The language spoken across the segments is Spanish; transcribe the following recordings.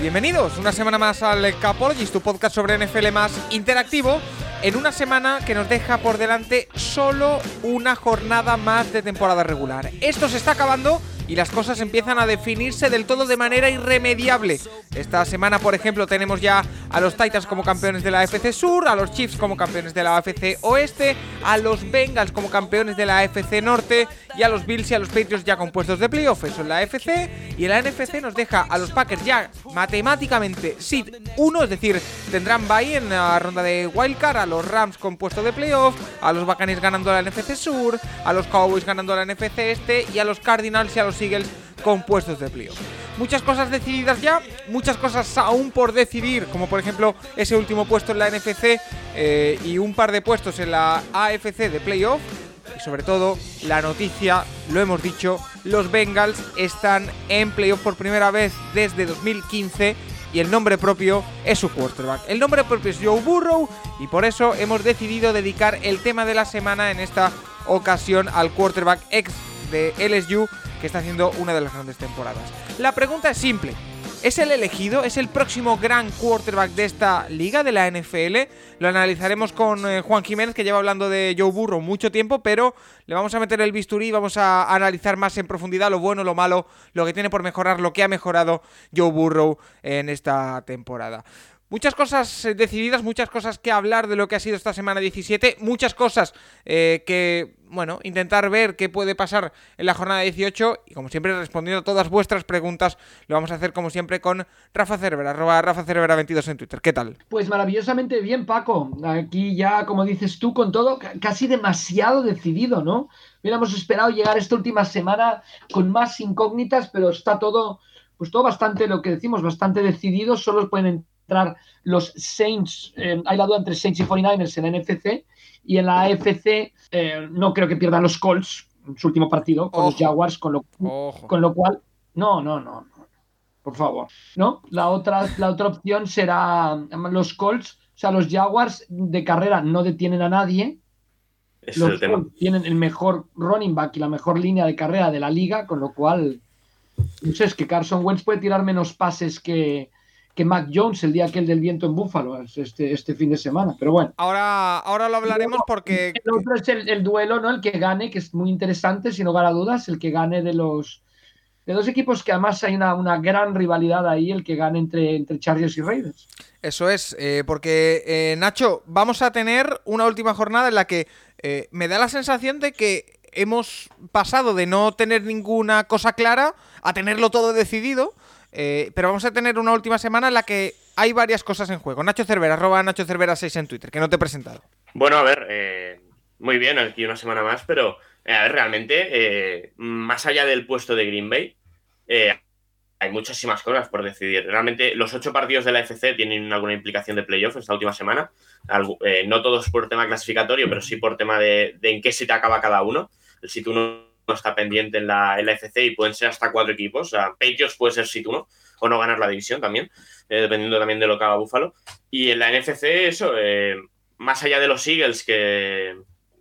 Bienvenidos una semana más al Capologist, tu podcast sobre NFL más interactivo. En una semana que nos deja por delante solo una jornada más de temporada regular. Esto se está acabando y las cosas empiezan a definirse del todo de manera irremediable. Esta semana, por ejemplo, tenemos ya a los Titans como campeones de la AFC Sur, a los Chiefs como campeones de la AFC Oeste, a los Bengals como campeones de la AFC Norte y a los Bills y a los Patriots ya con puestos de playoff. Eso en la AFC y en la NFC nos deja a los Packers ya matemáticamente seed 1, es decir, tendrán bye en la ronda de wildcard, a los Rams con puesto de playoff, a los Buccaneers ganando la NFC Sur, a los Cowboys ganando la NFC Este y a los Cardinals y a los Eagles con puestos de playoff. Muchas cosas decididas ya, muchas cosas aún por decidir, como por ejemplo ese último puesto en la NFC eh, y un par de puestos en la AFC de playoff. Sobre todo, la noticia, lo hemos dicho, los Bengals están en playoff por primera vez desde 2015 y el nombre propio es su quarterback. El nombre propio es Joe Burrow y por eso hemos decidido dedicar el tema de la semana en esta ocasión al quarterback ex de LSU que está haciendo una de las grandes temporadas. La pregunta es simple. ¿Es el elegido? ¿Es el próximo gran quarterback de esta liga, de la NFL? Lo analizaremos con eh, Juan Jiménez, que lleva hablando de Joe Burrow mucho tiempo, pero le vamos a meter el bisturí y vamos a analizar más en profundidad lo bueno, lo malo, lo que tiene por mejorar, lo que ha mejorado Joe Burrow en esta temporada. Muchas cosas eh, decididas, muchas cosas que hablar de lo que ha sido esta semana 17, muchas cosas eh, que, bueno, intentar ver qué puede pasar en la jornada 18 y como siempre respondiendo a todas vuestras preguntas, lo vamos a hacer como siempre con Rafa Cervera, arroba Rafa Cervera 22 en Twitter. ¿Qué tal? Pues maravillosamente bien, Paco. Aquí ya, como dices tú, con todo ca- casi demasiado decidido, ¿no? Hubiéramos esperado llegar esta última semana con más incógnitas, pero está todo, pues todo bastante, lo que decimos, bastante decidido. Solo pueden entrar los Saints, eh, hay la duda entre Saints y 49ers en la NFC, y en la AFC eh, no creo que pierdan los Colts en su último partido con los. Jaguars, con lo, Ojo. con lo cual, no, no, no, no. Por favor. ¿No? La otra, la otra opción será um, los Colts. O sea, los Jaguars de carrera no detienen a nadie. Es Los el tema. Colts tienen el mejor running back y la mejor línea de carrera de la liga, con lo cual, no sé, es que Carson Wentz puede tirar menos pases que, que Mac Jones el día aquel del viento en Búfalo, este, este fin de semana. Pero bueno. Ahora, ahora lo hablaremos porque... El otro es el, el duelo, ¿no? El que gane, que es muy interesante, sin lugar a dudas, el que gane de los de dos equipos que además hay una, una gran rivalidad ahí, el que gane entre, entre Chargers y Raiders. Eso es, eh, porque eh, Nacho, vamos a tener una última jornada en la que eh, me da la sensación de que hemos pasado de no tener ninguna cosa clara a tenerlo todo decidido, eh, pero vamos a tener una última semana en la que hay varias cosas en juego. Nacho Cervera, arroba Nacho Cervera 6 en Twitter, que no te he presentado. Bueno, a ver, eh, muy bien, aquí una semana más, pero eh, a ver, realmente, eh, más allá del puesto de Green Bay, eh, hay muchísimas cosas por decidir. Realmente, los ocho partidos de la FC tienen alguna implicación de playoff esta última semana. No todos por tema clasificatorio, pero sí por tema de, en qué se te acaba cada uno. El sit 1 no está pendiente en la, en la FC y pueden ser hasta cuatro equipos. O sea, Patriots puede ser sit 1 o no ganar la división también, eh, dependiendo también de lo que haga Buffalo. Y en la NFC, eso, eh, más allá de los Eagles, que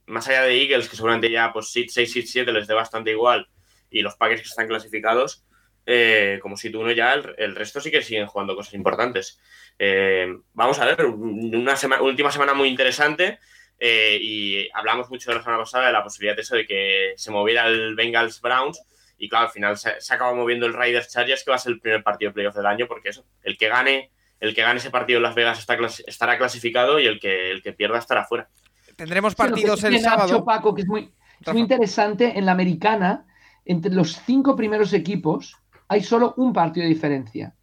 más allá de Eagles, que seguramente ya pues 6, 6, 7 les dé bastante igual, y los Packers que están clasificados, eh, como si tú uno ya, el, el resto sí que siguen jugando cosas importantes. Eh, vamos a ver, una sema- última semana muy interesante. Eh, y hablamos mucho de la semana pasada de la posibilidad de eso de que se moviera el Bengals Browns. Y claro, al final se, se acaba moviendo el Raiders Chargers, que va a ser el primer partido de playoff del año, porque eso, el que gane, el que gane ese partido en Las Vegas está clas- estará clasificado y el que, el que pierda estará fuera. Tendremos Sí, partidos el dice Nacho, sábado. Paco, que es muy, es muy interesante, en la americana, entre los cinco primeros equipos, hay solo un partido de diferencia.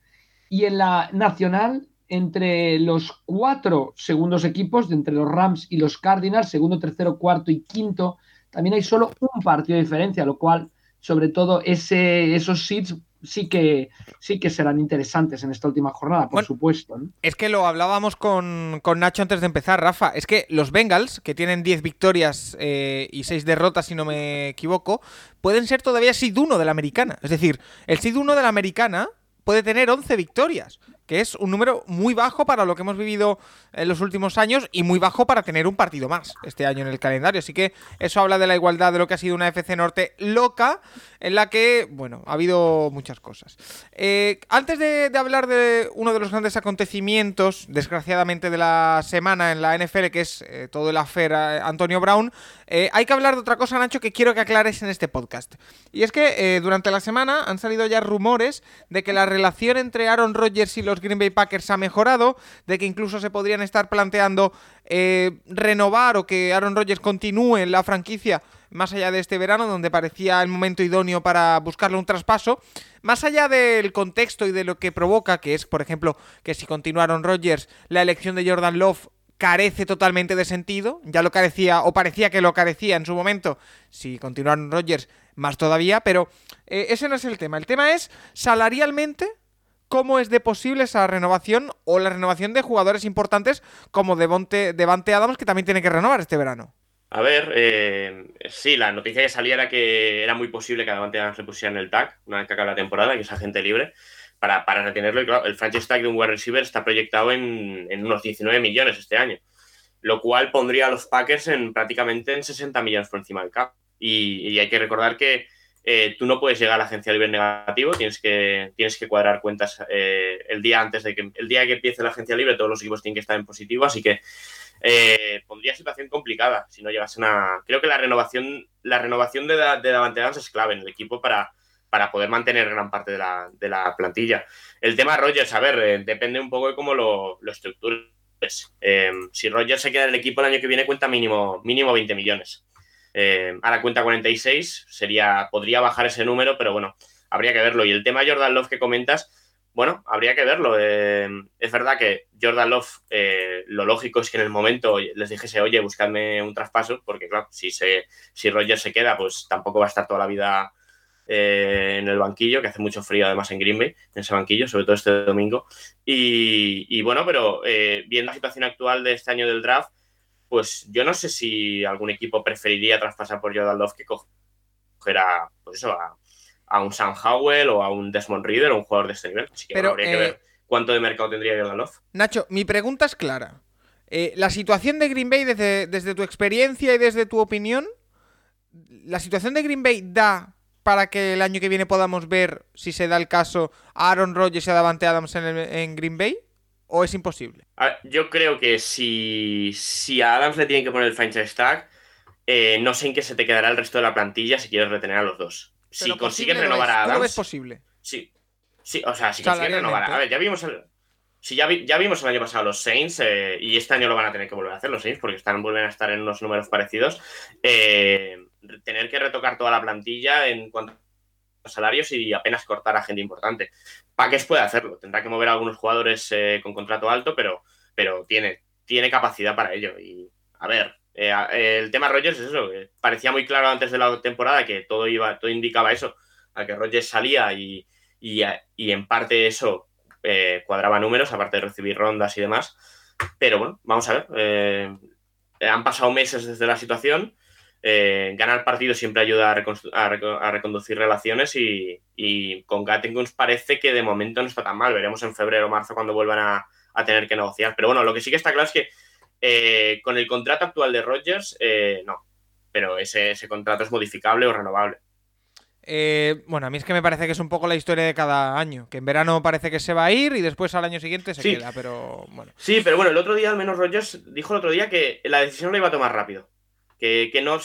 Y en la nacional entre los cuatro segundos equipos, de entre los Rams y los Cardinals, segundo, tercero, cuarto y quinto, también hay solo un partido de diferencia, lo cual, sobre todo, ese, esos seeds sí que, sí que serán interesantes en esta última jornada, por supuesto. Es que lo hablábamos con, Nacho antes de empezar, Rafa. Es que los Bengals, que tienen 10 victorias eh, y 6 derrotas, si no me equivoco, pueden ser todavía seed 1 de la americana. Es decir, el seed 1 de la americana puede tener 11 victorias que es un número muy bajo para lo que hemos vivido en los últimos años y muy bajo para tener un partido más este año en el calendario. Así que eso habla de la igualdad de lo que ha sido una FC Norte loca, en la que, bueno, ha habido muchas cosas. Eh, antes de, hablar de uno de los grandes acontecimientos, desgraciadamente, de la semana en la NFL, que es eh, todo el afer Antonio Brown, eh, hay que hablar de otra cosa, Nacho, que quiero que aclares en este podcast. Y es que durante la semana han salido ya rumores de que la relación entre Aaron Rodgers y los Green Bay Packers ha mejorado, de que incluso se podrían estar planteando eh, renovar o que Aaron Rodgers continúe en la franquicia más allá de este verano, donde parecía el momento idóneo para buscarle un traspaso. Más allá del contexto y de lo que provoca, que es, por ejemplo, que si continuaron Rodgers, la elección de Jordan Love carece totalmente de sentido. Ya lo carecía, o parecía que lo carecía en su momento, si continuaron Rodgers, más todavía, pero eh, ese no es el tema. El tema es, salarialmente, cómo es de posible esa renovación o la renovación de jugadores importantes como Devonte, Devante Adams, que también tiene que renovar este verano. A ver, eh, sí, la noticia que salía era que era muy posible que Devante Adams le pusieran el tag una vez que acabe la temporada, que es agente libre, para, para retenerlo. Y claro, el franchise tag de un wide receiver está proyectado en, unos 19 millones este año, lo cual pondría a los Packers en prácticamente en 60 millones por encima del cap. y hay que recordar que eh, tú no puedes llegar a la agencia libre negativo, tienes que, tienes que cuadrar cuentas eh, el día antes de que el día que empiece la agencia libre, todos los equipos tienen que estar en positivo, así que eh, pondría situación complicada si no llegasen a. Creo que la renovación, la renovación de, de Davante es clave en el equipo para, para poder mantener gran parte de la, plantilla. El tema Rogers, a ver, depende un poco de cómo lo, lo estructures. si Rogers se queda en el equipo el año que viene, cuenta mínimo, mínimo 20 millones. Eh, ahora cuenta 46, sería, podría bajar ese número, pero bueno, habría que verlo. Y el tema Jordan Love que comentas, bueno, habría que verlo. Eh, es verdad que Jordan Love, eh, lo lógico es que en el momento les dijese, oye, buscadme un traspaso, porque claro, si, se, si Roger se queda, pues tampoco va a estar toda la vida en el banquillo, que hace mucho frío además en Green Bay, en ese banquillo, sobre todo este domingo. Y, y bueno, pero viendo la situación actual de este año del draft, pues yo no sé si algún equipo preferiría traspasar por Jordan Love que coger a, pues eso, a, un Sam Howell o a un Desmond Reader o un jugador de este nivel. Así que Pero, habría que eh, ver cuánto de mercado tendría Jordan Love. Nacho, mi pregunta es clara. Eh, la situación de Green Bay, desde, desde tu experiencia y desde tu opinión, ¿la situación de Green Bay da para que el año que viene podamos ver, si se da el caso, a Aaron Rodgers y a Davante Adams en Green Bay? ¿O es imposible? yo creo que si, si a Adams le tienen que poner el franchise tag, eh, no sé en qué se te quedará el resto de la plantilla si quieres retener a los dos. si consiguen renovar a Adams. ¿Cómo es posible? Sí. Sí, o sea, si consiguen renovar. A, a ver, ya vimos el. Si ya, ya vimos el año pasado los Saints, eh, y este año lo van a tener que volver a hacer los Saints, porque están, vuelven a estar en unos números parecidos. Eh, tener que retocar toda la plantilla en cuanto salarios y apenas cortar a gente importante. Paques puede hacerlo, tendrá que mover a algunos jugadores eh, con contrato alto, pero, pero tiene, tiene capacidad para ello. Y a ver, eh, el tema Rogers es eso, parecía muy claro antes de la temporada que todo, iba, todo indicaba eso, a que Rogers salía y, y, en parte eso eh, cuadraba números, aparte de recibir rondas y demás. Pero bueno, vamos a ver. han pasado meses desde la situación eh, ganar partido siempre ayuda a, reconducir relaciones y, con Gattinguns parece que de momento no está tan mal. Veremos en febrero o marzo cuando vuelvan a, tener que negociar. Pero bueno, lo que sí que está claro es que eh, con el contrato actual de Rogers, eh, no. Pero ese, contrato es modificable o renovable. bueno, a mí es que me parece que es un poco la historia de cada año. Que en verano parece que se va a ir y después al año siguiente se queda, pero bueno. Sí, pero bueno, el otro día al menos Rogers dijo el otro día que la decisión la iba a tomar rápido que, no,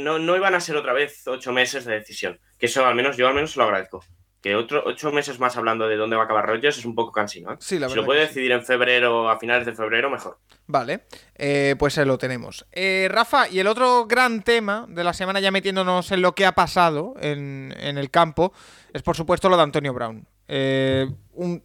no, no, iban a ser otra vez ocho meses de decisión. Que eso al menos yo al menos lo agradezco. Que otro, ocho meses más hablando de dónde va a acabar Rogers es un poco cansino. ¿eh? si lo puede decidir en febrero, a finales de febrero, mejor. Vale, eh, pues lo tenemos. Eh, Rafa, y el otro gran tema de la semana, ya metiéndonos en lo que ha pasado en, en el campo, es por supuesto lo de Antonio Brown. Eh,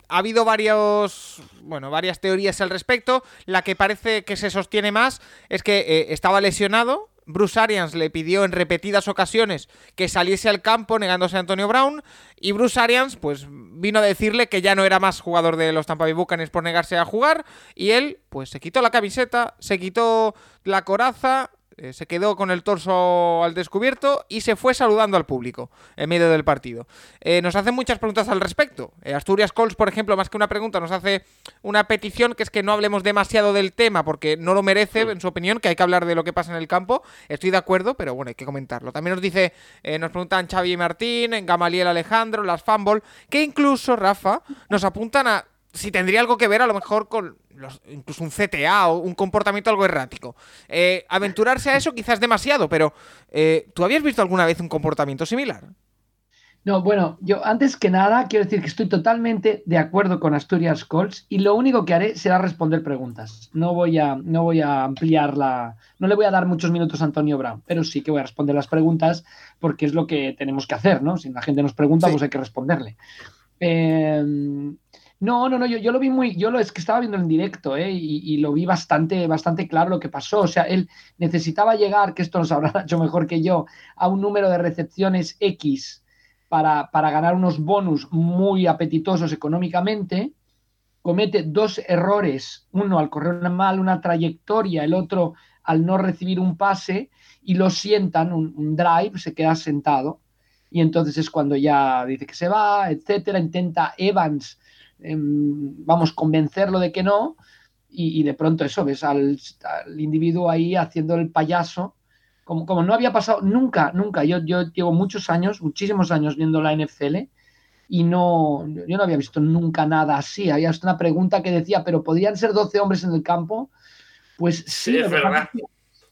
ha habido varios, bueno, varias teorías al respecto. La que parece que se sostiene más es que eh, estaba lesionado. Bruce Arians le pidió en repetidas ocasiones que saliese al campo negándose a Antonio Brown y Bruce Arians pues vino a decirle que ya no era más jugador de los Tampa Bay Buccaneers por negarse a jugar y él pues se quitó la camiseta, se quitó la coraza, eh, se quedó con el torso al descubierto y se fue saludando al público en medio del partido. Eh, nos hacen muchas preguntas al respecto. Eh, Asturias Colts, por ejemplo, más que una pregunta, nos hace una petición que es que no hablemos demasiado del tema porque no lo merece, en su opinión, que hay que hablar de lo que pasa en el campo. Estoy de acuerdo, pero bueno, hay que comentarlo. También nos dice, nos preguntan Xavi Martín, Gamaliel Alejandro, las Fumble, que incluso, Rafa, nos apuntan a si tendría algo que ver a lo mejor con incluso un CTA o un comportamiento algo errático. Eh, aventurarse a eso quizás demasiado, pero eh, ¿tú habías visto alguna vez un comportamiento similar? No, bueno, yo antes que nada quiero decir que estoy totalmente de acuerdo con Asturias Colts y lo único que haré será responder preguntas. No voy a, no voy a ampliar la, no le voy a dar muchos minutos a Antonio Brown, pero sí que voy a responder las preguntas porque es lo que tenemos que hacer, ¿no? Si la gente nos pregunta, pues hay que responderle. Eh, no, no, no, yo, yo lo vi muy, yo lo es que estaba viendo en directo, ¿eh? y, lo vi bastante, bastante claro lo que pasó. O sea, él necesitaba llegar, que esto lo sabrá hecho mejor que yo, a un número de recepciones X para, para ganar unos bonus muy apetitosos económicamente. Comete dos errores, uno al correr mal una trayectoria, el otro al no recibir un pase, y lo sientan, un, un drive, se queda sentado. Y entonces es cuando ya dice que se va, etcétera. Intenta Evans Em, vamos, convencerlo de que no, y, de pronto eso, ves al, individuo ahí haciendo el payaso, como, como, no había pasado nunca, nunca. Yo, yo llevo muchos años, muchísimos años viendo la NFL y no, yo no había visto nunca nada así. Había una pregunta que decía, ¿pero podrían ser 12 hombres en el campo? Pues sí, es verdad.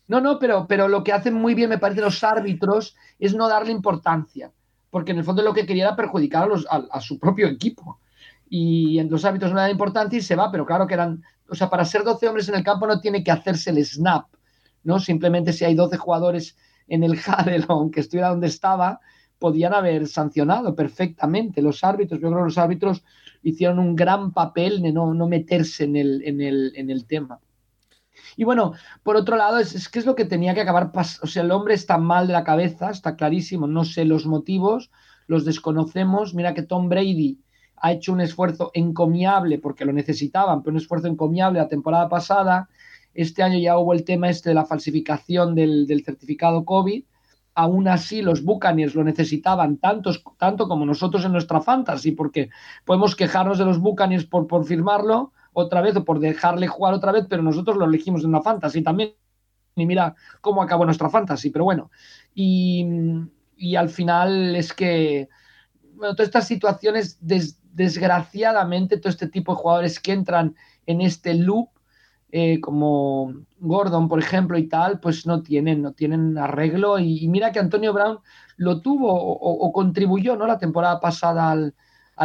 No, no, pero, pero lo que hacen muy bien, me parece, los árbitros es no darle importancia, porque en el fondo lo que quería era perjudicar a, los, a su propio equipo y en los hábitos no era importante y se va, pero claro que eran, o sea, para ser 12 hombres en el campo no tiene que hacerse el snap, ¿no? Simplemente si hay 12 jugadores en el huddle, aunque estuviera donde estaba, podían haber sancionado perfectamente los árbitros. Yo creo que los árbitros hicieron un gran papel de no, no meterse en el, en, el, en el tema. Y bueno, por otro lado, es, es que es lo que tenía que acabar. O sea, el hombre está mal de la cabeza, está clarísimo. No sé los motivos, los desconocemos. Mira que Tom Brady ha hecho un esfuerzo encomiable porque lo necesitaban, pero un esfuerzo encomiable la temporada pasada. Este año ya hubo el tema este de la falsificación del, certificado COVID. Aún así, los Buccaneers lo necesitaban tantos, tanto como nosotros en nuestra fantasy, porque podemos quejarnos de los Buccaneers por, por firmarlo otra vez o por dejarle jugar otra vez, pero nosotros lo elegimos en la fantasy también. Y mira cómo acabó nuestra fantasy, pero bueno. Y, y al final es que, bueno, todas estas situaciones desde desgraciadamente todo este tipo de jugadores que entran en este loop, eh, como Gordon, por ejemplo, y tal, pues no tienen, no tienen arreglo. Y, mira que Antonio Brown lo tuvo o, contribuyó ¿no? la temporada pasada al,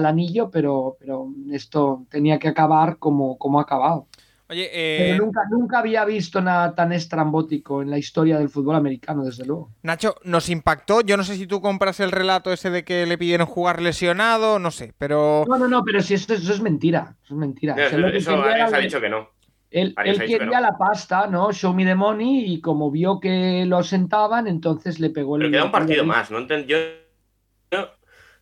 anillo, pero, pero esto tenía que acabar como, como ha acabado. Oye, eh, nunca, nunca había visto nada tan estrambótico en la historia del fútbol americano, desde luego. Nacho, nos impactó. Yo no sé si tú compras el relato ese de que le pidieron jugar lesionado, no sé, pero. No, no, no, pero si eso, es mentira. Eso es mentira. eso, ha dicho que no. Él, quería la pasta, ¿no? Show me the money, y como vio que lo sentaban, entonces le pegó el. Pero queda un partido más, ¿no? Yo,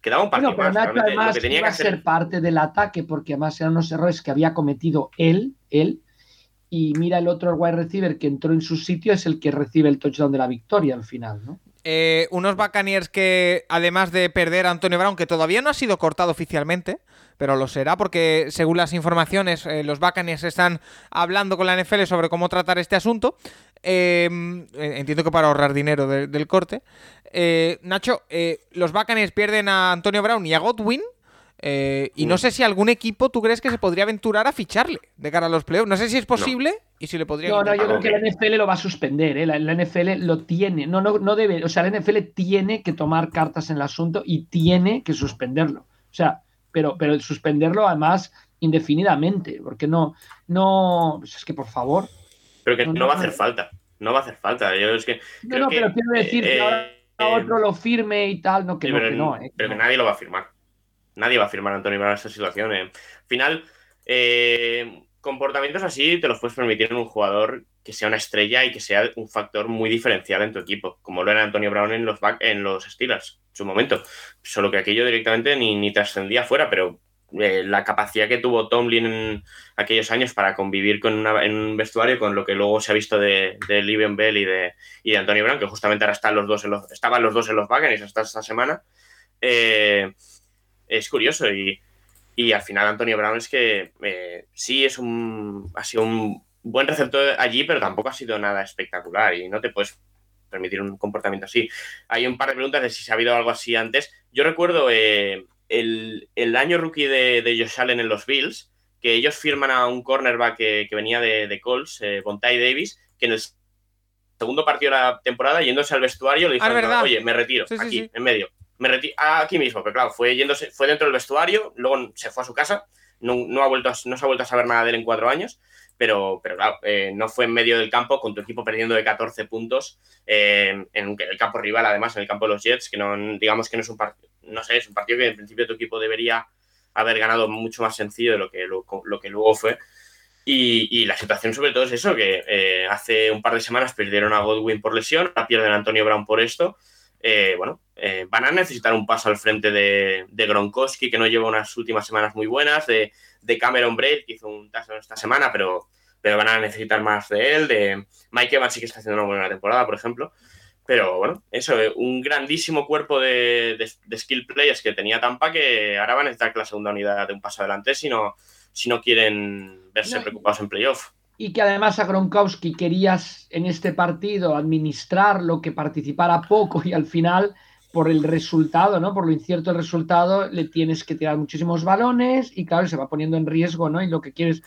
quedaba un partido más. Nacho, además, que tenía que ser parte del ataque, porque además eran unos errores que había cometido él, él, y mira el otro wide receiver que entró en su sitio, es el que recibe el touchdown de la victoria al final, ¿no? Eh, unos Buccaneers que, además de perder a Antonio Brown, que todavía no ha sido cortado oficialmente, pero lo será porque, según las informaciones, eh, los Buccaneers están hablando con la NFL sobre cómo tratar este asunto. Eh, entiendo que para ahorrar dinero del corte. Nacho, los Buccaneers pierden a Antonio Brown y a Godwin. Eh, y no sé si algún equipo tú crees que se podría aventurar a ficharle de cara a los playoffs. No sé si es posible y si le podría. No, no, yo creo que la NFL lo va a suspender. ¿eh? La, NFL lo tiene. No, no, no debe. O sea, la NFL tiene que tomar cartas en el asunto y tiene que suspenderlo. O sea, pero, pero suspenderlo además indefinidamente. Porque no. no pues es que por favor. Pero que no, va a hacer falta. No va a hacer falta. Yo es que. No, no, pero quiero decir que eh, ahora otro lo firme y tal. No, que no, que no. Pero que nadie lo va a firmar nadie va a firmar a Antonio Brown en esta situación. Eh. Al final, eh, comportamientos así te los puedes permitir en un jugador que sea una estrella y que sea un factor muy diferencial en tu equipo, como lo era Antonio Brown en los, back, en los Steelers en su momento. Solo que aquello directamente ni, ni trascendía fuera, pero eh, la capacidad que tuvo Tomlin en aquellos años para convivir con en un vestuario con lo que luego se ha visto de, de Livian Bell y de, y Antonio Brown, que justamente ahora están los dos en los, estaban los dos en los Buccaneers hasta esta semana, eh, es curioso y, y, al final Antonio Brown es que eh, sí es un, ha sido un buen receptor allí, pero tampoco ha sido nada espectacular y no te puedes permitir un comportamiento así. Hay un par de preguntas de si se ha habido algo así antes. Yo recuerdo eh, el, el, año rookie de, de, Josh Allen en los Bills, que ellos firman a un cornerback que, que venía de, de Colts, eh, Bontai Davis, que en el segundo partido de la temporada, yéndose al vestuario, le dijo, ah, oye, me retiro, sí, sí, aquí, sí. en medio. Me retiro, aquí mismo, pero claro, fue, yéndose, fue dentro del vestuario, luego se fue a su casa, no, no, ha vuelto a, no se ha vuelto a saber nada de él en cuatro años, pero, pero claro, eh, no fue en medio del campo con tu equipo perdiendo de 14 puntos eh, en el campo rival, además, en el campo de los Jets, que no, digamos que no es un partido, no sé, es un partido que en principio tu equipo debería haber ganado mucho más sencillo de lo que, lo, lo que luego fue. Y, y, la situación sobre todo es eso, que eh, hace un par de semanas perdieron a Godwin por lesión, la pierden a Antonio Brown por esto. Eh, bueno, eh, van a necesitar un paso al frente de, de, Gronkowski, que no lleva unas últimas semanas muy buenas, de, de Cameron Braid, que hizo un touchdown esta semana, pero, pero van a necesitar más de él, de Mike Evans sí que está haciendo una buena temporada, por ejemplo. Pero bueno, eso, un grandísimo cuerpo de, de, de, skill players que tenía Tampa que ahora van a necesitar que la segunda unidad de un paso adelante si no, si no quieren verse no, preocupados en playoff. Y que además a Gronkowski querías en este partido administrarlo, que participara poco y al final, por el resultado, ¿no? Por lo incierto del resultado, le tienes que tirar muchísimos balones y claro, se va poniendo en riesgo, ¿no? Y lo que quieres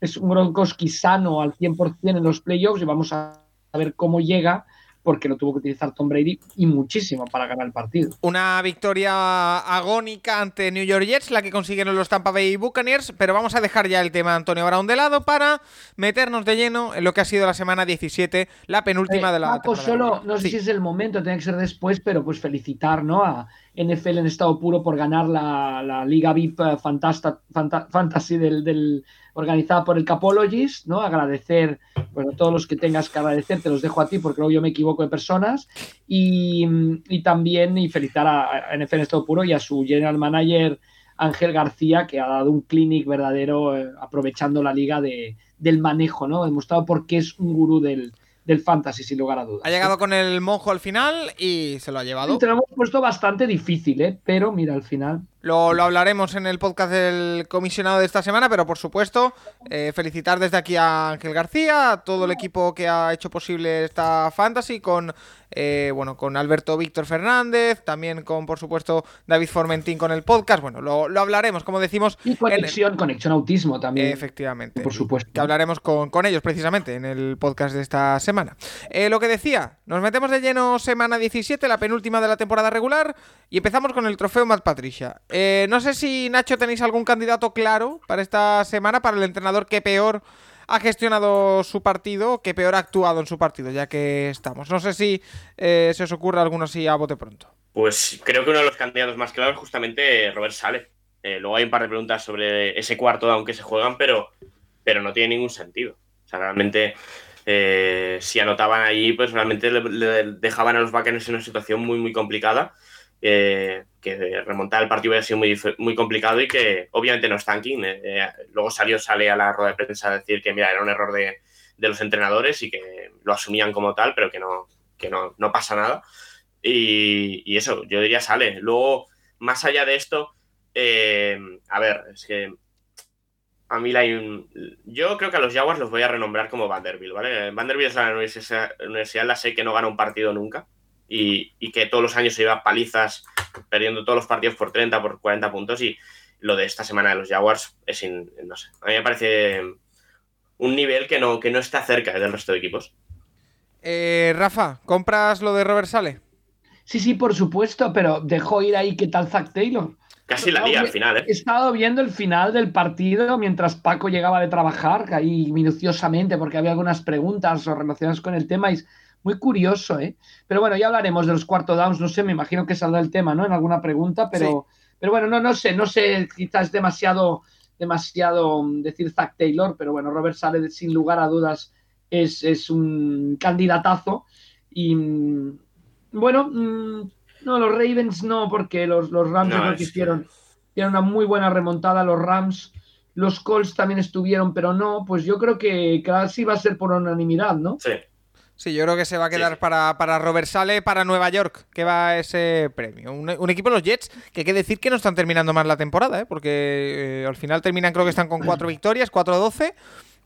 es un Gronkowski sano al 100% en los playoffs y vamos a ver cómo llega porque lo tuvo que utilizar Tom Brady y muchísimo para ganar el partido. Una victoria agónica ante New York Jets, la que consiguieron los Tampa Bay Buccaneers, pero vamos a dejar ya el tema de Antonio Brown de lado para meternos de lleno en lo que ha sido la semana 17, la penúltima eh, de la Paco, solo, no sé sí. si es el momento, tiene que ser después, pero pues felicitar ¿no? a NFL en estado puro por ganar la, la Liga VIP Fantasta, Fanta, Fantasy del, del organizada por el Capologist, ¿no? Agradecer, bueno, todos los que tengas que agradecer, te los dejo a ti porque luego yo me equivoco de personas. Y, y también y felicitar a, NFL en estado puro y a su general manager Ángel García, que ha dado un clinic verdadero eh, aprovechando la liga de, del manejo, ¿no? Demostrado por qué es un gurú del, del fantasy, sin lugar a dudas. Ha llegado con el monjo al final y se lo ha llevado. Te lo hemos puesto bastante difícil, ¿eh? pero mira, al final. Lo, lo, hablaremos en el podcast del comisionado de esta semana, pero por supuesto, eh, felicitar desde aquí a Ángel García, a todo el equipo que ha hecho posible esta fantasy, con eh, bueno, con Alberto Víctor Fernández, también con, por supuesto, David Formentín con el podcast. Bueno, lo, lo hablaremos, como decimos. Y conexión, el... conexión autismo también. Efectivamente. Por supuesto. Que hablaremos con, con ellos precisamente en el podcast de esta semana. Eh, lo que decía, nos metemos de lleno semana 17, la penúltima de la temporada regular, y empezamos con el trofeo Matt Patricia. Eh, no sé si, Nacho, tenéis algún candidato claro para esta semana, para el entrenador que peor ha gestionado su partido, que peor ha actuado en su partido, ya que estamos. No sé si eh, se os ocurre alguno así a bote pronto. Pues creo que uno de los candidatos más claros es justamente Robert Sale. Eh, luego hay un par de preguntas sobre ese cuarto down que se juegan, pero, pero no tiene ningún sentido. O sea, realmente, si anotaban ahí, pues realmente le, dejaban a los Buccaneers en una situación muy, muy complicada. Eh, que remontar el partido hubiera sido muy, muy complicado y que obviamente no es tanking. Eh, luego salió, sale a la rueda de prensa a decir que mira, era un error de, de, los entrenadores y que lo asumían como tal, pero que no, que no, no pasa nada. Y, y, eso, yo diría sale. Luego, más allá de esto, eh, a ver, es que a mí la yo creo que a los Jaguars los voy a renombrar como Vanderbilt, ¿vale? Vanderbilt es la universidad, universidad la sé que no gana un partido nunca y, y, que todos los años se iba a palizas, perdiendo todos los partidos por 30, por 40 puntos. Y lo de esta semana de los Jaguars es, in, no sé, a mí me parece un nivel que no, que no está cerca del resto de equipos. Eh, Rafa, ¿compras lo de Robert Sale? Sí, sí, por supuesto, pero dejó ir ahí qué tal Zach Taylor. Casi la lía al final, ¿eh? He estado viendo el final del partido mientras Paco llegaba de trabajar, ahí minuciosamente, porque había algunas preguntas relacionadas con el tema y muy curioso, ¿eh? Pero bueno, ya hablaremos de los cuarto downs, no sé, me imagino que saldrá el tema, ¿no? En alguna pregunta, pero, sí. pero bueno, no, no sé, no sé, quizás demasiado, demasiado mm, decir Zach Taylor, pero bueno, Robert Sale sin lugar a dudas es, es un candidatazo. Y mm, bueno, mm, no, los Ravens no, porque los, los Rams No, es que- hicieron, hicieron una muy buena remontada, los Rams. Los Colts también estuvieron, pero no, pues yo creo que casi va a ser por unanimidad, ¿no? Sí. Sí, yo creo que se va a quedar sí. Para, para Robert Sale, para Nueva York, que va ese premio. Un, un equipo, los Jets, que hay que decir que no están terminando mal la temporada, ¿eh? porque eh, al final terminan, creo que están con cuatro victorias, 4-12.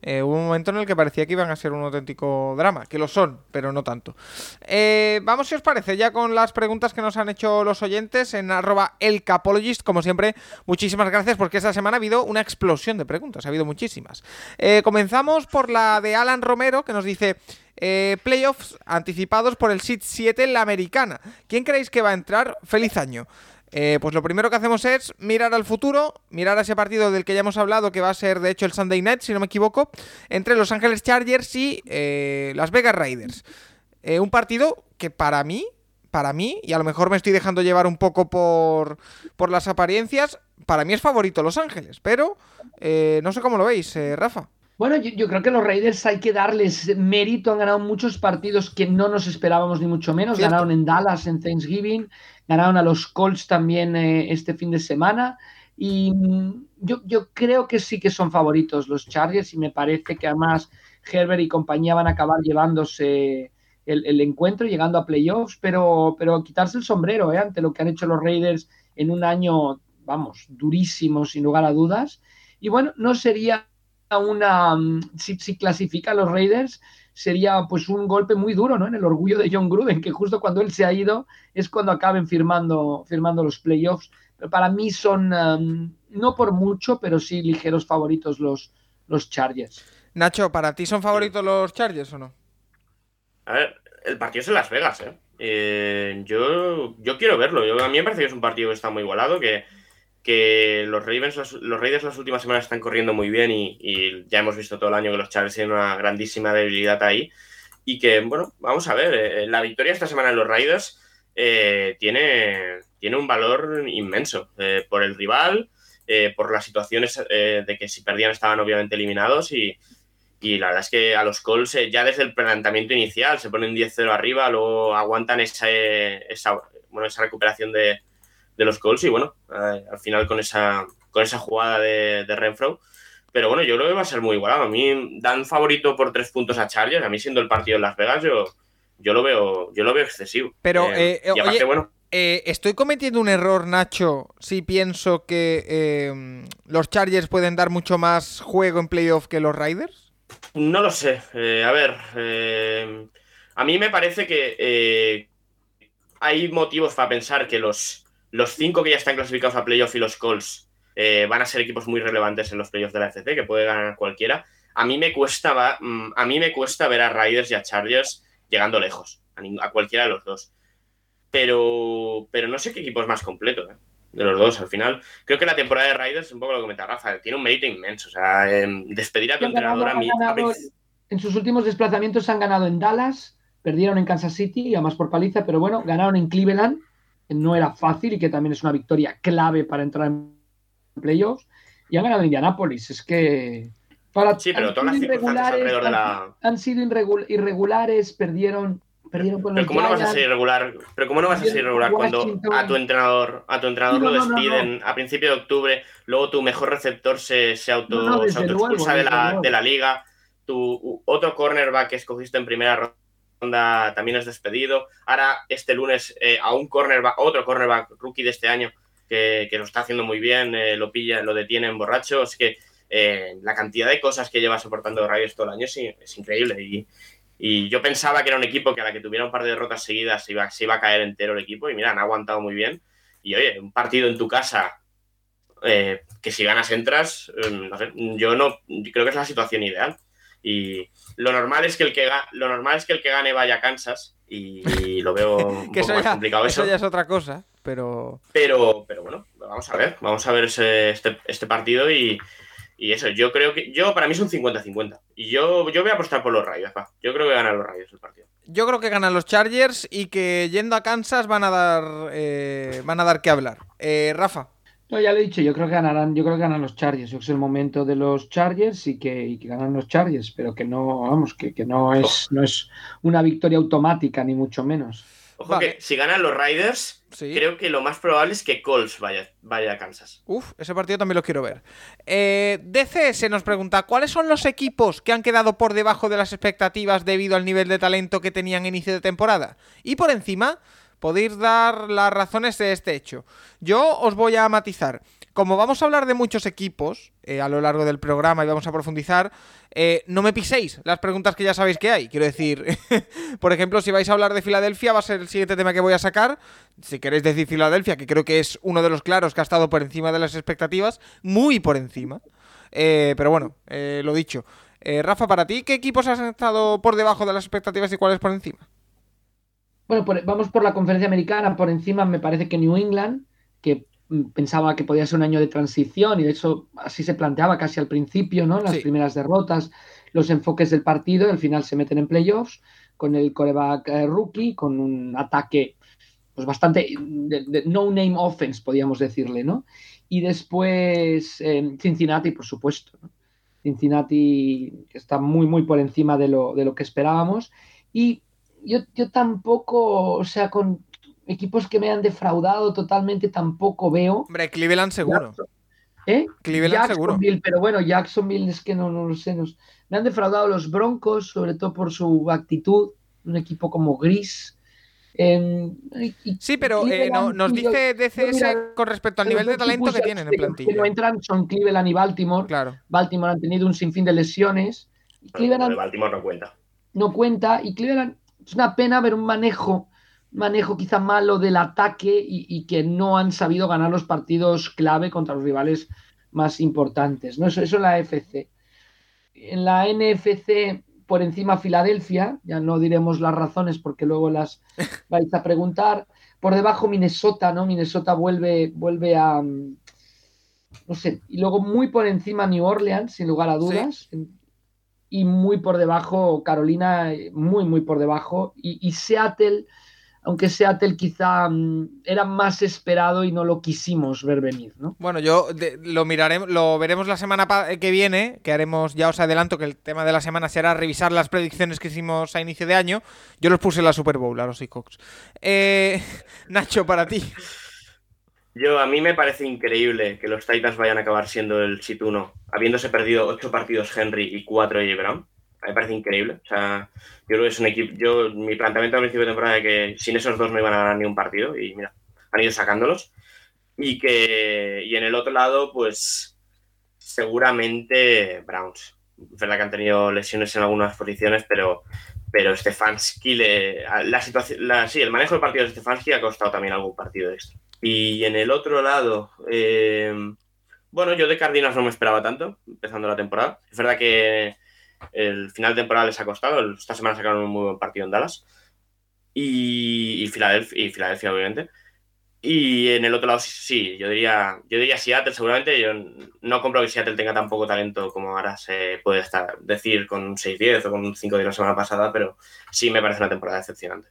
Eh, hubo un momento en el que parecía que iban a ser un auténtico drama, que lo son, pero no tanto. Eh, vamos, si os parece, ya con las preguntas que nos han hecho los oyentes en arroba elcapologist. Como siempre, muchísimas gracias porque esta semana ha habido una explosión de preguntas, ha habido muchísimas. Eh, comenzamos por la de Alan Romero, que nos dice... eh, playoffs anticipados por el Seed 7 en la americana. ¿Quién creéis que va a entrar? Feliz año. Eh, pues lo primero que hacemos es mirar al futuro, mirar a ese partido del que ya hemos hablado, que va a ser de hecho el Sunday Night, si no me equivoco, entre Los Ángeles Chargers y eh, Las Vegas Raiders. Eh, un partido que para mí, para mí, y a lo mejor me estoy dejando llevar un poco por, por las apariencias, para mí es favorito Los Ángeles, pero no sé cómo lo veis, Rafa. Bueno, yo, yo creo que los Raiders hay que darles mérito. Han ganado muchos partidos que no nos esperábamos ni mucho menos. Cierto. Ganaron en Dallas en Thanksgiving, ganaron a los Colts también eh, este fin de semana. Y mm, yo, yo creo que sí que son favoritos los Chargers y me parece que además Herbert y compañía van a acabar llevándose el, el encuentro, llegando a playoffs, pero, pero quitarse el sombrero eh, ante lo que han hecho los Raiders en un año, vamos, durísimo, sin lugar a dudas. Y bueno, no sería una mm, si, si clasifica los Raiders sería pues un golpe muy duro ¿no? en el orgullo de John Gruden que justo cuando él se ha ido es cuando acaben firmando, firmando los playoffs pero para mí son um, no por mucho pero sí ligeros favoritos los, los Chargers Nacho, ¿para ti son favoritos los Chargers o no? A ver, el partido es en Las Vegas, ¿eh? Eh, yo, yo quiero verlo. Yo, a mí me parece que es un partido que está muy igualado, que, que los, Ravens, las- los Raiders las últimas semanas están corriendo muy bien y, y ya hemos visto todo el año que los Chargers tienen una grandísima debilidad ahí. Y que, bueno, vamos a ver, eh, la victoria esta semana en los Raiders eh, tiene, tiene un valor inmenso eh, por el rival, eh, por las situaciones eh, de que si perdían estaban obviamente eliminados y, y la verdad es que a los Colts eh, ya desde el planteamiento inicial se ponen 10-0 arriba, luego aguantan esa, esa, bueno, esa recuperación de, de los Colts y bueno, eh, al final con esa, con esa jugada de, de Renfro. Pero bueno, yo creo que va a ser muy igualado. A mí dan favorito por tres puntos a Chargers. A mí siendo el partido en Las Vegas, yo, yo lo veo, yo lo veo excesivo. Pero, eh, y aparte, oye, bueno, Eh, ¿Estoy cometiendo un error, Nacho, si pienso que eh, los Chargers pueden dar mucho más juego en playoff que los Raiders? No lo sé. Eh, a ver, eh, a mí me parece que eh, hay motivos para pensar que los, los cinco que ya están clasificados a playoff y los Colts eh, van a ser equipos muy relevantes en los playoffs de la FC, que puede ganar cualquiera. A mí me cuesta, va- mm, a mí me cuesta ver a Raiders y a Chargers llegando lejos, a, a cualquiera de los dos. Pero, pero no sé qué equipo es más completo, ¿eh? de los dos. Al final, creo que la temporada de Raiders, un poco lo que comenta Rafa, tiene un mérito inmenso. O sea, em, despedir a tu entrenador a mí. en sus últimos desplazamientos han ganado en Dallas perdieron en Kansas City y además por paliza pero bueno ganaron en Cleveland no era fácil y que también es una victoria clave para entrar en playoffs. Y han ganado en Indianapolis es que para, Sí, pero han todas las sido circunstancias alrededor de han- la. han sido irregul- irregulares, perdieron, perdieron con Pero los cómo no vas a ser irregular, pero cómo no vas a ser irregular cuando a tu entrenador, a tu entrenador No, lo no, no, despiden a principio de octubre, luego tu mejor receptor se, se auto, se luego, de, la, de la liga, tu otro cornerback que escogiste en primera ronda también es despedido. Ahora, este lunes, eh, a un cornerback, otro cornerback rookie de este año que, que lo está haciendo muy bien, eh, lo pilla, lo detienen borracho. Es que eh, la cantidad de cosas que lleva soportando Raiders todo el año es, es increíble. Y, y yo pensaba que era un equipo que a la que tuviera un par de derrotas seguidas se iba, se iba a caer entero el equipo. Y mira, han aguantado muy bien. Y oye, un partido en tu casa eh, que si ganas entras, eh, no sé, yo no creo que es la situación ideal. Y lo normal es que el que, lo normal es que, el que gane vaya a Kansas. Y, y lo veo un Que poco más ya, complicado eso eso. ya es otra cosa, pero... Pero, pero bueno, vamos a ver, vamos a ver ese- este, este partido y, y eso, yo creo que, yo para mí es un 50-50 y yo, yo voy a apostar por los Raiders, va. yo creo que ganan los Raiders el partido. Yo creo que ganan los Chargers y que yendo a Kansas van a dar, eh, van a dar que hablar. Eh, Rafa. No, ya lo he dicho, yo creo que ganarán, yo creo que ganan los Chargers. Yo creo que es el momento de los Chargers y que, y que ganan los Chargers, pero que no, vamos, que, que no es, no es una victoria automática, ni mucho menos. Ojo Vale. que si ganan los Riders, Sí. creo que lo más probable es que Colts vaya, vaya a Kansas. Uf, ese partido también lo quiero ver. Eh, DCS nos pregunta, ¿cuáles son los equipos que han quedado por debajo de las expectativas debido al nivel de talento que tenían a inicio de temporada? Y por encima, podéis dar las razones de este hecho. Yo os voy a matizar. Como vamos a hablar de muchos equipos eh, a lo largo del programa y vamos a profundizar, eh, no me piséis las preguntas que ya sabéis que hay. Quiero decir, por ejemplo, si vais a hablar de Filadelfia, va a ser el siguiente tema que voy a sacar. Si queréis decir Filadelfia, que creo que es uno de los claros que ha estado por encima de las expectativas, muy por encima. Eh, pero bueno, eh, lo dicho. Eh, Rafa, para ti, ¿qué equipos han estado por debajo de las expectativas y cuáles por encima? Bueno, por- vamos por la conferencia americana. Por encima me parece que New England, que mm, pensaba que podía ser un año de transición y de hecho así se planteaba casi al principio, ¿no? Las Sí. primeras derrotas, los enfoques del partido, al final se meten en playoffs con el coreback eh, rookie, con un ataque pues bastante de, de no name offense, podríamos decirle, ¿no? Y después eh, Cincinnati, por supuesto, ¿no? Cincinnati está muy, muy por encima de lo, de lo que esperábamos. Y yo, yo tampoco, o sea, con equipos que me han defraudado totalmente, tampoco veo. Hombre, Cleveland seguro. ¿Eh? Cleveland seguro. Jacksonville, pero bueno, Jacksonville es que no, no lo sé. nos- me han defraudado los Broncos, sobre todo por su actitud, un equipo como gris. Eh, y- y Sí, pero eh, no- nos dice DCS mira, con respecto al nivel de talento que tienen en que- Que no plantilla. entran son Cleveland y Baltimore. Claro. Baltimore han tenido un sinfín de lesiones. Y Cleveland Baltimore no cuenta. no cuenta. Y Cleveland es una pena ver un manejo, manejo quizá malo del ataque y, y que no han sabido ganar los partidos clave contra los rivales más importantes. ¿no? Eso, eso en la FC. En la NFC, por encima Filadelfia, ya no diremos las razones porque luego las vais a preguntar. Por debajo Minnesota, ¿no? Minnesota vuelve, vuelve a. mm, No sé. Y luego muy por encima New Orleans, sin lugar a dudas. Y muy por debajo Carolina, eh, muy, muy por debajo. Y, Seattle, aunque Seattle quizá mm, era más esperado y no lo quisimos ver venir, ¿no? Bueno, yo de- lo miraremos, lo veremos la semana pa- que viene, que haremos, ya os adelanto que el tema de la semana será revisar las predicciones que hicimos a inicio de año. Yo los puse en la Super Bowl a los Seahawks. Eh, Nacho, para ti. Yo, a mí me parece increíble que los Titans vayan a acabar siendo el sit 1, habiéndose perdido 8 partidos Henry y 4 AJ Brown. A mí me parece increíble. O sea, yo creo que es un equipo. Yo, mi planteamiento al principio de temporada era que sin esos dos no iban a ganar ni un partido, y mira, han ido sacándolos. Y que. Y en el otro lado, pues. Seguramente Browns. Es verdad que han tenido lesiones en algunas posiciones, pero. Pero Stefanski le. La situación. La, sí, el manejo del partido de Stefanski ha costado también algún partido extra. Y en el otro lado, eh, bueno, yo de Cardinals no me esperaba tanto, empezando la temporada. Es verdad que el final de temporada les ha costado. Esta semana sacaron un muy buen partido en Dallas. Y, y, Filadelfia, y Filadelfia, obviamente. Y en el otro lado, sí, yo diría, yo diría Seattle, seguramente. Yo no compro que Seattle tenga tan poco talento como ahora se puede estar, decir con un 6-10 o con un 5 de la semana pasada, pero sí me parece una temporada decepcionante.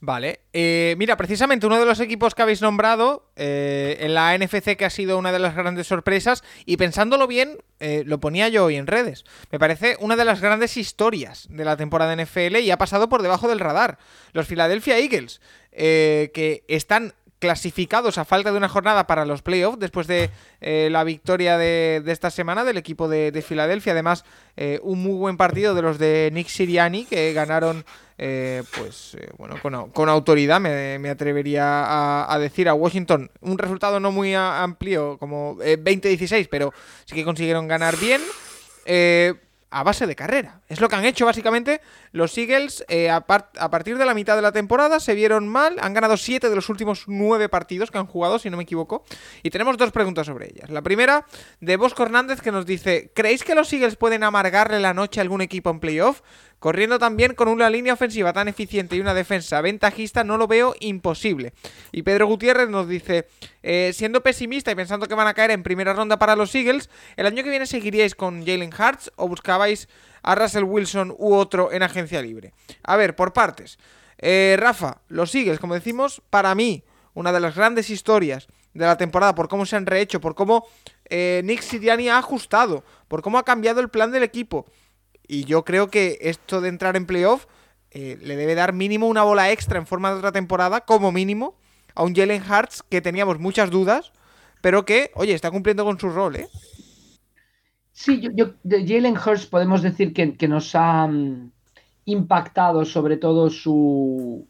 Vale, eh, mira, precisamente uno de los equipos que habéis nombrado eh, en la NFC que ha sido una de las grandes sorpresas y pensándolo bien, eh, lo ponía yo hoy en redes, me parece una de las grandes historias de la temporada NFL y ha pasado por debajo del radar. Los Philadelphia Eagles, eh, que están clasificados a falta de una jornada para los playoffs después de eh, la victoria de, esta semana del equipo de, de Filadelfia. Además, eh, un muy buen partido de los de Nick Siriani que ganaron, eh, pues bueno, con, con, autoridad, me, atrevería a, decir a Washington. Un resultado no muy a, amplio, como eh, 20-16, pero sí que consiguieron ganar bien. A base de carrera. Es lo que han hecho básicamente los Eagles eh, a, a, partir de la mitad de la temporada. Se vieron mal, han ganado 7 de los últimos 9 partidos que han jugado, si no me equivoco. Y tenemos dos preguntas sobre ellas. La primera de Bosco Hernández que nos dice, ¿creéis que los Eagles pueden amargarle la noche a algún equipo en playoff? Corriendo también con una línea ofensiva tan eficiente y una defensa ventajista, no lo veo imposible. Y Pedro Gutiérrez nos dice, eh, siendo pesimista y pensando que van a caer en primera ronda para los Eagles, ¿el año que viene seguiríais con Jalen Hurts o buscabais a Russell Wilson u otro en agencia libre? A ver, por partes. Eh, Rafa, los Eagles, como decimos, para mí, una de las grandes historias de la temporada, por cómo se han rehecho, por cómo eh, Nick Siriani ha ajustado, por cómo ha cambiado el plan del equipo. Y yo creo que esto de entrar en playoff eh, le debe dar mínimo una bola extra en forma de otra temporada, como mínimo, a un Jalen Hartz que teníamos muchas dudas, pero que, oye, está cumpliendo con su rol, ¿eh? Sí, yo, de Jalen Hurts podemos decir que, nos ha mm, impactado sobre todo su,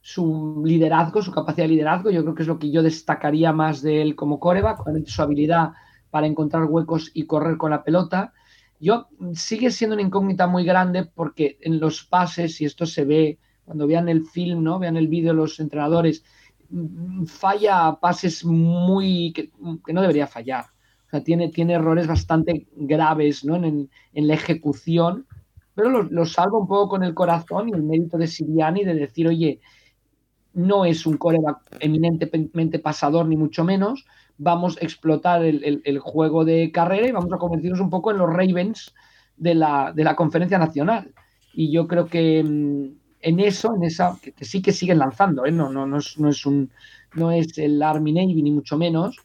su liderazgo, su capacidad de liderazgo. Yo creo que es lo que yo destacaría más de él como coreback, su habilidad para encontrar huecos y correr con la pelota. Yo mm, sigue siendo una incógnita muy grande porque en los pases, y esto se ve cuando vean el film, ¿no? Vean el vídeo los entrenadores, mm, falla pases muy que, no debería fallar. O sea, tiene, tiene errores bastante graves ¿no? en, la ejecución, pero lo, salva un poco con el corazón y el mérito de Siriani de decir, oye, no es un coreback eminentemente pasador, ni mucho menos, vamos a explotar el, juego de carrera y vamos a convertirnos un poco en los Ravens de la, conferencia nacional. Y yo creo que mm, en eso, en esa, que, sí que siguen lanzando, ¿eh? no, no, no, es, no, es un, no es el Army Navy ni mucho menos,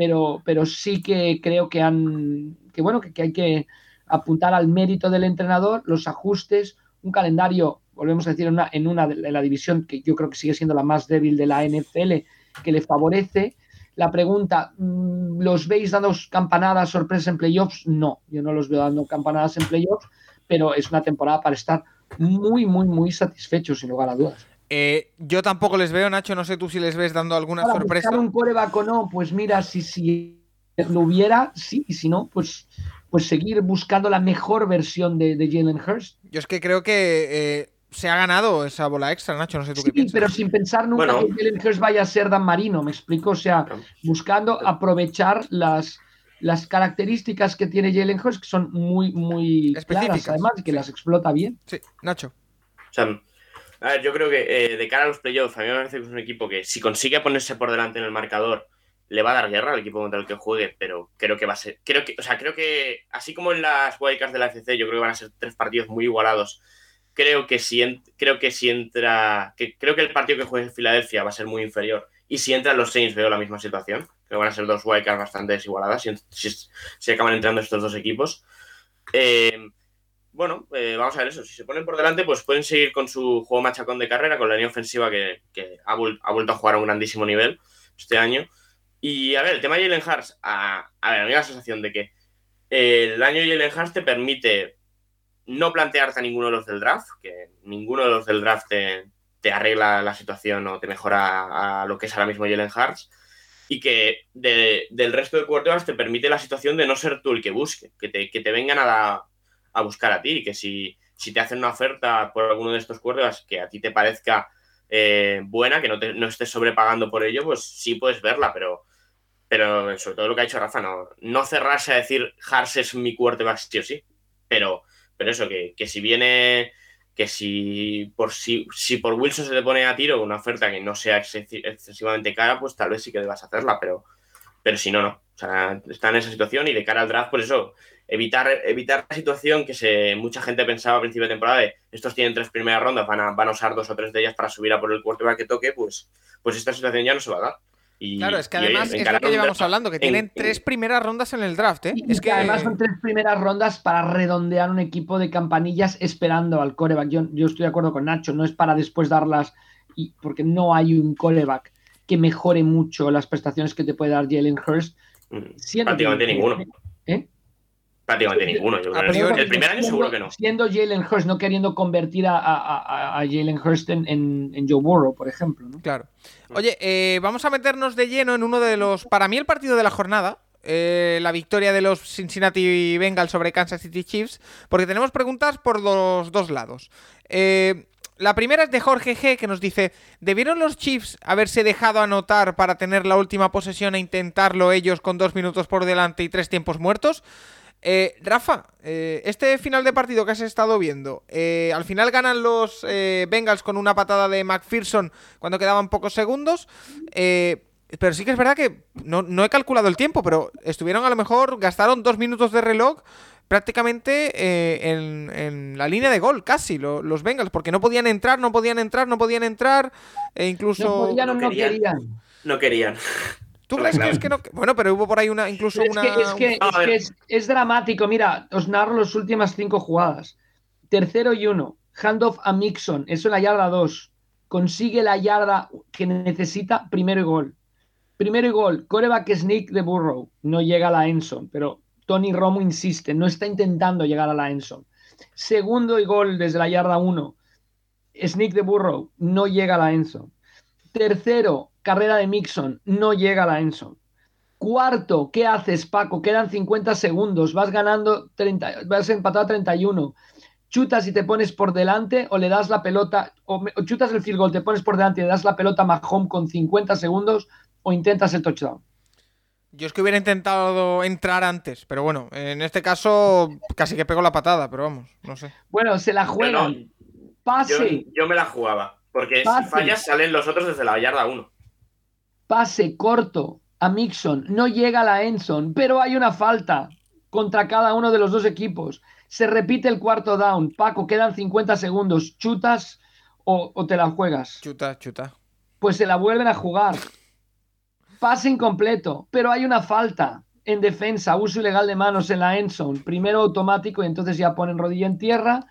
pero, pero sí que creo que han, que bueno, que, hay que apuntar al mérito del entrenador, los ajustes, un calendario, volvemos a decir, en una, en una de la división que yo creo que sigue siendo la más débil de la NFL, que le favorece la pregunta, mm, ¿los veis dando campanadas sorpresas en playoffs? No, yo no los veo dando campanadas en playoffs, pero es una temporada para estar muy, muy, muy satisfechos, sin lugar a dudas. Eh, yo tampoco les veo, Nacho, no sé tú si les ves dando alguna sorpresa. un coreback o no, pues mira, si, si lo hubiera, sí, y si no, pues, pues seguir buscando la mejor versión de, Jalen Hurst. Yo es que creo que eh, se ha ganado esa bola extra, Nacho, no sé tú qué piensas. pero sin pensar nunca que Jalen Hurst vaya a ser Dan Marino, me explico, o sea, buscando aprovechar las, las características que tiene Jalen Hurst, que son muy, muy específicas, además, y que las explota bien. Sí, Nacho. O sea, a ver, yo creo que eh, de cara a los playoffs, a mí me parece que es un equipo que si consigue ponerse por delante en el marcador, le va a dar guerra al equipo contra el que juegue, pero creo que va a ser, creo que, o sea, creo que así como en las wildcards de la FC, yo creo que van a ser tres partidos muy igualados creo que si, creo que si entra, creo que el partido que juegue en Filadelfia va a ser muy inferior. Y si entran los Saints veo la misma situación. Creo que van a ser dos wildcards bastante desigualadas si, si, acaban entrando estos dos equipos. Eh, bueno, eh, vamos a ver eso. Si se ponen por delante, pues pueden seguir con su juego machacón de carrera, con la línea ofensiva que, ha, vuelto a jugar a un grandísimo nivel este año. Y a ver, el tema de Jalen Hurts, a, a ver, a mí me da la sensación de que el año Jalen Hurts te permite no plantearte a ninguno de los del draft, que ninguno de los del draft te, arregla la situación o te mejora a lo que es ahora mismo Jalen Hurts, y que del resto de quarterbacks te permite la situación de no ser tú el que busque, que te, que te vengan a, a, buscar a ti, que si, si, te hacen una oferta por alguno de estos quarterbacks que a ti te parezca eh, buena, que no, te, no estés sobrepagando por ello, pues sí puedes verla, pero pero sobre todo lo que ha dicho Rafa, no, no cerrarse a decir Hars es mi quarterback sí o sí, pero pero eso, que, si viene, que si por, si, si por Wilson se te pone a tiro una oferta que no sea excesivamente cara, pues tal vez sí que debas hacerla, pero, pero si no, no. O sea, está en esa situación y de cara al draft, pues eso, evitar, evitar la situación que se, mucha gente pensaba a principio de temporada de estos tienen tres primeras rondas, van a, van a usar dos o tres de ellas para subir a por el quarterback que toque, pues, pues esta situación ya no se va a dar claro, es que además es lo que llevamos hablando, que tienen tres primeras rondas en el draft, ¿eh? es que además son tres primeras rondas para redondear un equipo de campanillas esperando al coreback. Yo, yo estoy de acuerdo con Nacho, no es para después darlas, y, porque no hay un coreback que mejore mucho las prestaciones que te puede dar Jalen Hurst. Prácticamente ninguno. ¿Eh? Prácticamente ninguno. el primer año seguro que no. Siendo Jalen Hurst, no queriendo convertir a, a, Jalen Hurst en, en, Joe Burrow, por ejemplo. Claro. Oye, eh, vamos a meternos de lleno en uno de los, para mí, el partido de la jornada. Eh, la victoria de los Cincinnati Bengals sobre Kansas City Chiefs, porque tenemos preguntas por los dos lados. Eh, la primera es de Jorge G, que nos dice, ¿debieron los Chiefs haberse dejado anotar para tener la última posesión e intentarlo ellos con dos minutos por delante y tres tiempos muertos? Eh, Rafa, eh, este final de partido que has estado viendo, eh, al final ganan los Bengals con una patada de McPherson cuando quedaban pocos segundos. pero sí que es verdad que no, he calculado el tiempo, pero estuvieron a lo mejor, gastaron dos minutos de reloj prácticamente en, la línea de gol, casi, los Bengals, porque no podían entrar, no podían entrar, no podían entrar, e incluso... No podían o no, querían. No querían. ¿Tú crees que es que no? Bueno, pero hubo por ahí una, incluso Es una. que, es, que- es ver. que es- es dramático. Mira, os narro las últimas cinco jugadas. Tercero y uno. Handoff a Mixon. Eso en la yarda 2. Consigue la yarda que necesita. Primero y gol. Primero y gol. Coreback sneak de Burrow. No llega a la Enson, pero Tony Romo insiste. No está intentando llegar a la Enson. Segundo y gol desde la yarda 1. Sneak de Burrow. No llega a la Enson. Tercero, carrera de Mixon. No llega a la Enson. Cuarto, ¿qué haces, Paco? Quedan 50 segundos, vas ganando 30, vas empatado a 31. Chutas y te pones por delante o le das la pelota, o, chutas el field goal, te pones por delante y le das la pelota a Mahomes con 50 segundos o intentas el touchdown. Yo es que hubiera intentado entrar antes, pero bueno, en este caso casi que pego la patada, pero vamos, no sé. Bueno, se la juegan. no, yo, Pase, yo me la jugaba. Porque Pase. si fallas, salen los otros desde la yarda 1. pase corto a Mixon. No llega a la Enson, pero hay una falta contra cada uno de los dos equipos. Se repite el cuarto down. Paco, quedan 50 segundos. ¿Chutas o- o te la juegas? Chuta, chuta. pues se la vuelven a jugar. Pase incompleto, pero hay una falta en defensa, uso ilegal de manos en la end zone. Primero automático y entonces ya ponen rodilla en tierra.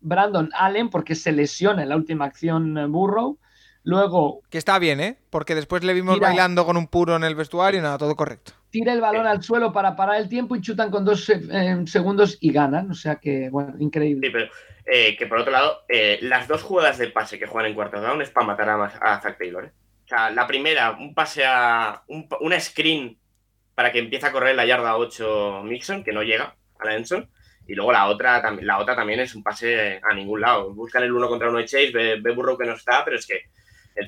Brandon Allen, porque se lesiona en la última acción eh, Burrow. Luego Que está bien, ¿eh? Porque después le vimos bailando con un puro en el vestuario y nada, todo correcto. tira el balón al suelo para parar el tiempo y chutan con dos eh, eh, segundos y ganan. O sea que, bueno, Sí, increíble. pero eh, que por otro lado, eh, las dos jugadas de pase que juegan en cuarto down es para matar a, a Zach Taylor. ¿eh? O sea, la primera, un pase a. Un, pa- una screen para que empiece a correr la yarda 8 Mixon, que no llega a la Enson. Y luego la otra, la otra también es un pase a ningún lado. Buscan el uno contra uno de Chase, ve, ve Burrow que no está, pero es que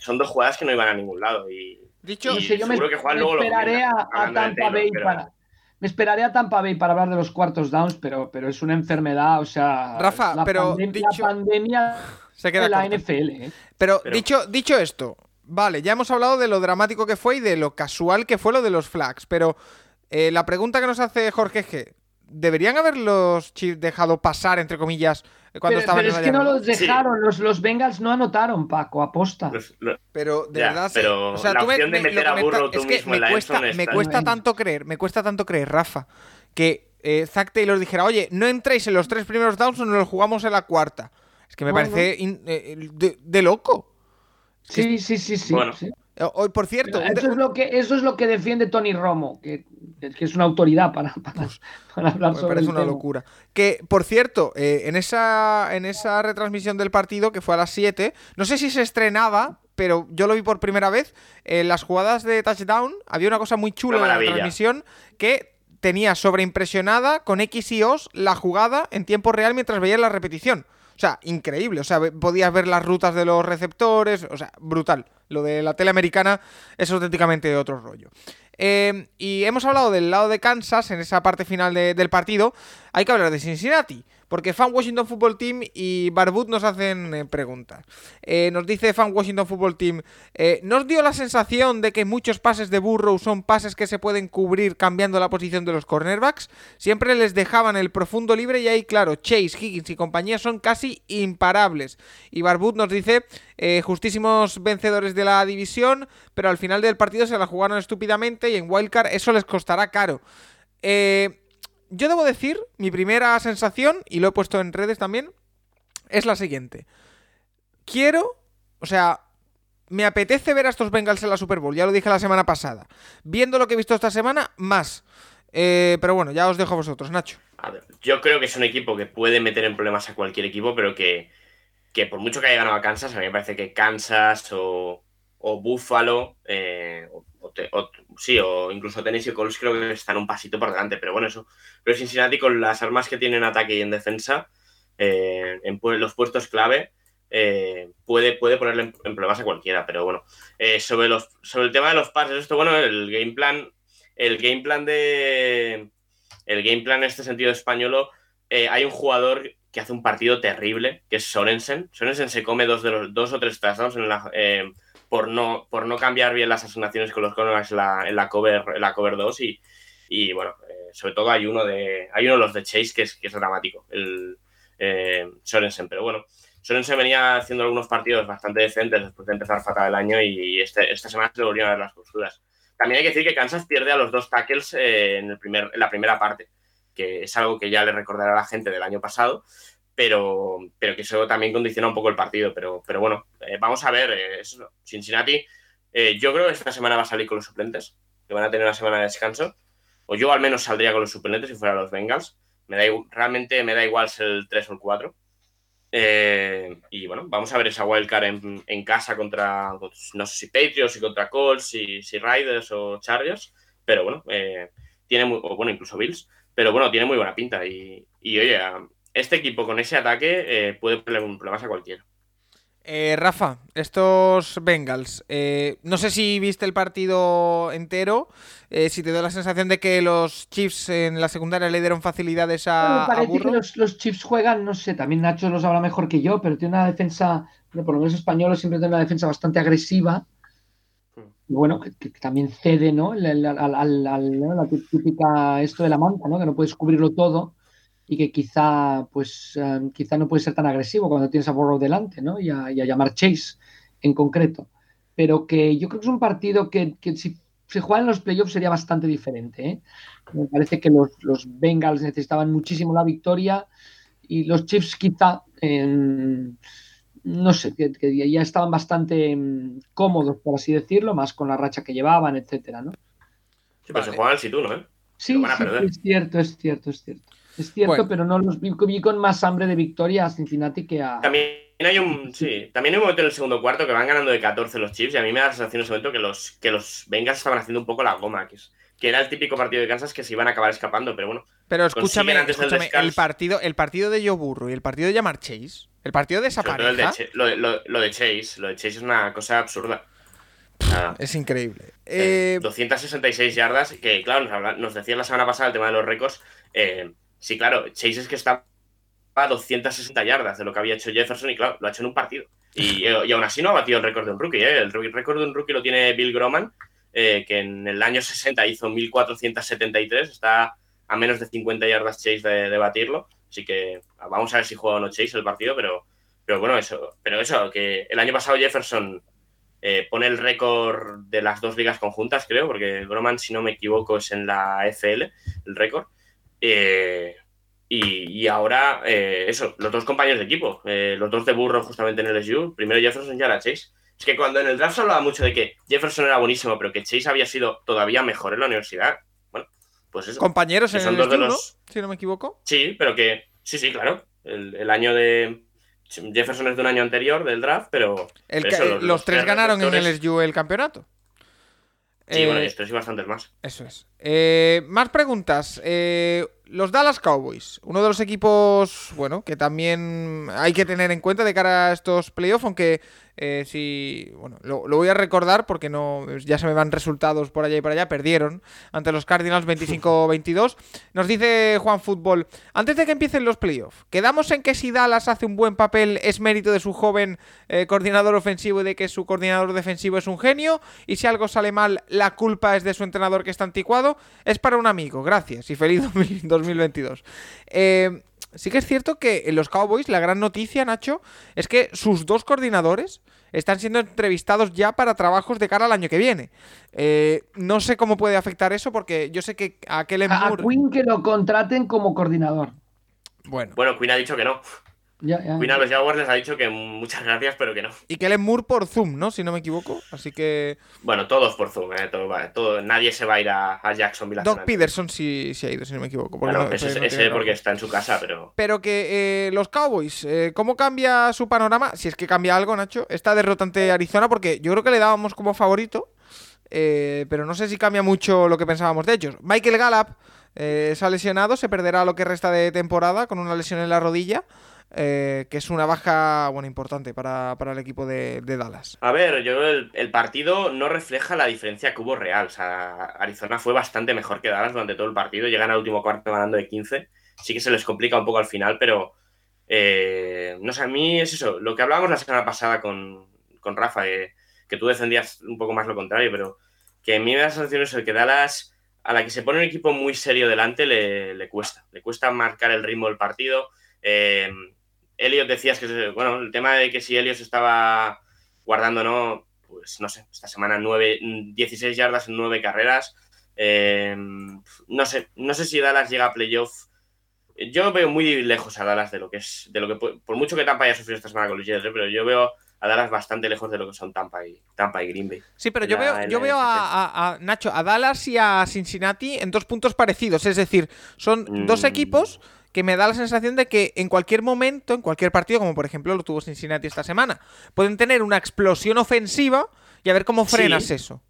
son dos jugadas que no iban a ningún lado. Y, Dicho, Y No sé, yo me, seguro que Juan me luego lo esperaré a, comenta, a Tampa Taylor, Bay pero- para. Me esperaré a Tampa Bay para hablar de los cuartos downs, pero, pero es una enfermedad, o sea. Rafa, la pero pandem- dicho- la pandemia se queda de la corto. NFL, ¿eh? Pero, Pero- dicho, dicho esto, vale, ya hemos hablado de lo dramático que fue y de lo casual que fue lo de los flags, pero eh, la pregunta que nos hace Jorge es que ¿deberían haberlos dejado pasar, entre comillas, cuando Pero, estaban pero en es que no los dejaron, los, los Bengals no anotaron, Paco, aposta. los- los- Pero de Ya, verdad, sí. pero o sea, la tú me- de meter a tú es que mismo en me la cuesta, me cuesta tanto creer, me cuesta tanto creer, Rafa, que eh, Zach Taylor dijera, oye, no entréis en los tres primeros downs o nos los jugamos en la cuarta. Es que me Bueno. parece in- eh, de, de loco. Sí, sí, sí, sí. Bueno. sí. Hoy, por cierto, un- Eso es, lo que, eso es lo que defiende Tony Romo, que, que es una autoridad para, para, para hablar Me sobre parece el una tema. locura. Que, por cierto, eh, en, esa, en esa retransmisión del partido, que fue a las 7, no sé si se estrenaba, pero yo lo vi por primera vez, en las jugadas de touchdown había una cosa muy chula en la transmisión que tenía sobreimpresionada con X y O's la jugada en tiempo real mientras veías la repetición. O sea, increíble. O sea, podías ver las rutas de los receptores. O sea, brutal. Lo de la tele americana es auténticamente otro rollo. Eh, y hemos hablado del lado de Kansas en esa parte final de- del partido. Hay que hablar de Cincinnati. Porque Fan Washington Football Team y Barbut nos hacen eh, preguntas. Eh, nos dice Fan Washington Football Team: eh, ¿Nos dio la sensación de que muchos pases de Burrow son pases que se pueden cubrir cambiando la posición de los cornerbacks? Siempre les dejaban el profundo libre y ahí, claro, Chase, Higgins y compañía son casi imparables. Y Barbut nos dice: eh, justísimos vencedores de la división, pero al final del partido se la jugaron estúpidamente y en Wildcard eso les costará caro. Eh, yo debo decir, mi primera sensación, y lo he puesto en redes también, es la siguiente. Quiero, o sea, me apetece ver a estos Bengals en la Super Bowl, ya lo dije la semana pasada. Viendo lo que he visto esta semana, más. Eh, pero bueno, ya os dejo a vosotros, Nacho. A ver, yo creo que es un equipo que puede meter en problemas a cualquier equipo, pero que, que por mucho que haya ganado a Kansas, a mí me parece que Kansas o, o Buffalo, eh, o, sí, o incluso Tennessee Colts creo que están un pasito por delante, pero bueno, eso. Pero Cincinnati con las armas que tiene en ataque y en defensa, eh, en los puestos clave, eh, puede, puede ponerle en, problemas a cualquiera, pero bueno. Sobre, los, sobre el tema de los pases, esto, bueno, el game plan, el game plan de el game plan en este sentido españolo, eh, hay un jugador que hace un partido terrible, que es Sorensen. Sorensen se come dos, de los, dos o tres touchdowns en la, por, no, por no cambiar bien las asignaciones con los cornerbacks la, en la cover, en la cover 2 y, y bueno, eh, sobre todo hay uno de hay uno de los de Chase que es, que es dramático, el eh, Sorensen, pero bueno. Sorensen venía haciendo algunos partidos bastante decentes después de empezar fatal el año y este, esta semana se volvieron a ver las costuras. también hay que decir que Kansas pierde a los dos tackles eh, en, el primer, en la primera parte, que es algo que ya le recordará a la gente del año pasado, pero, pero que eso también condiciona un poco el partido. Pero, pero bueno, eh, vamos a ver, eh, Cincinnati, yo creo que esta semana va a salir con los suplentes, que van a tener una semana de descanso, o yo al menos saldría con los suplentes si fuera los Bengals. Me da, realmente me da igual ser el 3 o el 4. Eh, y bueno, vamos a ver esa wildcard en, en casa contra, no sé si Patriots, y contra Colts, si, si Riders o Chargers, pero bueno, eh, tiene muy, bueno, incluso Bills, pero bueno, tiene muy buena pinta. Y, y oye, este equipo con ese ataque eh, puede poner problemas a cualquiera. Eh, Rafa, estos Bengals, eh, no sé si viste el partido entero, eh, si te da la sensación de que los Chiefs en la secundaria le dieron facilidades a, me parece que los, Chiefs juegan, no sé, también Nacho los habla mejor que yo, pero tiene una defensa, por lo menos españoles siempre tiene una defensa bastante agresiva. Y bueno, que, también cede, ¿no? la típica esto de la manta, ¿no? Que no puedes cubrirlo todo y que quizá, pues, em, quizá no puede ser tan agresivo cuando tienes a Borrow delante, ¿no? Y a, llamar Chase en concreto. Pero que yo creo que es un partido que, si se juega en los playoffs sería bastante diferente. ¿eh? Me parece que los, los, Bengals necesitaban muchísimo la victoria y los Chiefs quizá, no sé, que, ya estaban bastante em, cómodos, por así decirlo, más con la racha que llevaban, etcétera, ¿no? Sí, pero se juegan al tú, ¿no? ¿eh? Sí, sí, es cierto, es cierto, es cierto. Es cierto, pero no los vi, con más hambre de victoria a Cincinnati que a. También hay un. Sí, también hay un momento en el segundo cuarto que van ganando de 14 los Chiefs y a mí me da la sensación en ese momento que los, que los Bengals estaban haciendo un poco la goma, que, que era el típico partido de Kansas que se iban a acabar escapando, pero bueno. Pero escúchame, escúchame el, partido, el partido de Joe Burro y el partido de Llamar Chase, el partido de esa pareja. Lo de, lo, de Chase, lo de Chase es una cosa absurda. es increíble. 266 eh, yardas, que claro, nos, nos decían la semana pasada el tema de los récords. Eh, Sí, claro, Chase es que está a 260 yardas de lo que había hecho Jefferson y claro, lo ha hecho en un partido. Y, y aún así no ha batido el récord de un rookie. ¿eh? El récord de un rookie lo tiene Bill Groman, eh, que en el año 60 hizo 1473, está a menos de 50 yardas Chase de, batirlo. Así que vamos a ver si juega o no Chase el partido, pero, pero bueno, eso, pero eso, que el año pasado Jefferson eh, pone el récord de las dos ligas conjuntas, creo, porque Groman, si no me equivoco, es en la FL, el récord. Eh, y, ahora, eh, eso, los dos compañeros de equipo, eh, los dos de burro justamente en el SU, primero Jefferson y ahora Chase. Es que cuando en el draft se hablaba mucho de que Jefferson era buenísimo, pero que Chase había sido todavía mejor en la universidad. Bueno, pues eso. Compañeros en el dos de los... Si no me equivoco. Sí, pero que. Sí, sí, claro. El, año de. Jefferson es de un año anterior del draft, pero. los, tres, ganaron en el SU el campeonato. Sí, bueno, y esto sí bastantes más. Eso es. Eh, más preguntas. Eh, los Dallas Cowboys, uno de los equipos, bueno, que también hay que tener en cuenta de cara a estos playoffs, aunque eh, si, bueno, lo, voy a recordar porque no, ya se me van resultados por allá y por allá, perdieron ante los Cardinals 25-22. Nos dice Juan Fútbol, antes de que empiecen los playoffs, quedamos en que si Dallas hace un buen papel es mérito de su joven eh, coordinador ofensivo y de que su coordinador defensivo es un genio, y si algo sale mal, la culpa es de su entrenador que está anticuado, es para un amigo, gracias y feliz 2022. Eh, sí que es cierto que en los Cowboys la gran noticia, Nacho, es que sus dos coordinadores están siendo entrevistados ya para trabajos de cara al año que viene. Eh, no sé cómo puede afectar eso porque yo sé que a Kellen Moore... A Quinn que lo contraten como coordinador. Bueno. Bueno, Quinn ha dicho que no. Ya, a los Jaguars les ha dicho que muchas gracias, pero que no. Y que él Moore por Zoom, ¿no? Si no me equivoco. Así que. Bueno, todos por Zoom, ¿eh? Todo, nadie se va a ir a, a Jacksonville. Doc Peterson sí, sí, ha ido, si no me equivoco. Porque ese, porque está en su casa, pero. Pero que eh, los Cowboys, eh, ¿cómo cambia su panorama? Si es que cambia algo, Nacho. Esta derrota ante Arizona, porque yo creo que le dábamos como favorito. Eh, pero no sé si cambia mucho lo que pensábamos de ellos. Michael Gallup se ha lesionado, se perderá lo que resta de temporada con una lesión en la rodilla. Eh, que es una baja bueno, importante para, el equipo de, Dallas. A ver, yo el, el, partido no refleja la diferencia que hubo real. O sea, Arizona fue bastante mejor que Dallas durante todo el partido. Llegan al último cuarto ganando de 15. Sí que se les complica un poco al final, pero eh, no sé, a mí es eso. Lo que hablábamos la semana pasada con, Rafa, que tú defendías un poco más lo contrario, pero que a mí me da la sensación es el que Dallas, a la que se pone un equipo muy serio delante, le, le cuesta. Le cuesta marcar el ritmo del partido. Eh, Elliot decías que, bueno, el tema de que si Elliot estaba guardando no, pues no sé, esta semana 9, 16 yardas en 9 carreras. Eh, no sé, no sé si Dallas llega a playoff. Yo veo muy lejos a Dallas de lo que es, de lo que por mucho que Tampa haya sufrido esta semana con los Jets, ¿eh? pero yo veo a Dallas bastante lejos de lo que son Tampa y, Tampa y Green Bay. Sí, pero yo veo, yo veo a, Nacho, a Dallas y a Cincinnati en dos puntos parecidos. Es decir, son dos mm. equipos que me da la sensación de que en cualquier momento, en cualquier partido, como por ejemplo lo tuvo Cincinnati esta semana, pueden tener una explosión ofensiva y a ver cómo frenas eso.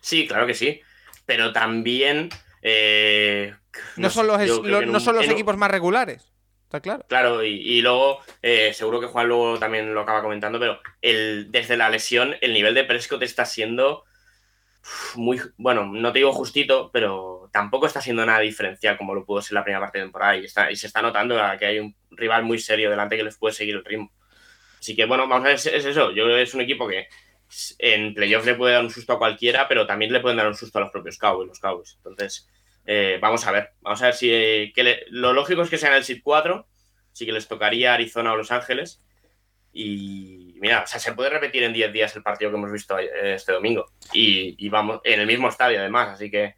Sí, claro que sí. Pero también. Eh, no, son los, no son los equipos más regulares. Está claro. Claro, y, luego, eh, seguro que Juan luego también lo acaba comentando, pero el, desde la lesión, el nivel de Prescott está siendo muy, bueno, no te digo justito, pero tampoco está siendo nada diferencial como lo pudo ser la primera parte de temporada y, está, y se está notando que hay un rival muy serio delante que les puede seguir el ritmo. Así que bueno, vamos a ver, es eso. Yo creo que es un equipo que en playoffs le puede dar un susto a cualquiera, pero también le pueden dar un susto a los propios Cowboys, los Cowboys. Entonces, eh, vamos a ver. Vamos a ver si que lo lógico es que sean el SID 4, sí que les tocaría Arizona o Los Ángeles. Y mira, o sea, se puede repetir en 10 días el partido que hemos visto eh, este domingo. Y, vamos, en el mismo estadio además, así que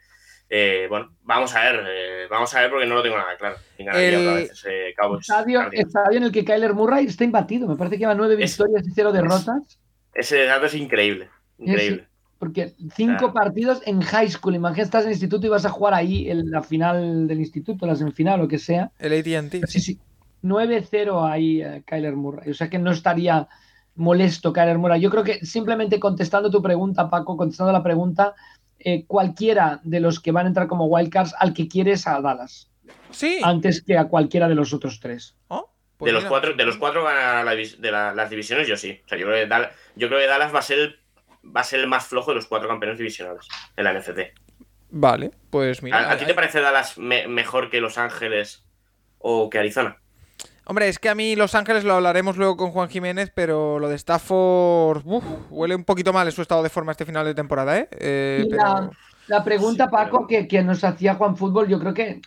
eh, bueno, vamos a ver, eh, vamos a ver porque no lo tengo nada claro. El estadio, en el que Kyler Murray está imbatido, me parece que lleva nueve victorias y cero derrotas. Ese dato es increíble, increíble. porque cinco partidos en high school, imagínate, estás en el instituto y vas a jugar ahí en la final del instituto, la semifinal, lo que sea. El AT&T. Sí, sí. 9-0 ahí eh, Kyler Murray. O sea que no estaría molesto Kyler Murray. Yo creo que simplemente contestando tu pregunta, Paco, contestando la pregunta, eh, cualquiera de los que van a entrar como wildcards, al que quieres a Dallas. Sí. Antes que a cualquiera de los otros tres. Oh, pues de, los cuatro, de los cuatro van a de las divisiones, yo sí. O sea, yo creo que Dallas, yo creo que Dallas va a ser el, va a ser el más flojo de los cuatro campeones divisionales en la NFC. Vale, pues mira. ¿A, ti te parece Dallas mejor que Los Ángeles o que Arizona? Hombre, es que a mí Los Ángeles lo hablaremos luego con Juan Jiménez, pero lo de Stafford huele un poquito mal en su estado de forma este final de temporada, ¿eh? eh la, pregunta, Paco, que, que, nos hacía Juan Fútbol, yo creo que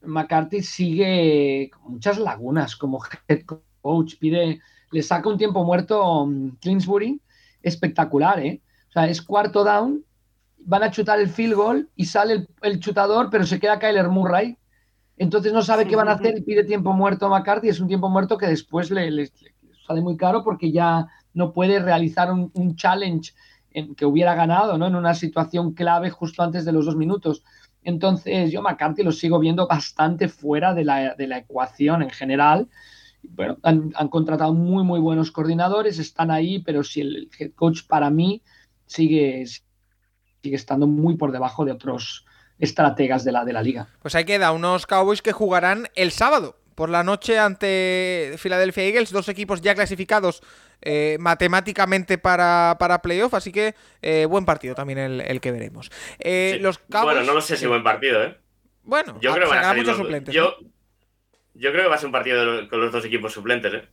McCarthy sigue con muchas lagunas como head coach, pide, le saca un tiempo muerto Kingsbury, espectacular, ¿eh? O sea, es cuarto down, van a chutar el field goal y sale el, el chutador, pero se queda Kyler Murray entonces no sabe qué van a hacer y pide tiempo muerto a McCarthy. Es un tiempo muerto que después le, sale muy caro porque ya no puede realizar un, challenge en, que hubiera ganado ¿no? en una situación clave justo antes de los dos minutos. Entonces yo McCarthy lo sigo viendo bastante fuera de la, ecuación en general. Bueno, han, contratado muy, muy buenos coordinadores, están ahí, pero si el head coach para mí sigue, sigue estando muy por debajo de otros, estrategas de la, de la liga. Pues ahí queda unos Cowboys que jugarán el sábado por la noche ante Philadelphia Eagles, dos equipos ya clasificados eh, matemáticamente para, para playoff, así que eh, buen partido también el, que veremos. Eh, los Bueno, no lo sé si buen partido, ¿eh? Bueno, yo creo que van a muchos suplentes. Yo, yo creo que va a ser un partido con los dos equipos suplentes, ¿eh?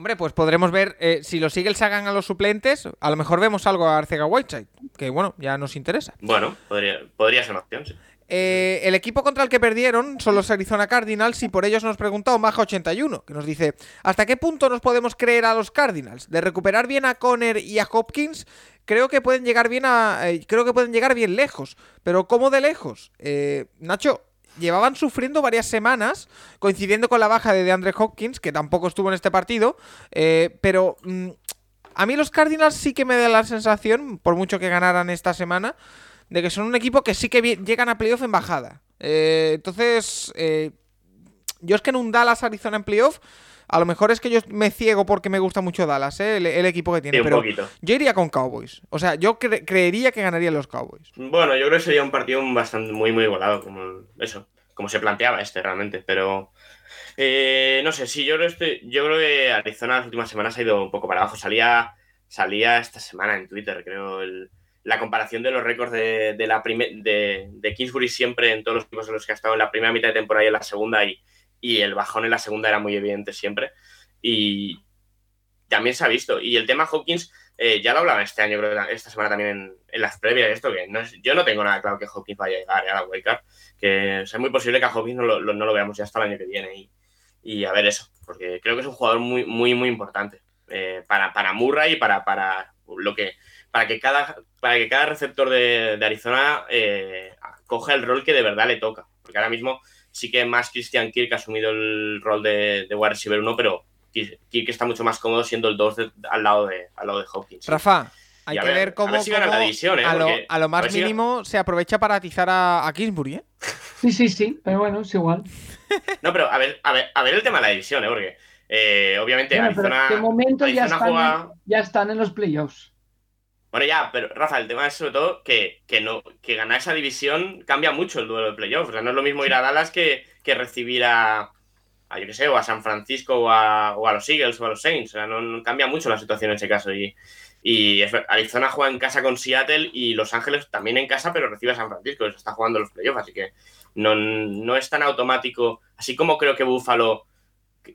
Hombre, pues podremos ver, si los Eagles hagan a los suplentes, a lo mejor vemos algo a Arcega Whiteside, que bueno, ya nos interesa. Bueno, podría, podría ser una opción, sí. Eh, el equipo contra el que perdieron son los Arizona Cardinals y por ellos nos pregunta Omaja81, que nos dice, ¿hasta qué punto nos podemos creer a los Cardinals? De recuperar bien a Conner y a Hopkins, creo que pueden llegar bien a... Eh, creo que pueden llegar bien lejos, pero ¿cómo de lejos? Eh, Nacho, llevaban sufriendo varias semanas, coincidiendo con la baja de DeAndre Hopkins, que tampoco estuvo en este partido, eh, pero mm, a mí los Cardinals sí que me da la sensación, por mucho que ganaran esta semana, de que son un equipo que sí que llegan a playoff en bajada. Eh, entonces, eh, yo es que en un Dallas Arizona en playoff, a lo mejor es que yo me ciego porque me gusta mucho Dallas, el, equipo que tiene. pero yo iría con Cowboys. O sea, yo creería que ganarían los Cowboys. Bueno, yo creo que sería un partido bastante muy, muy igualado, como eso como se planteaba este realmente, pero eh, no sé, sí, yo creo, yo creo que Arizona las últimas semanas ha ido un poco para abajo. Salía, salía esta semana en Twitter, creo, la comparación de los récords de, la de, Kingsbury siempre en todos los equipos en los que ha estado en la primera mitad de temporada y en la segunda, y, y el bajón en la segunda era muy evidente siempre. Y también se ha visto. Y el tema Hawkins, eh, ya lo hablaba este año, creo, esta semana también en, las previas, esto que no yo no tengo nada claro que Hawkins vaya a llegar a la Wildcard que es muy posible que a Hopkins no lo, veamos ya hasta el año que viene. Y, a ver eso, porque creo que es un jugador muy, muy, muy importante eh, para, para Murray y para, para lo que para que cada, para que cada receptor de, Arizona eh, coja el rol que de verdad le toca. Porque ahora mismo sí que más Christian Kirk ha asumido el rol de, de wide receiver 1, pero Kirk está mucho más cómodo siendo el 2 al, lado de, al lado de Hopkins. Rafa, hay que ver, cómo, ¿eh? a, lo, más mínimo se aprovecha para atizar a, Kingsbury, ¿eh? Sí, sí, sí, pero bueno, es igual. no, pero a ver, a ver, a ver el tema de la división, ¿eh? Porque eh, obviamente Arizona, de momento ya, están, ya están en los playoffs. Bueno, ya, pero Rafa, el tema es sobre todo que, no, que ganar esa división cambia mucho el duelo de playoffs. O sea, no es lo mismo ir a Dallas que, que recibir a, a, yo qué sé, o a San Francisco o a, o a, los Eagles o a los Saints. O sea, no, cambia mucho la situación en ese caso. Y, y Arizona juega en casa con Seattle y Los Ángeles también en casa, pero recibe a San Francisco. Eso está jugando los playoffs, así que no, no es tan automático. Así como creo que Buffalo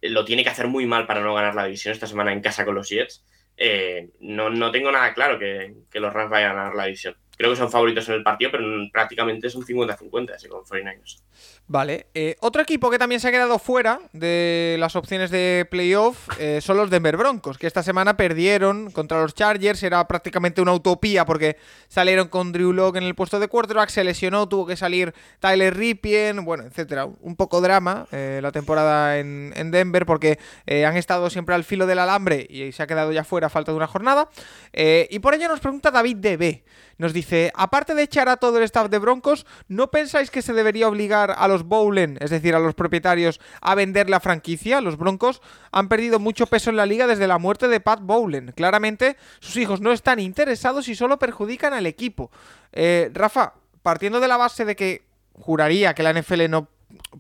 lo tiene que hacer muy mal para no ganar la división esta semana en casa con los Jets. Eh, no, no, tengo nada claro que, que los Rams vayan a ganar la división creo que son favoritos en el partido, pero prácticamente es un 50-50 ese con 49ers. Vale. Eh, otro equipo que también se ha quedado fuera de las opciones de playoff eh, son los Denver Broncos, que esta semana perdieron contra los Chargers. Era prácticamente una utopía porque salieron con Drew Locke en el puesto de quarterback, se lesionó, tuvo que salir Tyler Ripien, bueno, etcétera. Un poco drama eh, la temporada en, Denver porque han estado siempre al filo del alambre y se ha quedado ya fuera a falta de una jornada. y por ello nos pregunta David DB. Nos dice, aparte de echar a todo el staff de Broncos, ¿no pensáis que se debería obligar a los Bowlen, es decir, a los propietarios, a vender la franquicia? Los Broncos han perdido mucho peso en la liga desde la muerte de Pat Bowlen. Claramente, sus hijos no están interesados y solo perjudican al equipo. Eh, Rafa, partiendo de la base de que juraría que la NFL no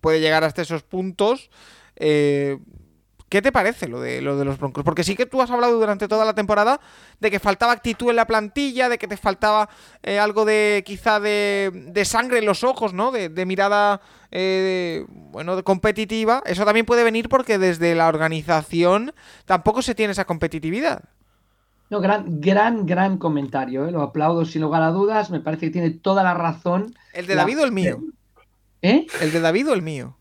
puede llegar hasta esos puntos, eh, ¿Qué te parece lo de, lo de los Broncos? Porque sí que tú has hablado durante toda la temporada de que faltaba actitud en la plantilla, de que te faltaba eh, algo de quizá de, sangre en los ojos, ¿no? De, mirada, eh, bueno, competitiva. Eso también puede venir porque desde la organización tampoco se tiene esa competitividad. No, gran, gran, gran comentario, ¿eh? lo aplaudo sin lugar a dudas, me parece que tiene toda la razón. ¿El de David o el mío? ¿Eh? ¿El de David o el mío?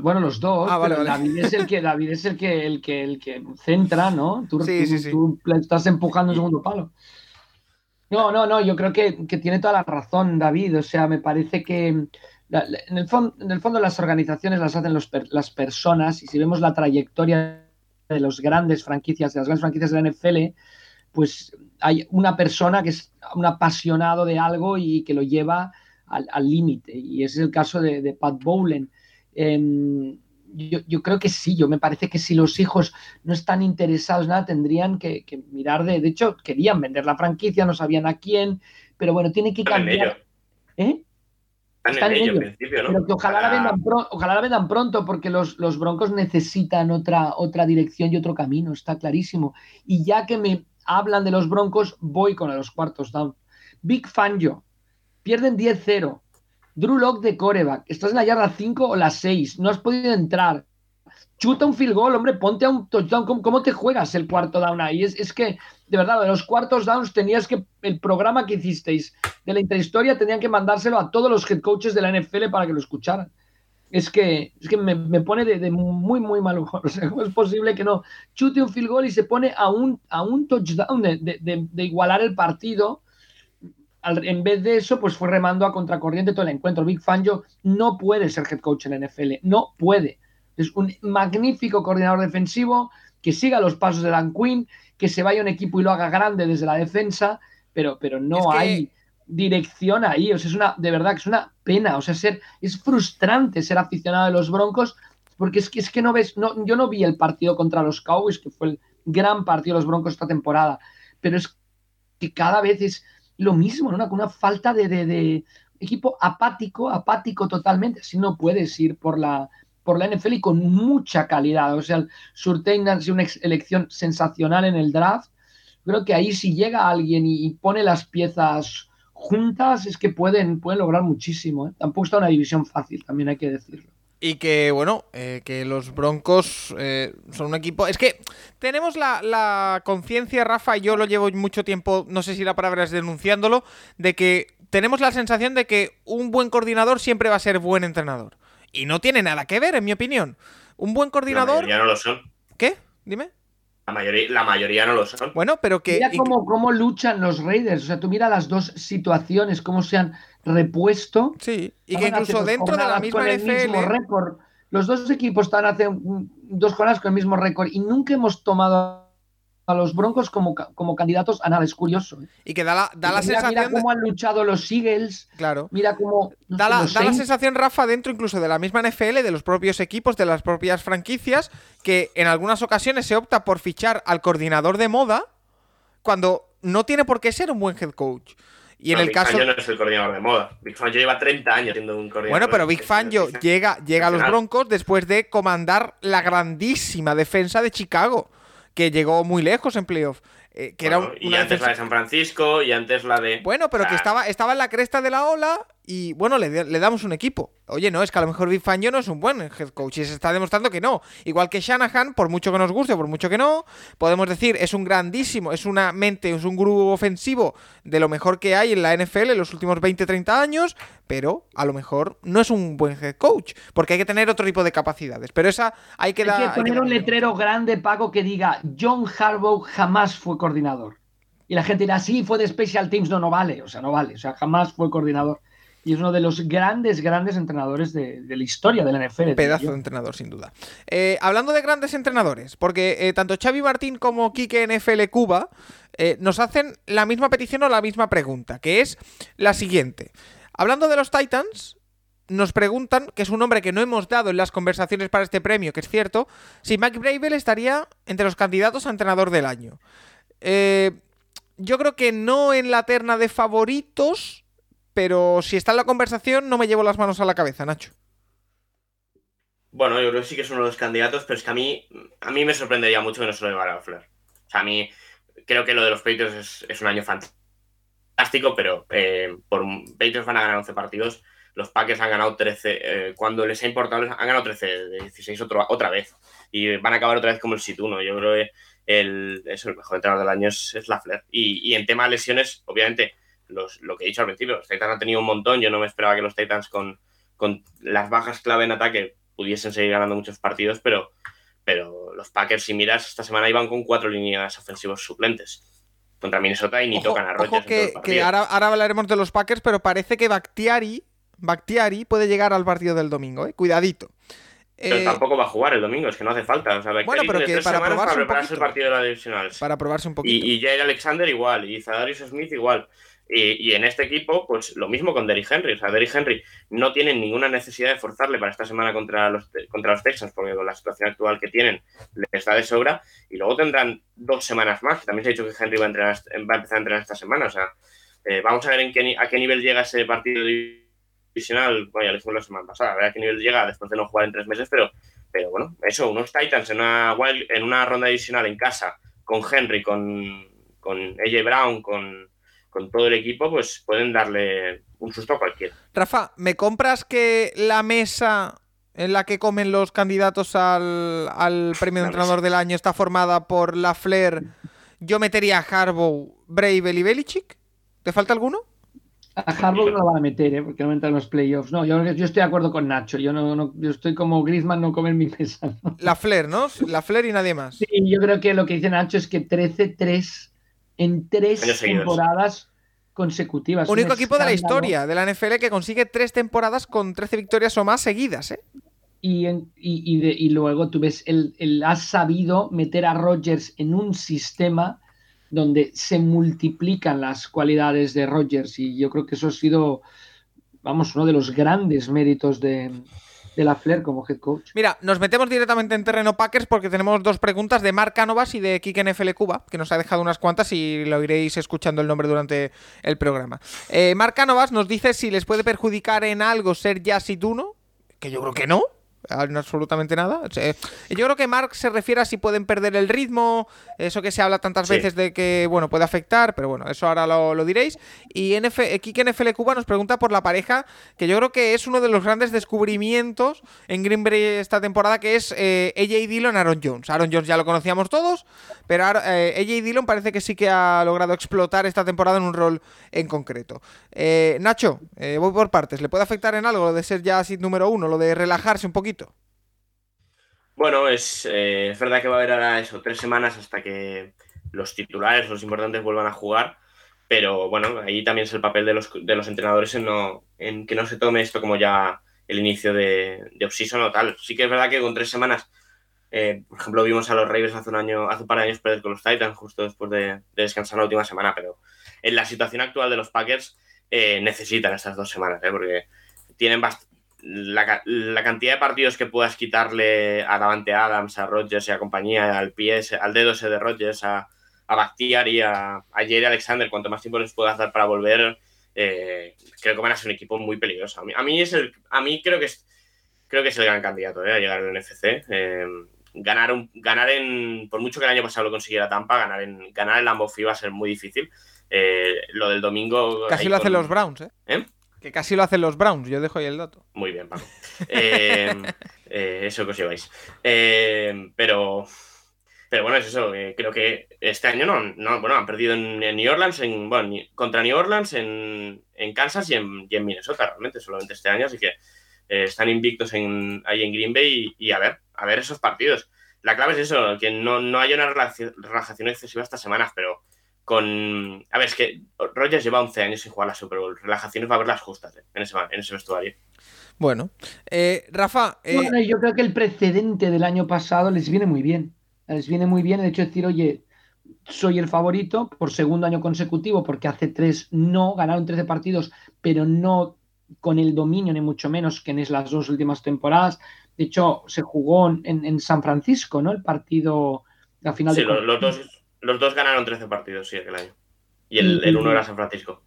Bueno, los dos, ah, David es el que David es el que el que el que centra, ¿no? Tú, estás empujando el segundo palo. No, no, no, yo creo que, tiene toda la razón, David. O sea, me parece que en, el en el fondo las organizaciones las hacen las personas y si vemos la trayectoria de las grandes franquicias, de las grandes franquicias de la NFL, pues hay una persona que es un apasionado de algo y que lo lleva al límite. Y ese es el caso de, de Pat Bowlen. Em, yo, creo que sí, yo me parece que si los hijos no están interesados nada, tendrían que, mirar de. De hecho, querían vender la franquicia, no sabían a quién, pero bueno, tiene que cambiar. ¿Eh? Están en ello, Pero que ojalá, la vendan ojalá la vendan pronto, porque los, los, Broncos necesitan otra, otra dirección y otro camino, está clarísimo. Y ya que me hablan de los Broncos, voy con los cuartos down. Big fan yo. Pierden 10-0 Drew Lock de coreback. Estás en la yarda 5 o la 6. No has podido entrar. Chuta un field goal, hombre, ponte a un touchdown. ¿Cómo, te juegas el cuarto down ahí? Es, que, de verdad, de los cuartos downs tenías que. El programa que hicisteis de la intrahistoria tenían que mandárselo a todos los head coaches de la NFL para que lo escucharan. Es que, es que me, pone de, muy, muy mal humor. O sea, ¿cómo es posible que no chute un field goal y se pone a un, a un touchdown de, de igualar el partido? En vez de eso, pues fue remando a contracorriente todo el encuentro. Big Fangio no puede ser head coach en la NFL, no puede. Es un magnífico coordinador defensivo que siga los pasos de Dan Quinn, que se vaya a un equipo y lo haga grande desde la defensa, pero, pero no hay dirección ahí. O sea, es una, de verdad que es una pena. O sea, ser, es frustrante ser aficionado de los Broncos, porque es que, es que no ves, no, yo no vi el partido contra los Cowboys, que fue el gran partido de los Broncos esta temporada, pero es que cada vez es lo mismo, ¿no? una, falta de, equipo apático, apático totalmente. Así no puedes ir por la, por la NFL y con mucha calidad. O sea, Surtain ha sido una elección sensacional en el draft. Creo que ahí si llega alguien y, pone las piezas juntas, es que pueden, pueden lograr muchísimo. ¿eh? Tampoco está una división fácil, también hay que decirlo. Y que, bueno, eh, que los Broncos eh, son un equipo. Es que tenemos la, conciencia, Rafa, y yo lo llevo mucho tiempo, no sé si la palabra es denunciándolo, de que tenemos la sensación de que un buen coordinador siempre va a ser buen entrenador. Y no tiene nada que ver, en mi opinión. Un buen coordinador. ya no lo son. ¿Qué? Dime. La mayoría, la mayoría no lo son. Bueno, pero que. Mira cómo, cómo luchan los Raiders. O sea, tú mira las dos situaciones, cómo se han repuesto. Sí, y que incluso dentro de la misma NFL. récord. Los dos equipos están hace dos jornadas con el mismo récord y nunca hemos tomado a los Broncos como, como candidatos a nada. Es curioso. ¿eh? Y que da la, da la Mira- mira sensación. de- cómo han luchado los Eagles. Claro. Mira cómo. no Da sé, la, los da la sensación, Rafa, dentro incluso de la misma NFL, de los propios equipos, de las propias franquicias, que en algunas ocasiones se opta por fichar al coordinador de moda cuando no tiene por qué ser un buen head coach. Y en No, el Big caso. Fangio no es el coordinador de moda. Big Fangio lleva 30 años siendo un coordinador. Bueno, pero Big Fangio llega, llega a los. Broncos después de comandar la grandísima defensa de Chicago, que llegó muy lejos en playoff. eh, que era Bueno, y una antes la defensa- de San Francisco, y antes la de. Bueno, pero que Ah, estaba, estaba en la cresta de la ola y bueno, le, le damos un equipo. Oye, no, es que a lo mejor Big Fangio no es un buen head coach y se está demostrando que no. Igual que Shanahan, por mucho que nos guste, por mucho que no, podemos decir, es un grandísimo, es una mente, es un gurú ofensivo de lo mejor que hay en la NFL en los últimos 20, 30 años, pero a lo mejor no es un buen head coach, porque hay que tener otro tipo de capacidades. Pero esa hay que Hay dar... que hay que poner un letrero grande, Paco, que diga John Harbaugh jamás fue coordinador. Y la gente dirá, sí, fue de Special Teams. No, no vale. O sea, no vale. O sea, jamás fue coordinador. Y es uno de los grandes, grandes entrenadores de, de la historia de la NFL. Pedazo de entrenador, sin duda. Eh, hablando de grandes entrenadores, porque eh, tanto Xavi Martín como Quique NFL Cuba eh, nos hacen la misma petición o la misma pregunta, que es la siguiente. Hablando de los Titans, nos preguntan, que es un nombre que no hemos dado en las conversaciones para este premio, que es cierto, si Mike Bravel estaría entre los candidatos a entrenador del año. Yo creo que no en la terna de favoritos, pero si está en la conversación no me llevo las manos a la cabeza, Nacho. Bueno, yo creo que sí que es uno de los candidatos, pero es que a mí, a mí me sorprendería mucho que no se lo llevara a Flair. O sea, a mí creo que lo de los Patriots es, es un año fantástico, pero eh, por Patriots van a ganar 11 partidos. Los Packers han ganado 13, eh, cuando les ha importado, han ganado 13 de 16 otro- otra vez. Y van a acabar otra vez como el sit 1. Yo creo que el, eso, el mejor entrenador del año es, es la Flair. Y, y en tema de lesiones, obviamente, los, lo que he dicho al principio, los Titans han tenido un montón. Yo no me esperaba que los Titans con, con las bajas clave en ataque pudiesen seguir ganando muchos partidos, pero, pero los Packers, si miras, esta semana iban con cuatro líneas ofensivos suplentes contra Minnesota y ni Ojo, tocan a Rodgers. que, ahora, ahora hablaremos de los Packers, pero parece que Bakhtiari, Bakhtiari puede llegar al partido del domingo, ¿eh? Cuidadito. Pero Eh, tampoco va a jugar el domingo, es que no hace falta. O sea, Bueno, pero que para probarse para un prepararse el partido de la divisional. para probarse un poquito. Y, y Jair Alexander igual, y Zadarius Smith igual. Y, en este equipo, pues lo mismo con Derrick Henry. O sea, Derrick Henry no tienen ninguna necesidad de forzarle para esta semana contra los, contra los Texans, porque con la situación actual que tienen les da de sobra. Y luego tendrán dos semanas más, que también se ha dicho que Henry va a, entrenar, va a empezar a entrenar esta semana. O sea, eh, vamos a ver en qué, a qué nivel llega ese partido divisional. Bueno, ya lo dijimos la semana pasada, a ver a qué nivel llega después de no jugar en tres meses, pero, pero bueno, eso, unos Titans en una, en una ronda divisional en casa, con Henry, con, con AJ Brown, con, con todo el equipo, pues pueden darle un susto a cualquiera. Rafa, ¿me compras que la mesa en la que comen los candidatos al, al premio de entrenador del año está formada por la Flair? Yo metería a Harbaugh, Bravel y Belichick. ¿Te falta alguno? A Harbaugh no lo van a meter, ¿eh? porque no entra en los playoffs. No, yo, yo estoy de acuerdo con Nacho. Yo no, no- yo estoy como Griezmann, no comer mi mesa. ¿no? La Flair, ¿no? La Flair y nadie más. Sí, yo creo que lo que dice Nacho es que 13-3 en tres Años seguidos. temporadas consecutivas. Un Único equipo de la historia de la NFL que consigue tres temporadas con 13 victorias o más seguidas, ¿eh? Y, en- y, y de- y luego tú ves, el, el- has sabido meter a Rodgers en un sistema donde se multiplican las cualidades de Rodgers y yo creo que eso ha sido, vamos, uno de los grandes méritos de, de la Flair como head coach. Mira, nos metemos directamente en terreno Packers porque tenemos dos preguntas de Marc Cánovas y de Kike NFL Cuba, que nos ha dejado unas cuantas y lo iréis escuchando el nombre durante el programa. Eh, Marc nos dice si les puede perjudicar en algo ser Jazz y Duno, que yo creo que no. Absolutamente nada. Sea, yo creo que Mark se refiere a si pueden perder el ritmo, eso que se habla tantas Sí. veces de que, bueno, puede afectar, pero bueno, eso ahora lo, lo diréis. Y NF, eh, Kike NFL Cuba nos pregunta por la pareja, que yo creo que es uno de los grandes descubrimientos en Green Bay esta temporada, que es eh, AJ Dillon Aaron Jones. Aaron Jones ya lo conocíamos todos, pero eh, AJ Dillon parece que sí que ha logrado explotar esta temporada en un rol en concreto. Eh, Nacho, eh, voy por partes. ¿Le puede afectar en algo lo de ser ya así número uno, lo de relajarse un poquito? Bueno, es, eh, es verdad que va a haber ahora eso, tres semanas hasta que los titulares, los importantes, vuelvan a jugar. Pero bueno, ahí también es el papel de los, de los entrenadores en, que no se tome esto como ya el inicio de, de off-season o tal. Sí que es verdad que con tres semanas, eh, por ejemplo, vimos a los Ravens hace un año, hace un par de años perder con los Titans justo después de, de descansar la última semana, pero en la situación actual de los Packers eh, necesitan estas dos semanas, porque tienen la, la, cantidad de partidos que puedas quitarle a Davante Adams, a Rodgers y a compañía, al pie, al dedo ese de Rodgers, a, a Bactiar y a, a Jerry Alexander, cuanto más tiempo les puedas dar para volver, eh, creo que van a ser un equipo muy peligroso. A mí, a mí, es el, a mí creo que es creo que es el gran candidato ¿eh? a llegar al NFC. Eh, ganar, un, ganar en, por mucho que el año pasado lo consiguiera Tampa, ganar en ganar el Lambeau va a ser muy difícil. Lo del domingo. Casi lo hacen con... los Browns, ¿eh? Que casi lo hacen los Browns, yo dejo ahí el dato. Muy bien, Paco. eh, eh, eso que os lleváis. Eh, pero, pero bueno, es eso. Creo que este año no, no bueno, han perdido en, en, New Orleans, en, bueno, contra New Orleans, en, en Kansas y en, y en, Minnesota, realmente, solamente este año. Así que están invictos en, ahí en Green Bay y, y, a ver, a ver esos partidos. La clave es eso, que no, no haya una relajación excesiva estas semanas, pero con. A ver, es que Rogers lleva 11 años sin jugar la Super Bowl. Relajaciones va a haber las justas ¿eh? en, ese, en ese vestuario. Bueno, eh, Rafa. Eh... Bueno, yo creo que el precedente del año pasado les viene muy bien. Les viene muy bien el hecho de decir, oye, soy el favorito por segundo año consecutivo, porque hace tres no, ganaron 13 partidos, pero no con el dominio, ni mucho menos que en las dos últimas temporadas. De hecho, se jugó en, en San Francisco, ¿no? El partido, la final sí, de. Los, los dos los dos ganaron 13 partidos, sí, aquel año. Y el, el uno era San Francisco.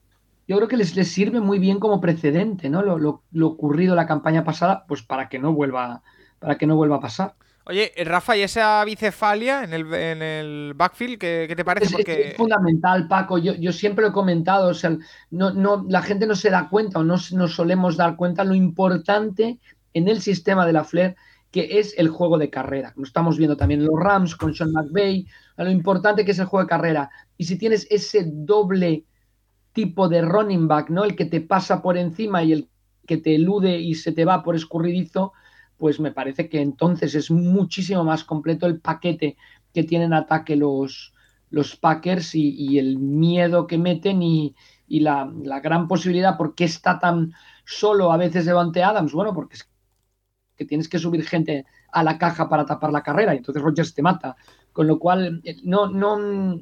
Yo creo que les, les sirve muy bien como precedente, ¿no? Lo, lo, lo, ocurrido la campaña pasada, pues para que no vuelva, para que no vuelva a pasar. Oye, Rafa, ¿y esa bicefalia en el, en el backfield, ¿qué, qué te parece? Es, Porque... es, fundamental, Paco. Yo, yo, siempre lo he comentado. O sea, no, no, la gente no se da cuenta o no nos solemos dar cuenta lo importante en el sistema de la Flair que es el juego de carrera. Lo estamos viendo también los Rams con Sean McVay, lo importante que es el juego de carrera. Y si tienes ese doble tipo de running back, ¿no? El que te pasa por encima y el que te elude y se te va por escurridizo, pues me parece que entonces es muchísimo más completo el paquete que tienen ataque los, los Packers y, el miedo que meten y, la, gran posibilidad, porque está tan solo a veces Devante Adams? Bueno, porque es tienes que subir gente a la caja para tapar la carrera y entonces Rogers te mata. Con lo cual, no, no,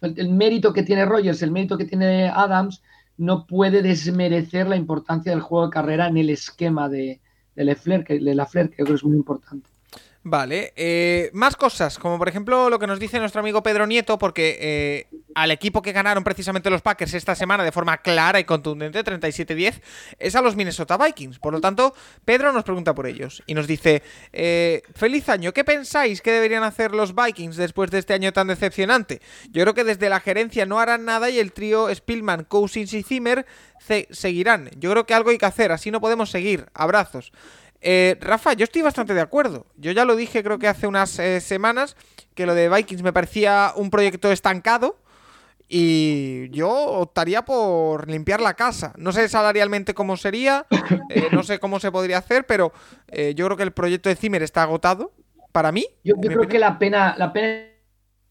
el mérito que tiene Rogers, el mérito que tiene Adams, no puede desmerecer la importancia del juego de carrera en el esquema de, de Lefler, que, de la Flair, que creo que es muy importante. Vale, eh, más cosas, como por ejemplo lo que nos dice nuestro amigo Pedro Nieto, porque eh, al equipo que ganaron precisamente los Packers esta semana de forma clara y contundente, 37-10, es a los Minnesota Vikings. Por lo tanto, Pedro nos pregunta por ellos y nos dice, eh, feliz año, ¿qué pensáis que deberían hacer los Vikings después de este año tan decepcionante? Yo creo que desde la gerencia no harán nada y el trío Spillman, Cousins y Zimmer seguirán. Yo creo que algo hay que hacer, así no podemos seguir. Abrazos. Eh, Rafa, yo estoy bastante de acuerdo. Yo ya lo dije, creo que hace unas eh, semanas, que lo de Vikings me parecía un proyecto estancado. Y yo optaría por limpiar la casa. No sé salarialmente cómo sería, eh, no sé cómo se podría hacer, pero eh, yo creo que el proyecto de Zimmer está agotado. Para mí. Yo, yo creo opinión. que la pena, la pena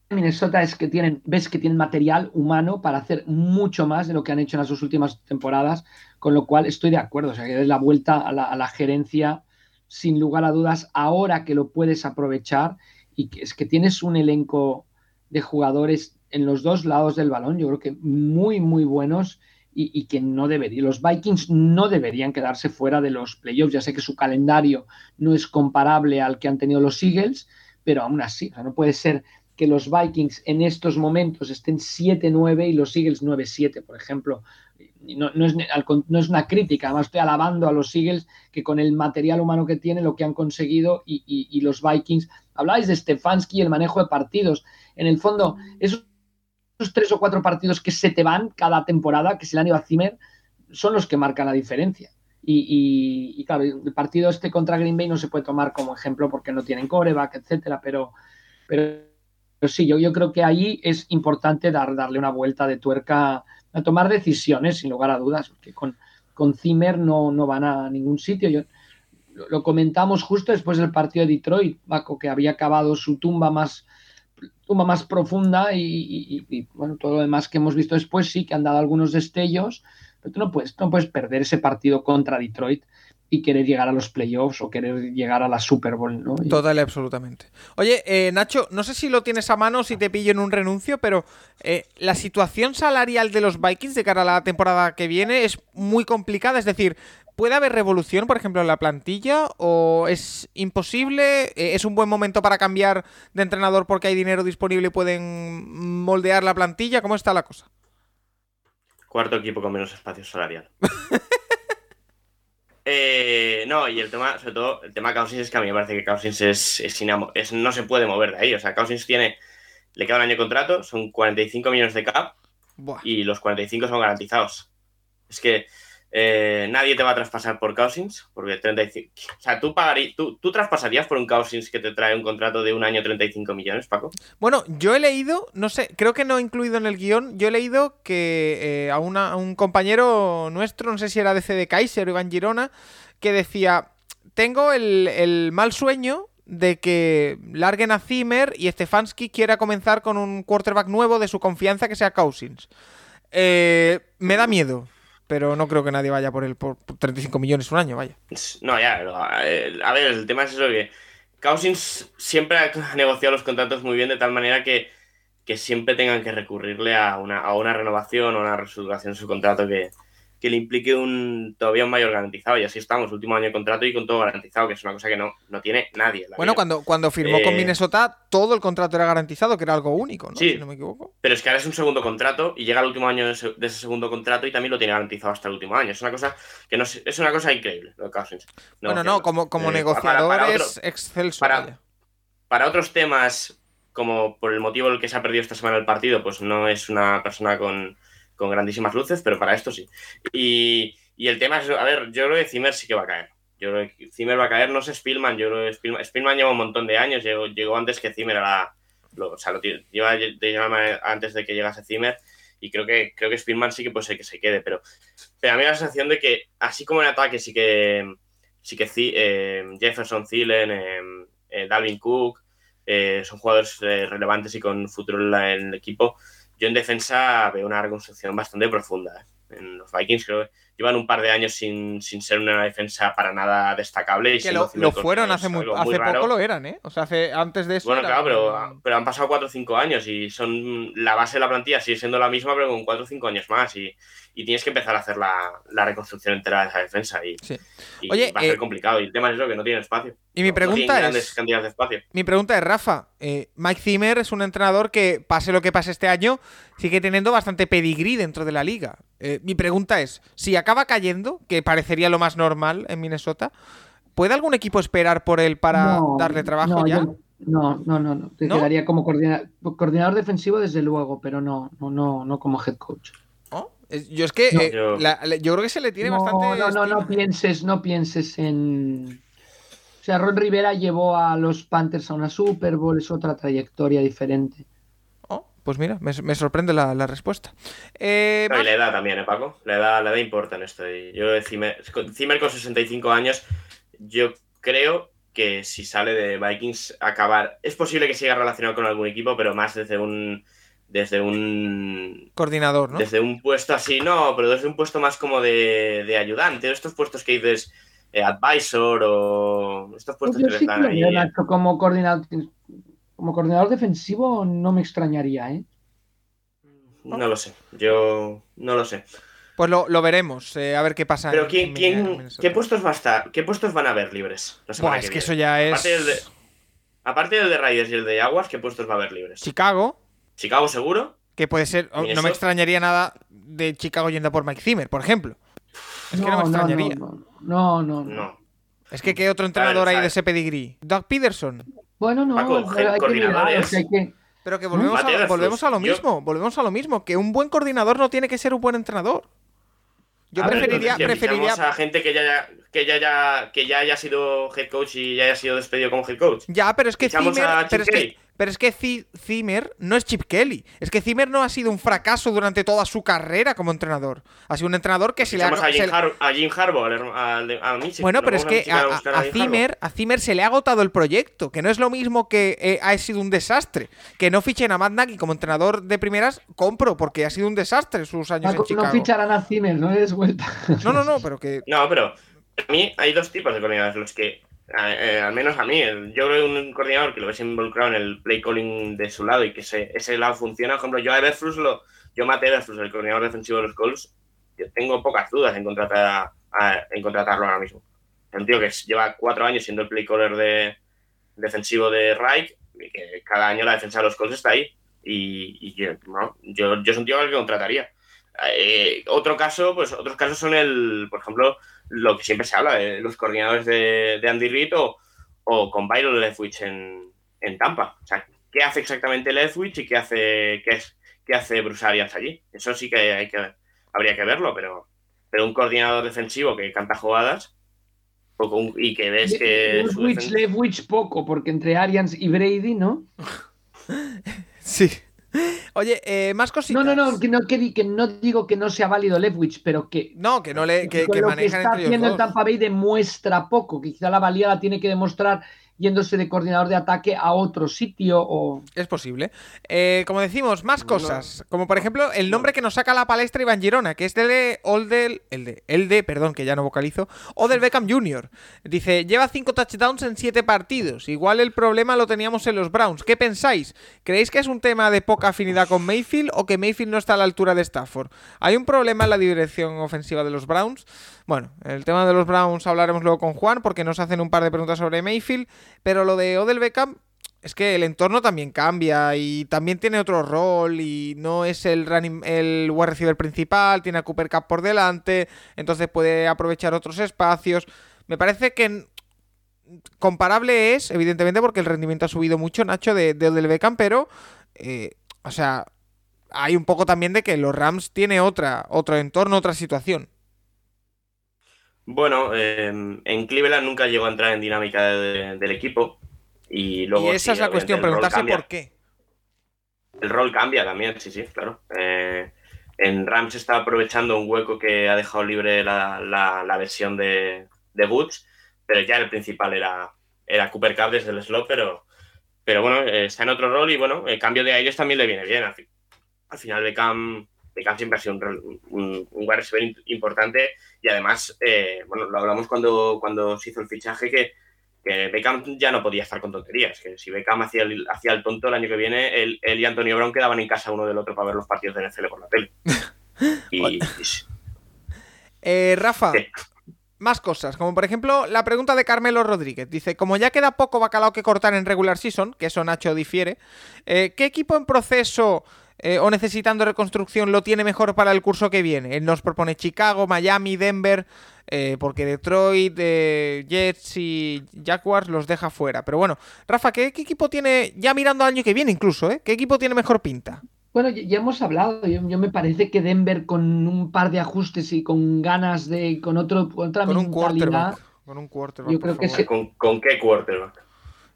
Minnesota es que tienen, ves que tienen material humano para hacer mucho más de lo que han hecho en las dos últimas temporadas, con lo cual estoy de acuerdo. O sea, que es la vuelta a la, gerencia sin lugar a dudas, ahora que lo puedes aprovechar y que es que tienes un elenco de jugadores en los dos lados del balón, yo creo que muy, muy buenos y, y que no deberían, los Vikings no deberían quedarse fuera de los playoffs. Ya sé que su calendario no es comparable al que han tenido los Eagles, pero aún así, o sea, no puede ser que los Vikings en estos momentos estén 7-9 y los Eagles 9-7, por ejemplo. No, no, es, no, es, una crítica, además estoy alabando a los Eagles que con el material humano que tienen, lo que han conseguido y, y, los Vikings. Habláis de Stefanski y el manejo de partidos. En el fondo, esos tres o cuatro partidos que se te van cada temporada, que se le han ido a Zimmer, son los que marcan la diferencia. Y, y, y, claro, el partido este contra Green Bay no se puede tomar como ejemplo porque no tienen coreback, etcétera, pero, pero, pero sí, yo, yo creo que ahí es importante dar, darle una vuelta de tuerca a tomar decisiones, sin lugar a dudas, porque con, con Zimmer no, no van a ningún sitio. Yo, lo, comentamos justo después del partido de Detroit, Paco, que había acabado su tumba más, tumba más profunda y, bueno, todo lo demás que hemos visto después sí que han dado algunos destellos, pero tú no puedes, no puedes perder ese partido contra Detroit y querer llegar a los playoffs o querer llegar a la Super Bowl, ¿no? Total y absolutamente. Oye, eh, Nacho, no sé si lo tienes a mano o si te pillo en un renuncio, pero eh, la situación salarial de los Vikings de cara a la temporada que viene es muy complicada. Es decir, ¿puede haber revolución, por ejemplo, en la plantilla? ¿O es imposible? Eh, ¿Es un buen momento para cambiar de entrenador porque hay dinero disponible y pueden moldear la plantilla? ¿Cómo está la cosa? Cuarto equipo con menos espacio salarial. Eh, no, y el tema, sobre todo, el tema Cousins es que a mí me parece que Cousins es, es, es- no se puede mover de ahí. O sea, Cousins tiene, le queda un año de contrato, son 45 millones de cap Buah. y los 45 son garantizados. Es que eh, nadie te va a traspasar por Cousins, porque 35. O sea, ¿tú, tú, traspasarías por un Cousins que te trae un contrato de un año 35 millones, Paco? Bueno, yo he leído, no sé, creo que no he incluido en el guion, yo he leído que eh, a, un compañero nuestro, no sé si era de CD Kaiser o Iván Girona, que decía, tengo el, el mal sueño de que larguen a Zimmer y Stefanski quiera comenzar con un quarterback nuevo de su confianza que sea Cousins. Eh, me da miedo, pero no creo que nadie vaya por él por, por 35 millones un año, vaya. No, ya, eh, a ver, el tema es eso que Cousins siempre ha negociado los contratos muy bien de tal manera que, que siempre tengan que recurrirle a una, a una renovación o una reestructuración de su contrato que, que le implique un todavía un mayor garantizado. Y así estamos, último año de contrato y con todo garantizado, que es una cosa que no, no tiene nadie. Bueno, vida. cuando, cuando firmó con Eh, Minnesota, todo el contrato era garantizado, que era algo único, ¿no? Sí. Si no me equivoco. Pero es que ahora es un segundo contrato y llega el último año de ese, de ese segundo contrato y también lo tiene garantizado hasta el último año. Es una cosa que no es, es una cosa increíble, lo de Cousins. Bueno, no, como, como Eh, negociador para- para es excelso. para- para otros temas, como por el motivo el que se ha perdido esta semana el partido, pues no es una persona con, con grandísimas luces, pero para esto sí. Y, y el tema es, a ver, yo creo que Zimmer sí que va a caer. Yo creo que Zimmer va a caer, no sé Spielman, yo creo que Spielman, lleva un montón de años, llegó, llegó antes que Zimmer a la... o sea, lo lleva antes de que llegase Zimmer y creo que, creo que Spielman sí que puede ser que se quede, pero, pero a mí me la sensación de que, así como en ataque sí que, sí que eh, Jefferson, Thielen, eh, eh, Dalvin Cook, eh, son jugadores relevantes y con futuro en el equipo. Yo en defensa veo una reconstrucción bastante profunda. ¿eh? En los Vikings creo que llevan un par de años sin, sin ser una defensa para nada destacable. Y Que lo, fueron hace, muy, hace poco lo eran, ¿eh? O sea, hace, antes de eso. Bueno, era- claro, pero, pero han pasado 4 o 5 años y son la base de la plantilla sigue siendo la misma, pero con 4 o 5 años más. Y, y tienes que empezar a hacer la, la reconstrucción entera de esa defensa. Y, Sí. y Oye, va a ser eh, complicado. Y el tema es eso, que no tiene espacio. Y mi pregunta es- cantidades de espacio. Mi pregunta es, Rafa, eh, Mike Zimmer es un entrenador que, pase lo que pase este año, sigue teniendo bastante pedigrí dentro de la liga. Eh, mi pregunta es, si acaba cayendo, que parecería lo más normal en Minnesota, ¿puede algún equipo esperar por él para No, darle trabajo no, ya? yo- no, no, no, no. Te ¿No? quedaría como coordina- coordinador defensivo, desde luego, pero no, no, no, no como head coach. Yo es que No. eh, Yo- la- le- yo creo que se le tiene no, bastante. no, no, no pienses, no pienses en. O sea, Ron Rivera llevó a los Panthers a una Super Bowl, es otra trayectoria diferente. Oh, pues mira, me, me sorprende la, la respuesta. Eh, No, y más- la edad también, ¿eh, Paco? La edad, la edad importa en esto. Y yo, Zimmer, Zimmer con 65 años, yo creo que si sale de Vikings, acabar. Es posible que siga relacionado con algún equipo, pero más desde un. Desde un. coordinador, ¿no? Desde un puesto así, no, pero desde un puesto más como de, de ayudante. Estos puestos que dices eh, advisor o. Estos Pues puestos yo que les sí que dan lo ahí. veo, Nacho, como coordinador, como coordinador defensivo no me extrañaría, ¿eh? No lo sé. Yo no lo sé. Pues lo, lo veremos, eh, a ver qué pasa. Pero en- ¿quién, en quién, Minnesota. ¿qué puestos va a estar? ¿Qué puestos van a haber libres? la Buah, es que viene? eso ya es. Aparte del de, aparte del de Raiders y el de Jaguars, ¿qué puestos va a haber libres? Chicago, Chicago seguro. que puede ser. oh, No me extrañaría nada de Chicago yendo por Mike Zimmer, por ejemplo. Es que no, me extrañaría. No, no, no, no. No. Es que ¿qué otro entrenador hay de ese pedigrí? Doug Peterson. Bueno, no, Paco, pero hay que mirar, coordinadores. o sea, hay que- Pero que volvemos, Mateo a, volvemos a lo Flus, yo- mismo, volvemos a lo mismo, que un buen coordinador no tiene que ser un buen entrenador. Yo A ver, preferiría, si preferiría, a gente que ya, haya- que ya, haya- que ya haya sido head coach y ya haya sido despedido como head coach. ya, pero es que Zimmer, a pero es que, Pero es que Zimmer no es Chip Kelly. Es que Zimmer no ha sido un fracaso durante toda su carrera como entrenador. Ha sido un entrenador que se le ha. A Jim, a Jim Harbaugh, a, Bueno, pero es que a, Zimmer, a Zimmer se le ha agotado el proyecto. Que no es lo mismo que eh, ha sido un desastre. Que no fichen a Matt Nagy como entrenador de primeras, compro, porque ha sido un desastre sus años en Chicago. No ficharán a Zimmer, no es vuelta. No, no, no, pero que. No, pero a mí hay dos tipos de coordinadores. Los que eh, al menos a mí, yo creo un coordinador que lo ves involucrado en el play calling de su lado y que ese, ese lado funciona. Por ejemplo, yo a Everflux yo maté a el coordinador defensivo de los Colts, yo tengo pocas dudas en, contratar en contratarlo ahora mismo. un tío que lleva cuatro años siendo el play caller de, defensivo de Reich y que cada año la defensa de los Colts está ahí. Y, yo, yo soy un tío al que contrataría. Eh, otro caso, pues otros casos son el, por ejemplo, lo que siempre se habla de los coordinadores de, Andy Reid o, con Byron Leftwich en, en, Tampa. O sea, ¿qué hace exactamente Leftwich y qué hace, qué es, qué hace Bruce Arians allí? Eso sí que, hay que habría que verlo, pero, pero un coordinador defensivo que canta jugadas y que ves que. Leftwich, poco, porque entre Arians y Brady, ¿no? sí. Oye, eh, más cositas. No, no, no, que no, que, no digo que no sea válido Leftwich, pero que. No, que no le. Que, que, lo que está haciendo el Tampa Bay demuestra poco. Quizá la valía la tiene que demostrar yéndose de coordinador de ataque a otro sitio o... Es posible. Eh, como decimos, más cosas. Como por ejemplo el nombre que nos saca la palestra Iván Girona, que es de Oldel, el de, el de, perdón, que ya no vocalizo, o del Beckham Jr. Dice, lleva cinco touchdowns en siete partidos. Igual el problema lo teníamos en los Browns. ¿Qué pensáis? ¿Creéis que es un tema de poca afinidad con Mayfield o que Mayfield no está a la altura de Stafford? ¿Hay un problema en la dirección ofensiva de los Browns? Bueno, el tema de los Browns hablaremos luego con Juan porque nos hacen un par de preguntas sobre Mayfield, pero lo de Odell Beckham es que el entorno también cambia y también tiene otro rol y no es el running, el wide receiver principal, tiene a Cooper Cup por delante, entonces puede aprovechar otros espacios. Me parece que comparable es, evidentemente, porque el rendimiento ha subido mucho, Nacho, de, de Beckham, pero, eh, o sea, hay un poco también de que los Rams tiene otra, otro entorno, otra situación. Bueno, em, en Cleveland nunca llegó a entrar en dinámica del equipo. Y, luego, esa es la cuestión, preguntarse por qué. El rol cambia también, sí, sí, claro. Eh, en Rams está aprovechando un hueco que ha dejado libre la, la, versión de, de Woods, pero ya el principal era, era Cooper Cup desde el slot, pero, pero bueno, eh, está en otro rol y bueno, el cambio de aires también le viene bien. Al, al final Beckham Beckham siempre ha sido un, un, un importante y además, eh, bueno, lo hablamos cuando, cuando se hizo el fichaje que, que Beckham ya no podía estar con tonterías, que si Beckham hacía el, hacía el tonto el año que viene, él, y Antonio Brown quedaban en casa uno del otro para ver los partidos de NFL por la tele. Y, eh, Rafa, más cosas, como por ejemplo la pregunta de Carmelo Rodríguez. Dice, como ya queda poco bacalao que cortar en regular season, que eso Nacho difiere, eh, ¿qué equipo en proceso eh, o necesitando reconstrucción lo tiene mejor para el curso que viene. Él nos propone Chicago, Miami, Denver, eh, porque Detroit, eh, Jets y Jaguars los deja fuera. Pero bueno, Rafa, ¿qué, equipo tiene, ya mirando al año que viene incluso, ¿qué equipo tiene mejor pinta? Bueno, ya hemos hablado, yo, me parece que Denver con un par de ajustes y con ganas de, con otro, otra con Un quarterback, con un quarterback. Yo creo que ¿Con, ¿Con qué quarterback?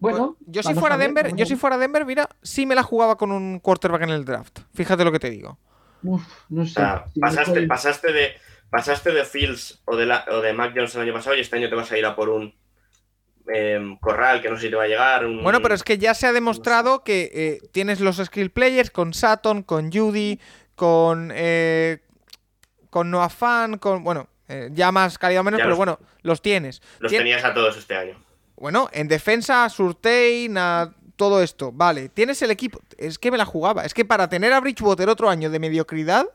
Bueno, yo si fuera Denver, yo si fuera Denver, mira, sí me la jugaba con un quarterback en el draft. Fíjate lo que te digo. Uf, no sé. pasaste, pasaste, de pasaste de Fields o de, la, o de Mac Jones el año pasado y este año te vas a ir a por un em, Corral que no sé si te va a llegar. Bueno, pero es que ya se ha demostrado que eh, tienes los skill players con Saturn, con Judy, con eh, con Noah Fan, con bueno, eh, ya más calidad o menos, pero bueno, los tienes. Los tenías a todos este año. Bueno, en defensa, Surtain, a todo esto. Vale, tienes el equipo. Es que me la jugaba. Es que para tener a Bridgewater otro año de mediocridad,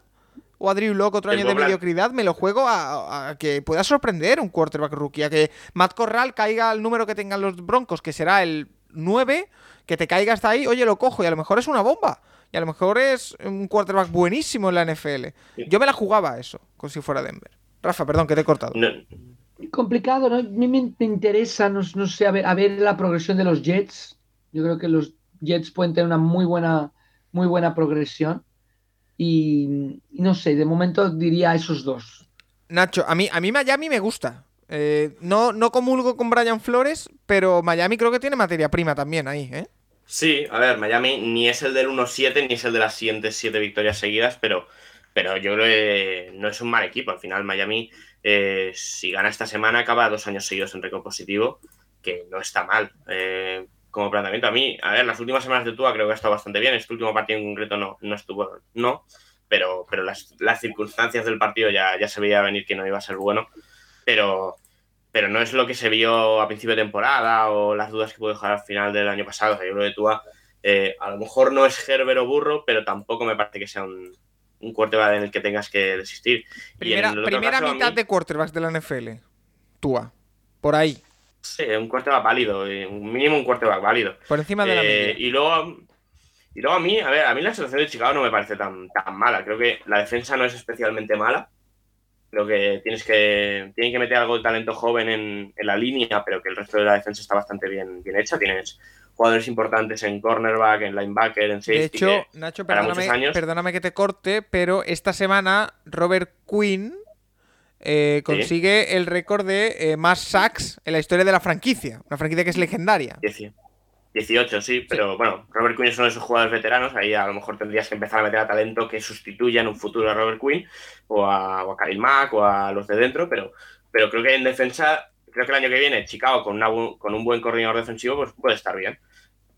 o a Drew Locke otro año de mediocridad, me lo juego a, que pueda sorprender un quarterback rookie. A que Matt Corral caiga al número que tengan los Broncos, que será el 9, que te caiga hasta ahí, oye, lo cojo y a lo mejor es una bomba. Y a lo mejor es un quarterback buenísimo en la NFL. Yo me la jugaba a eso, como si fuera Denver. Rafa, perdón, que te he cortado complicado, ¿no? A mí me, interesa, no, sé, a ver, a ver la progresión de los Jets. Yo creo que los Jets pueden tener una muy buena, muy buena progresión. Y, no sé, de momento diría esos dos. Nacho, a mí, a mí Miami me gusta. Eh, no, no comulgo con Brian Flores, pero Miami creo que tiene materia prima también ahí, ¿eh? Sí, a ver, Miami ni es el del 1-7 ni es el de las siguientes 7 victorias seguidas, pero, pero yo creo que no es un mal equipo. Al final, Miami, eh, si gana esta semana, acaba dos años seguidos en récord positivo, que no está mal. Eh, como planteamiento a mí, a ver, las últimas semanas de Tua creo que ha estado bastante bien. Este último partido en concreto no, no estuvo, no, pero, pero las, las circunstancias del partido ya, ya se veía venir que no iba a ser bueno. Pero, pero no es lo que se vio a principio de temporada o las dudas que pudo dejar al final del año pasado. O yo creo que Tua eh, a lo mejor no es Herbert o Burro, pero tampoco me parece que sea un, un quarterback en el que tengas que desistir. Primera, primera mitad de quarterbacks de la NFL. Tua. Por ahí. Sí, un quarterback válido. Eh, un mínimo un quarterback válido. Por encima de la eh, media. Y luego, y luego a mí, a ver, a mí la selección de Chicago no me parece tan, tan mala. Creo que la defensa no es especialmente mala. Creo que tienes que, tienen que meter algo de talento joven en, en, la línea, pero que el resto de la defensa está bastante bien, bien hecha. Tienes jugadores importantes en cornerback, en linebacker, en safety. De hecho, Nacho, perdóname, años... perdóname, que te corte, pero esta semana Robert Quinn eh, consigue ¿Sí? el récord de eh, más sacks en la historia de la franquicia. Una franquicia que es legendaria. 18, sí, pero sí. bueno, Robert Quinn es uno de esos jugadores veteranos. Ahí a lo mejor tendrías que empezar a meter a talento que sustituya en un futuro a Robert Quinn o a, o a Khalil Mack o a los de dentro, pero, pero creo que en defensa, creo que el año que viene Chicago con, una, con un buen coordinador defensivo pues puede estar bien.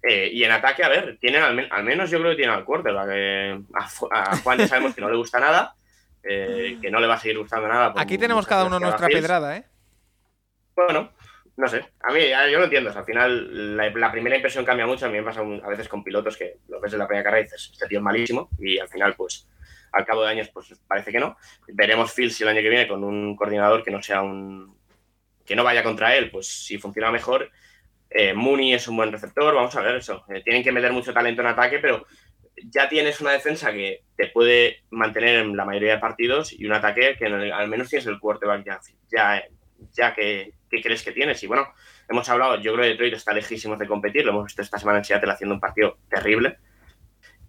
Eh, y en ataque, a ver, tienen al, al, menos yo creo que tienen al quarterback. Eh, a, a, Juan ya sabemos que no le gusta nada, eh, que no le va a seguir gustando nada. Aquí tenemos cada uno nuestra pedrada, ¿eh? Bueno, no sé, a mí yo lo entiendo, o sea, al final la, la, primera impresión cambia mucho, a mí me pasa un, a veces con pilotos que lo ves en la primera carrera y dices, este tío es malísimo, y al final, pues, al cabo de años, pues parece que no. Veremos Phil si el año que viene con un coordinador que no sea un... que no vaya contra él, pues si funciona mejor. Eh, Mooney es un buen receptor, vamos a ver eso. Eh, tienen que meter mucho talento en ataque, pero ya tienes una defensa que te puede mantener en la mayoría de partidos y un ataque que al menos tienes el quarterback ya, ya, ya que, que, crees que tienes. Y bueno, hemos hablado, yo creo que Detroit está lejísimos de competir, lo hemos visto esta semana en Seattle haciendo un partido terrible.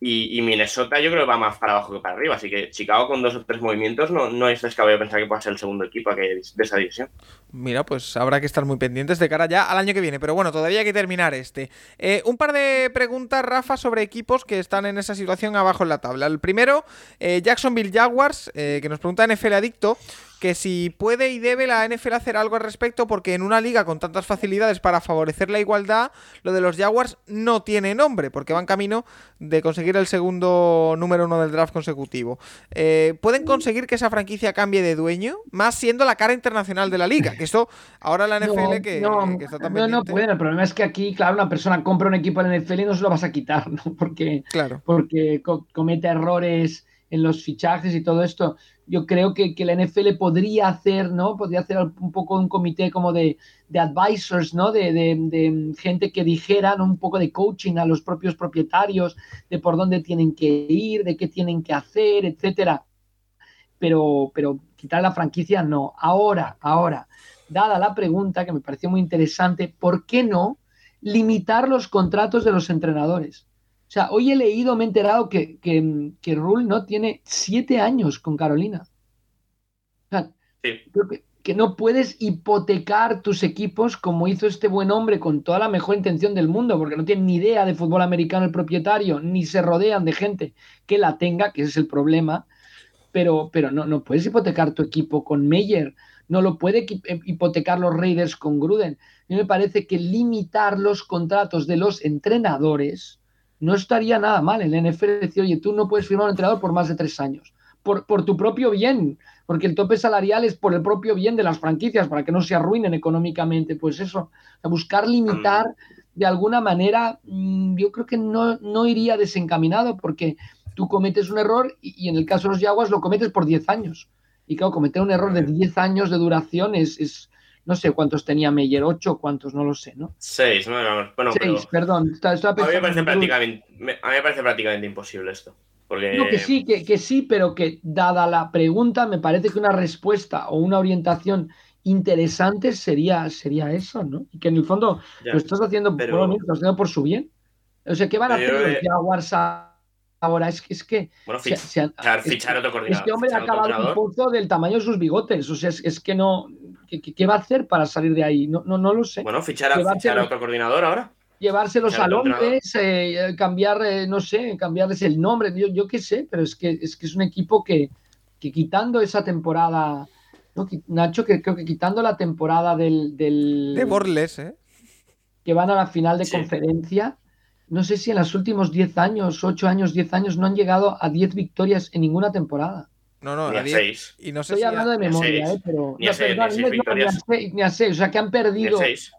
Y, Minnesota yo creo que va más para abajo que para arriba, así que Chicago con dos o tres movimientos no, no es descabellado pensar que pueda ser el segundo equipo de esa división. Mira, pues habrá que estar muy pendientes de cara ya al año que viene, pero bueno, todavía hay que terminar este. Eh, un par de preguntas, Rafa, sobre equipos que están en esa situación abajo en la tabla. El primero, eh, Jacksonville Jaguars, eh, que nos pregunta NFL Adicto, que si puede y debe la NFL hacer algo al respecto, porque en una liga con tantas facilidades para favorecer la igualdad, lo de los Jaguars no tiene nombre, porque van camino de conseguir el segundo número uno del draft consecutivo. Eh, ¿Pueden conseguir que esa franquicia cambie de dueño? Más siendo la cara internacional de la liga, que esto ahora la NFL no, que, no, que, está tan no, no pueden. El problema es que aquí, claro, una persona compra un equipo en la NFL y no se lo vas a quitar, ¿no? Porque, claro. porque co comete errores en los fichajes y todo esto yo creo que, que, la NFL podría hacer, ¿no? Podría hacer un poco un comité como de, de advisors, ¿no? De, de, de, gente que dijera ¿no? un poco de coaching a los propios propietarios, de por dónde tienen que ir, de qué tienen que hacer, etcétera. Pero, pero quitar la franquicia no. Ahora, ahora, dada la pregunta que me pareció muy interesante, ¿por qué no limitar los contratos de los entrenadores? O sea, hoy he leído, me he enterado que, que, que Rule no tiene siete años con Carolina. O sea, sí. creo que, que, no puedes hipotecar tus equipos como hizo este buen hombre con toda la mejor intención del mundo, porque no tiene ni idea de fútbol americano el propietario, ni se rodean de gente que la tenga, que ese es el problema. Pero, pero no, no puedes hipotecar tu equipo con Meyer, no lo puede hipotecar los Raiders con Gruden. A mí me parece que limitar los contratos de los entrenadores no estaría nada mal en la NFL decir, oye, tú no puedes firmar un entrenador por más de tres años, por, por, tu propio bien, porque el tope salarial es por el propio bien de las franquicias, para que no se arruinen económicamente, pues eso, buscar limitar de alguna manera, mm, yo creo que no, no iría desencaminado, porque tú cometes un error y, y en el caso de los Jaguars lo cometes por 10 años. Y claro, cometer un error de 10 años de duración es, es no sé cuántos tenía Meyer, ocho, cuántos, no lo sé, ¿no? Seis, no, bueno, Seis, pero... perdón. A, mí me parece prácticamente, a mí me parece prácticamente imposible esto. Porque... No, que sí, que, que, sí, pero que dada la pregunta, me parece que una respuesta o una orientación interesante sería, sería eso, ¿no? Y que en el fondo ya, lo estás haciendo, pero... bueno, lo estás haciendo por su bien. O sea, ¿qué van a hacer los Jaguars ahora? Es que... Es que bueno, se, se han, fichar es, otro coordinador. Este hombre ha acabado un pozo del tamaño de sus bigotes. O sea, es, es que no... ¿Qué, ¿Qué, va a hacer para salir de ahí? No, no, no lo sé. Bueno, fichar a, fichar a otro coordinador ahora. llevárselos a. Londres, eh, cambiar, eh, no sé, cambiarles el nombre, yo, yo qué sé, pero es que, es que es un equipo que, que quitando esa temporada, ¿no? Nacho, que creo que quitando la temporada del, del- De Borles, ¿eh? que van a la final de Sí. conferencia, no sé si en los últimos 10 años, 8 años, 10 años, no han llegado a 10 victorias en ninguna temporada. No, no, Ni a a 10. seis. Y no sé Estoy si. a- hablando de memoria, seis. ¿eh? Pero, Ni a no, seis, perdón, ni a seis no, no, ni a victorias. seis, ni a seis, o sea que han Ni a perdido, seis.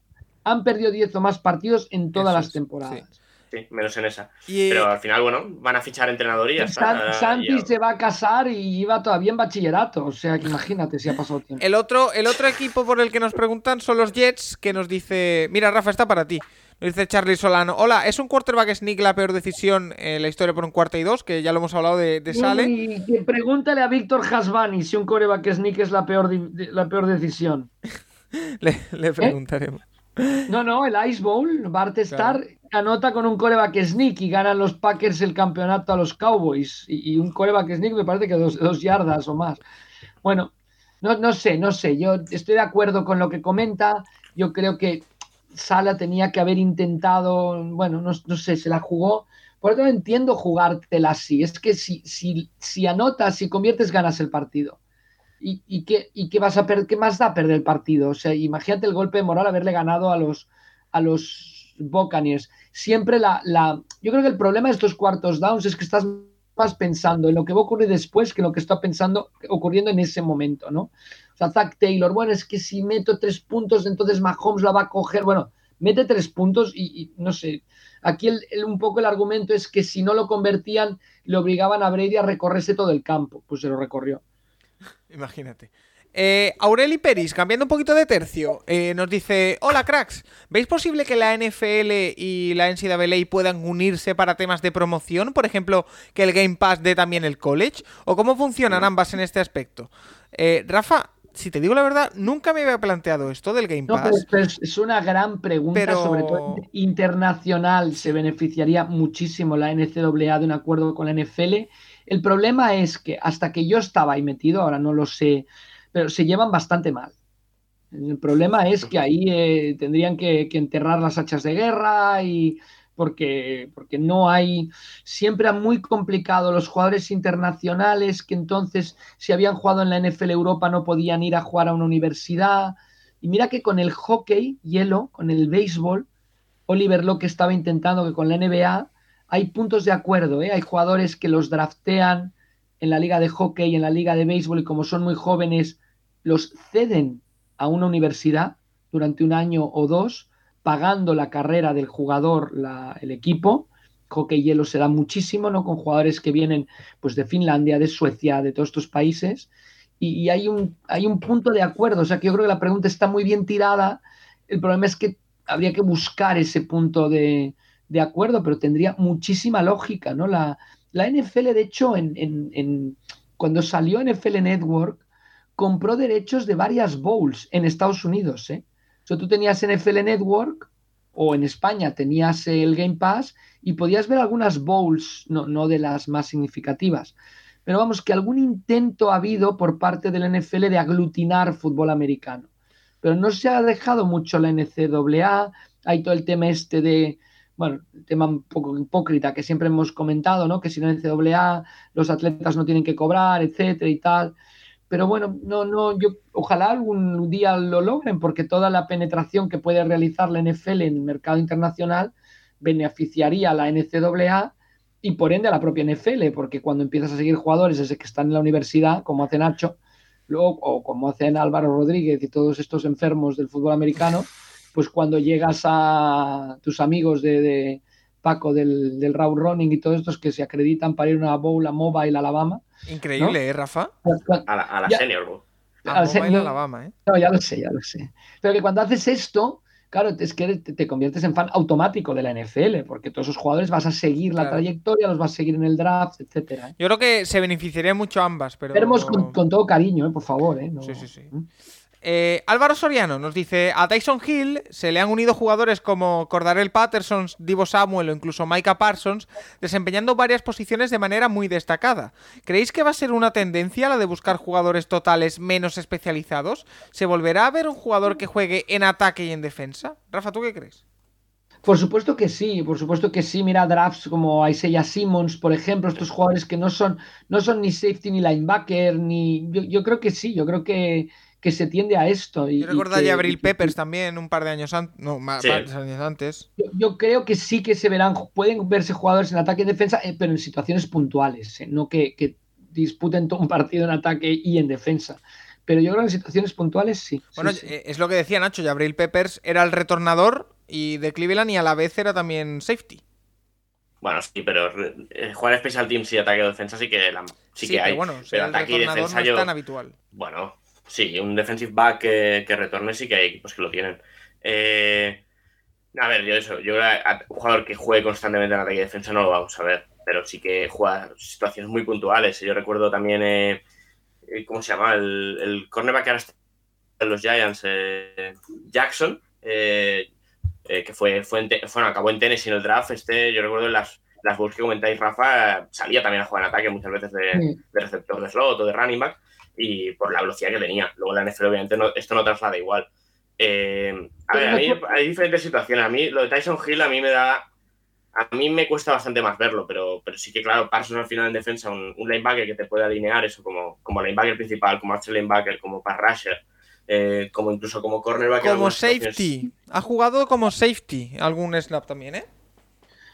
han perdido 10 o más partidos en todas Eso las temporadas. Sí, menos en esa. y, Pero al final, bueno, van a fichar entrenador y ya está. San- Ahora Santi ya- se va a casar y iba todavía en bachillerato, o sea que imagínate si ha pasado tiempo. El otro, el otro equipo por el que nos preguntan son los Jets, que nos dice. Mira, Rafa, está para ti. Dice Charlie Solano. Hola, ¿es un quarterback sneak la peor decisión en la historia por un cuarto y dos? Que ya lo hemos hablado de, de Sale. Y pregúntale a Víctor Hasbani si un coreback sneak es la peor, la peor decisión. Le, ¿Eh? le preguntaremos. No, no, el Ice Bowl, Bart Starr anota con un coreback sneak y ganan los Packers el campeonato a los Cowboys. Y, y un coreback sneak me parece que dos, dos yardas o más. Bueno, no, no sé, no sé. Yo estoy de acuerdo con lo que comenta. Yo creo que Sala tenía que haber intentado, bueno, no, sé, se la jugó. Por eso no entiendo jugártela así. Es que si, si, si anotas, si conviertes, ganas el partido. ¿Y, qué, y qué vas a? ¿Qué más da perder el partido? O sea, imagínate el golpe de moral haberle ganado a los, a los Buccaneers. Siempre la, la. Yo creo que el problema de estos cuartos downs es que estás más pensando en lo que va a ocurrir después que lo que está pensando ocurriendo en ese momento, ¿no? Zach Taylor, bueno, es que si meto tres puntos, entonces Mahomes la va a coger. Bueno, mete tres puntos y, y no sé. Aquí el, el- un poco el argumento es que si no lo convertían, le obligaban a Brady a recorrerse todo el campo. Pues se lo recorrió. Imagínate. Eh, Aureli Peris, cambiando un poquito de tercio, eh, nos dice: Hola cracks, ¿veis posible que la NFL y la NCAA puedan unirse para temas de promoción? Por ejemplo, que el Game Pass dé también el college. ¿O cómo funcionan ambas en este aspecto? Eh, Rafa, si te digo la verdad, nunca me había planteado esto del Game No, pero, Pass. pero es, es una gran pregunta, Pero- sobre todo internacional. Se beneficiaría muchísimo la NCAA de un acuerdo con la NFL. El problema es que hasta que yo estaba ahí metido, ahora no lo sé, pero se llevan bastante mal. El problema es que ahí eh, tendrían que, que enterrar las hachas de guerra y porque, porque no hay, siempre era muy complicado los jugadores internacionales que entonces si habían jugado en la NFL Europa no podían ir a jugar a una universidad. Y mira que con el hockey, hielo, con el béisbol, Oliver Locke estaba intentando que con la NBA hay puntos de acuerdo, ¿eh? hay jugadores que los draftean en la liga de hockey, en la liga de béisbol y como son muy jóvenes, los ceden a una universidad durante un año o dos, pagando la carrera del jugador, el equipo. Hockey hielo se da muchísimo, ¿no? Con jugadores que vienen pues, de Finlandia, de Suecia, de todos estos países. Y, y hay, un, hay un punto de acuerdo. O sea que yo creo que la pregunta está muy bien tirada. El problema es que habría que buscar ese punto de, de acuerdo, pero tendría muchísima lógica, ¿no? La, la NFL, de hecho, en, en- en- cuando salió NFL Network, compró derechos de varias bowls en Estados Unidos, ¿eh? Sea, tú tenías NFL Network o en España tenías el Game Pass y podías ver algunas bowls, no, no de las más significativas. Pero vamos, que algún intento ha habido por parte del NFL de aglutinar fútbol americano. Pero no se ha dejado mucho la NCAA, hay todo el tema este de, bueno, el tema un poco hipócrita que siempre hemos comentado, ¿no? Que si la NCAA los atletas no tienen que cobrar, etcétera y tal. Pero bueno, no, no, yo ojalá algún día lo logren, porque toda la penetración que puede realizar la NFL en el mercado internacional beneficiaría a la NCAA y por ende a la propia NFL, porque cuando empiezas a seguir jugadores desde que están en la universidad, como hace Nacho, luego, o como hacen Álvaro Rodríguez y todos estos enfermos del fútbol americano, pues cuando llegas a tus amigos de, Paco del, del Running y todos estos que se acreditan para ir a una bowl a Mobile, Alabama. Increíble, ¿eh, Rafa? A la, a la Ya. Senior. A Mobile, no- Alabama, ¿eh? No, ya lo sé, ya lo sé. Pero que cuando haces esto, claro, es que te, te conviertes en fan automático de la NFL, porque todos esos jugadores vas a seguir la trayectoria, los vas a seguir en el draft, etcétera. ¿eh? Yo creo que se beneficiarían mucho ambas, pero. Veremos con, con todo cariño, ¿eh? por favor. ¿eh? No- Sí, sí, sí. ¿Mm? Eh, Álvaro Soriano nos dice, a Tyson Hill se le han unido jugadores como Cordarel Patterson, Divo Samuel o incluso Micah Parsons, desempeñando varias posiciones de manera muy destacada. ¿Creéis que va a ser una tendencia la de buscar jugadores totales menos especializados? ¿Se volverá a ver un jugador que juegue en ataque y en defensa? Rafa, ¿tú qué crees? Por supuesto que sí, por supuesto que sí. Mira drafts como Isaiah Simmons, por ejemplo, estos jugadores que no son, no son ni safety ni linebacker, ni. Yo, yo creo que sí, yo creo que, que se tiende a esto. Y, Yo recuerdo y a que- Abril y Peppers también, un par de años antes. No, más, Sí. años antes. Yo, yo creo que sí que se verán, pueden verse jugadores en ataque y defensa, eh, pero en situaciones puntuales, eh, no que, que disputen todo un partido en ataque y en defensa. Pero yo creo que en situaciones puntuales sí. Bueno, sí. eh, es lo que decía Nacho, Abril Peppers era el retornador y de Cleveland y a la vez era también safety. Bueno, sí, pero jugar Special Teams y ataque o defensa sí que, la- sí que pero hay. bueno, pero ataque y defensa no yo... es tan habitual. Bueno, sí, un defensive back que, que retorne sí que hay equipos que lo tienen. Eh, a ver, yo eso, yo a- un jugador que juegue constantemente en ataque y defensa no lo vamos a ver, pero sí que juega situaciones muy puntuales. Yo recuerdo también, eh, eh, ¿cómo se llama? El, el cornerback que ahora está en los Giants, eh, Jackson, que fue, fue, en bueno, acabó en Tennessee en el draft. Este, yo recuerdo en las, las que comentáis, Rafa, salía también a jugar en ataque muchas veces de receptor de slot o de running back y por la velocidad que tenía. Luego la NFL obviamente no- esto no traslada igual. Eh, a ver, a mí hay diferentes situaciones. A mí lo de Tyson Hill a mí me da... A mí me cuesta bastante más verlo, pero, pero sí que, claro, Parsons al final en defensa, un, un linebacker que te puede alinear eso como, como linebacker principal, como archer linebacker, como pass rusher, eh, como incluso como cornerback. Como safety. Ha jugado como safety algún snap también, ¿eh?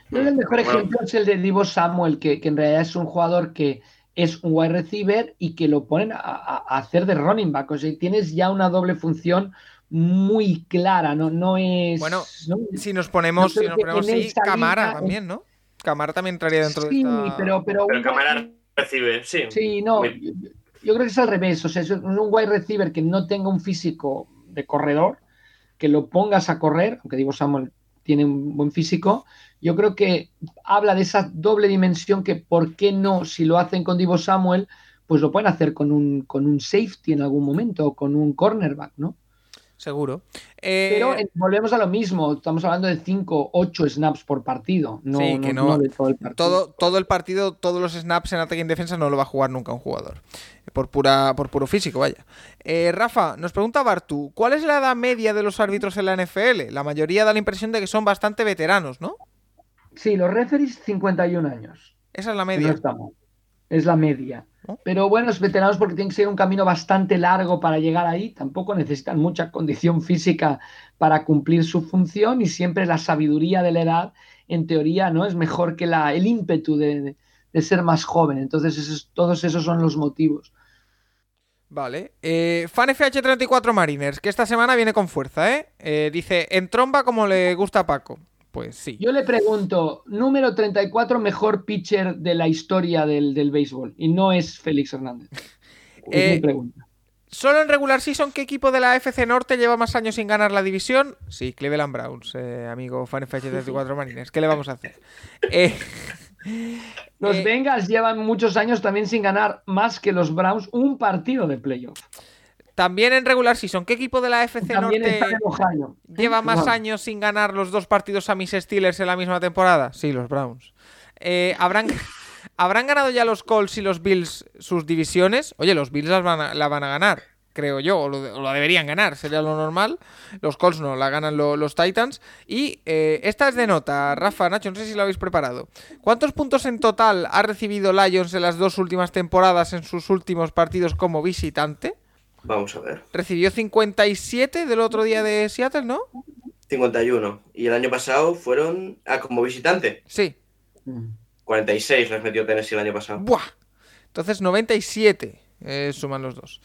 Yo creo que el mejor Bueno. ejemplo es el de Divo Samuel, que, que en realidad es un jugador que es un wide receiver y que lo ponen a, hacer de running back. O sea, tienes ya una doble función muy clara, no, no es. Bueno, ¿no? Si nos ponemos, si nos ponemos esa Camara línea- también, ¿no? Camara también entraría dentro sí, de esta... pero, pero, Pero Camara recibe, sí. Sí, no, Muy- yo, yo creo que es al revés. O sea, es un wide receiver que no tenga un físico de corredor, que lo pongas a correr, aunque digo Samuel tiene un buen físico, yo creo que habla de esa doble dimensión que por qué no, si lo hacen con Divo Samuel, pues lo pueden hacer con un, con un safety en algún momento o con un cornerback, ¿no? Seguro. Eh, Pero eh, volvemos a lo mismo, estamos hablando de 5, 8 snaps por partido, no, Sí, que no- no- no de todo el partido. todo, todo el partido, todos los snaps en ataque y en defensa no lo va a jugar nunca un jugador. Por, pura, por puro físico, vaya. Eh, Rafa, nos pregunta Bartu, ¿cuál es la edad media de los árbitros en la NFL? La mayoría da la impresión de que son bastante veteranos, ¿no? Sí, los referees 51 años. Esa es la media. No mal. Es la media. ¿No? Pero bueno, es veteranos porque tienen que ser un camino bastante largo para llegar ahí. Tampoco necesitan mucha condición física para cumplir su función y siempre la sabiduría de la edad, en teoría, ¿no? Es mejor que la, el ímpetu de, de- de ser más joven. Entonces, esos- todos esos son los motivos. Vale. Eh, FanFH34 Mariners, que esta semana viene con fuerza, ¿eh? Eh, Dice, en tromba como le gusta a Paco. Pues sí. Yo le pregunto, número 34, mejor pitcher de la historia del, del béisbol. Y no es Félix Hernández. Es Eh, mi pregunta. Solo en regular season, ¿qué equipo de la FC Norte lleva más años sin ganar la división? Sí, Cleveland Browns, eh, amigo FanFH34 Mariners. ¿Qué le vamos a hacer? Eh, Los eh, Bengals llevan muchos años también sin ganar más que los Browns un partido de playoff. También en regular season, ¿qué equipo de la FC También Norte Ohio. lleva más años sin ganar los dos partidos a mis Steelers en la misma temporada? Sí, los Browns. Eh, ¿habrán, ¿Habrán ganado ya los Colts y los Bills sus divisiones? Oye, los Bills las van a- la van a ganar, creo yo, o lo, o lo deberían ganar, sería lo normal. Los Colts no, la ganan lo- los Titans. Y eh, esta es de nota, Rafa, Nacho, no sé si lo habéis preparado. ¿Cuántos puntos en total ha recibido Lions en las dos últimas temporadas en sus últimos partidos como visitante? Vamos a ver. Recibió 57 del otro día de Seattle, ¿no? 51. Y el año pasado fueron. Ah, como visitante. Sí. Mm. 46 les metió Tennessee el año pasado. ¡Buah! Entonces 97 eh, suman los dos.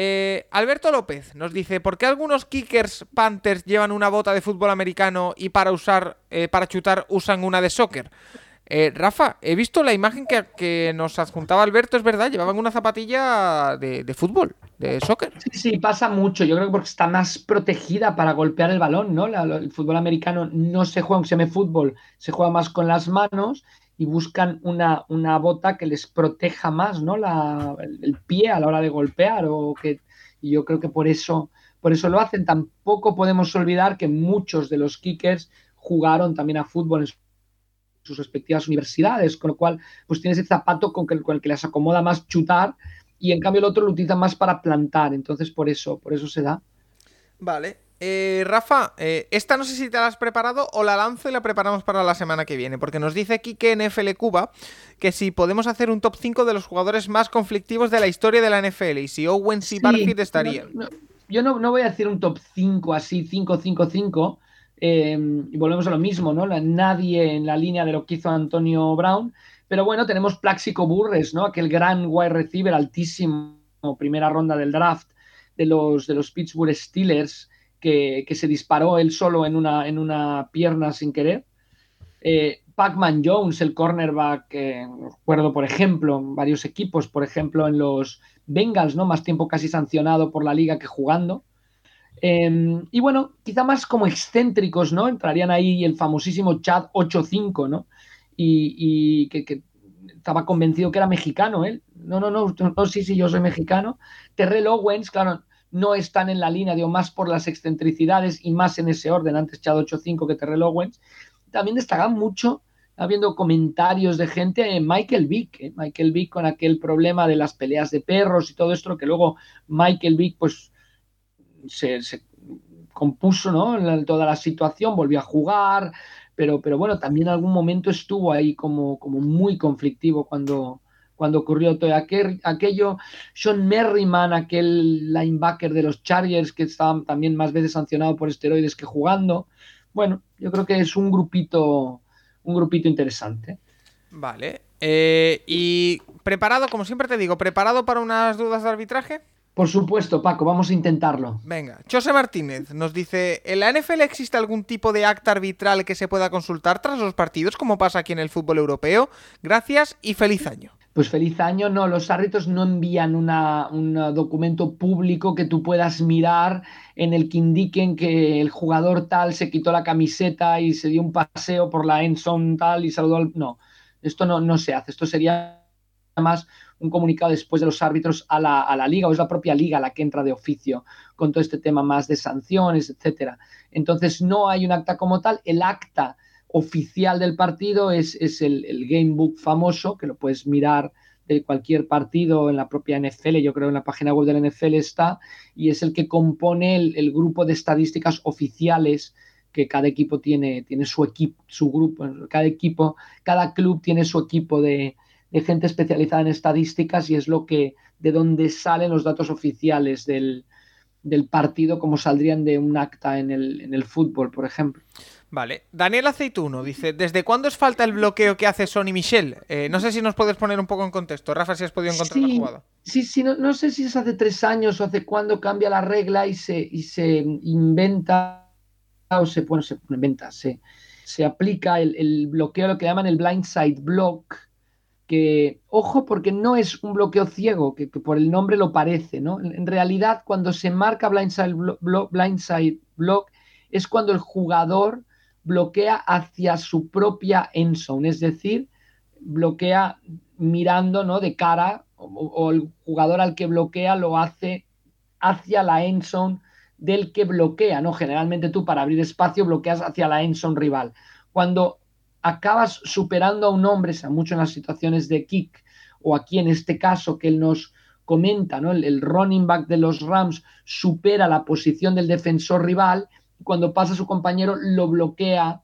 Eh, Alberto López nos dice, ¿por qué algunos kickers Panthers llevan una bota de fútbol americano y para usar, eh, para chutar usan una de soccer? Eh, Rafa, he visto la imagen que, nos adjuntaba Alberto, es verdad, llevaban una zapatilla de, fútbol, de soccer. Sí, sí, pasa mucho. Yo creo que porque está más protegida para golpear el balón, ¿no? El fútbol americano no se juega, aunque se llame fútbol, se juega más con las manos y buscan una, una bota que les proteja más, ¿no? La, el, el pie a la hora de golpear o que y yo creo que por eso, por eso lo hacen. Tampoco podemos olvidar que muchos de los kickers jugaron también a fútbol en sus respectivas universidades, con lo cual pues tienes ese zapato con, que, con el que les acomoda más chutar y en cambio el otro lo utiliza más para plantar, entonces por eso, por eso se da. Vale. Eh, Rafa, eh, esta no sé si te la has preparado o la lanzo y la preparamos para la semana que viene, porque nos dice que NFL Cuba que si podemos hacer un top 5 de los jugadores más conflictivos de la historia de la NFL y si Owens y Sí, Barfield estarían. no, no, yo no, no voy a decir un top 5 así, 5-5-5. eh, y volvemos a lo mismo, ¿no? La- nadie en la línea de lo que hizo Antonio Brown. Pero bueno, tenemos Plaxico Burres, ¿no? Aquel gran wide receiver altísimo, primera ronda del draft de los, de los Pittsburgh Steelers, que, se disparó él solo en una, en una pierna sin querer. Eh, Pac-Man Jones, el cornerback, eh, recuerdo, por ejemplo, varios equipos, por ejemplo, en los Bengals, ¿no? Más tiempo casi sancionado por la liga que jugando. Eh, y bueno, quizá más como excéntricos, ¿no? Entrarían ahí el famosísimo Chad 8-5, ¿no? Y, que, estaba convencido que era mexicano él. No, no, no, no, sí, sí, yo soy mexicano. Terrell Owens, claro, no están en la línea, digo, más por las excentricidades y más en ese orden, antes Chad 8-5 que Terrell Owens. También destacan mucho habiendo comentarios de gente, eh, Michael Vick, eh, Michael Vick con aquel problema de las peleas de perros y todo esto, que luego Michael Vick pues se, compuso ¿no? La, toda la situación, volvió a jugar, pero, pero bueno, también en algún momento estuvo ahí como, como muy conflictivo cuando, cuando ocurrió todo aquel, aquello. Sean Merriman, aquel linebacker de los Chargers que estaba también más veces sancionado por esteroides que jugando. Bueno, yo creo que es un grupito un grupito interesante. Vale. Eh, y preparado, como siempre te digo, ¿preparado para unas dudas de arbitraje? Por supuesto, Paco, vamos a intentarlo. Venga, José Martínez nos dice, ¿en la NFL existe algún tipo de acta arbitral que se pueda consultar tras los partidos, como pasa aquí en el fútbol europeo? Gracias y feliz año. Pues feliz año, no, los árbitros no envían un documento público que tú puedas mirar en el que indiquen que el jugador tal se quitó la camiseta y se dio un paseo por la endzone tal y saludó al... No, esto no, no se hace, esto sería más un comunicado después de los árbitros a la, a la, liga o es la propia liga la que entra de oficio con todo este tema más de sanciones, etcétera. Entonces no hay un acta como tal, el acta oficial del partido es, es el, el, game book famoso, que lo puedes mirar de cualquier partido en la propia NFL, yo creo en la página web de la NFL está, y es el que compone el, el grupo de estadísticas oficiales que cada equipo tiene, tiene su equipo, su grupo, cada equipo, cada club tiene su equipo de, de, gente especializada en estadísticas y es lo que, de donde salen los datos oficiales del, del partido, como saldrían de un acta en el, en el fútbol, por ejemplo. Vale. Daniel Aceituno dice, ¿desde cuándo es falta el bloqueo que hace Sonny Michel? Eh, no sé si nos puedes poner un poco en contexto. Rafa, si has podido encontrar sí, la jugada. Sí, sí, no, no, sé si es hace tres años o hace cuándo cambia la regla y se, y se inventa, o se, bueno, se inventa, se, se aplica el, el, bloqueo, lo que llaman el blindside block, que, ojo, porque no es un bloqueo ciego, que, que por el nombre lo parece, ¿no? En, en realidad, cuando se marca blindside block es cuando el jugador bloquea hacia su propia endzone, es decir, bloquea mirando ¿no? de cara o, el jugador al que bloquea lo hace hacia la endzone del que bloquea, ¿no? Generalmente tú para abrir espacio bloqueas hacia la endzone rival. Cuando acabas superando a un hombre, sea mucho en las situaciones de kick o aquí en este caso que él nos comenta, ¿no? El, el running back de los Rams supera la posición del defensor rival cuando pasa su compañero lo bloquea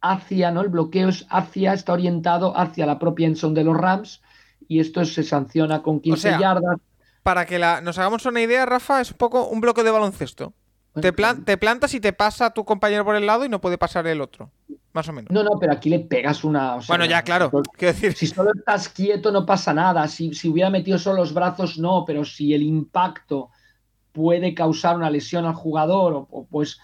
hacia, ¿no? El bloqueo es hacia, está orientado hacia la propia endzone de los Rams y esto se sanciona con 15 o sea, yardas. Para que la, nos hagamos una idea, Rafa, es un poco un bloque de baloncesto. Te, plan, te, plantas y te pasa tu compañero por el lado y no puede pasar el otro. Más o menos. No, no, pero aquí le pegas una. O sea, bueno, ya, claro. Si, decir... si solo estás quieto, no pasa nada. Si, si hubiera metido solo los brazos, no. Pero si el impacto puede causar una lesión al jugador o, pues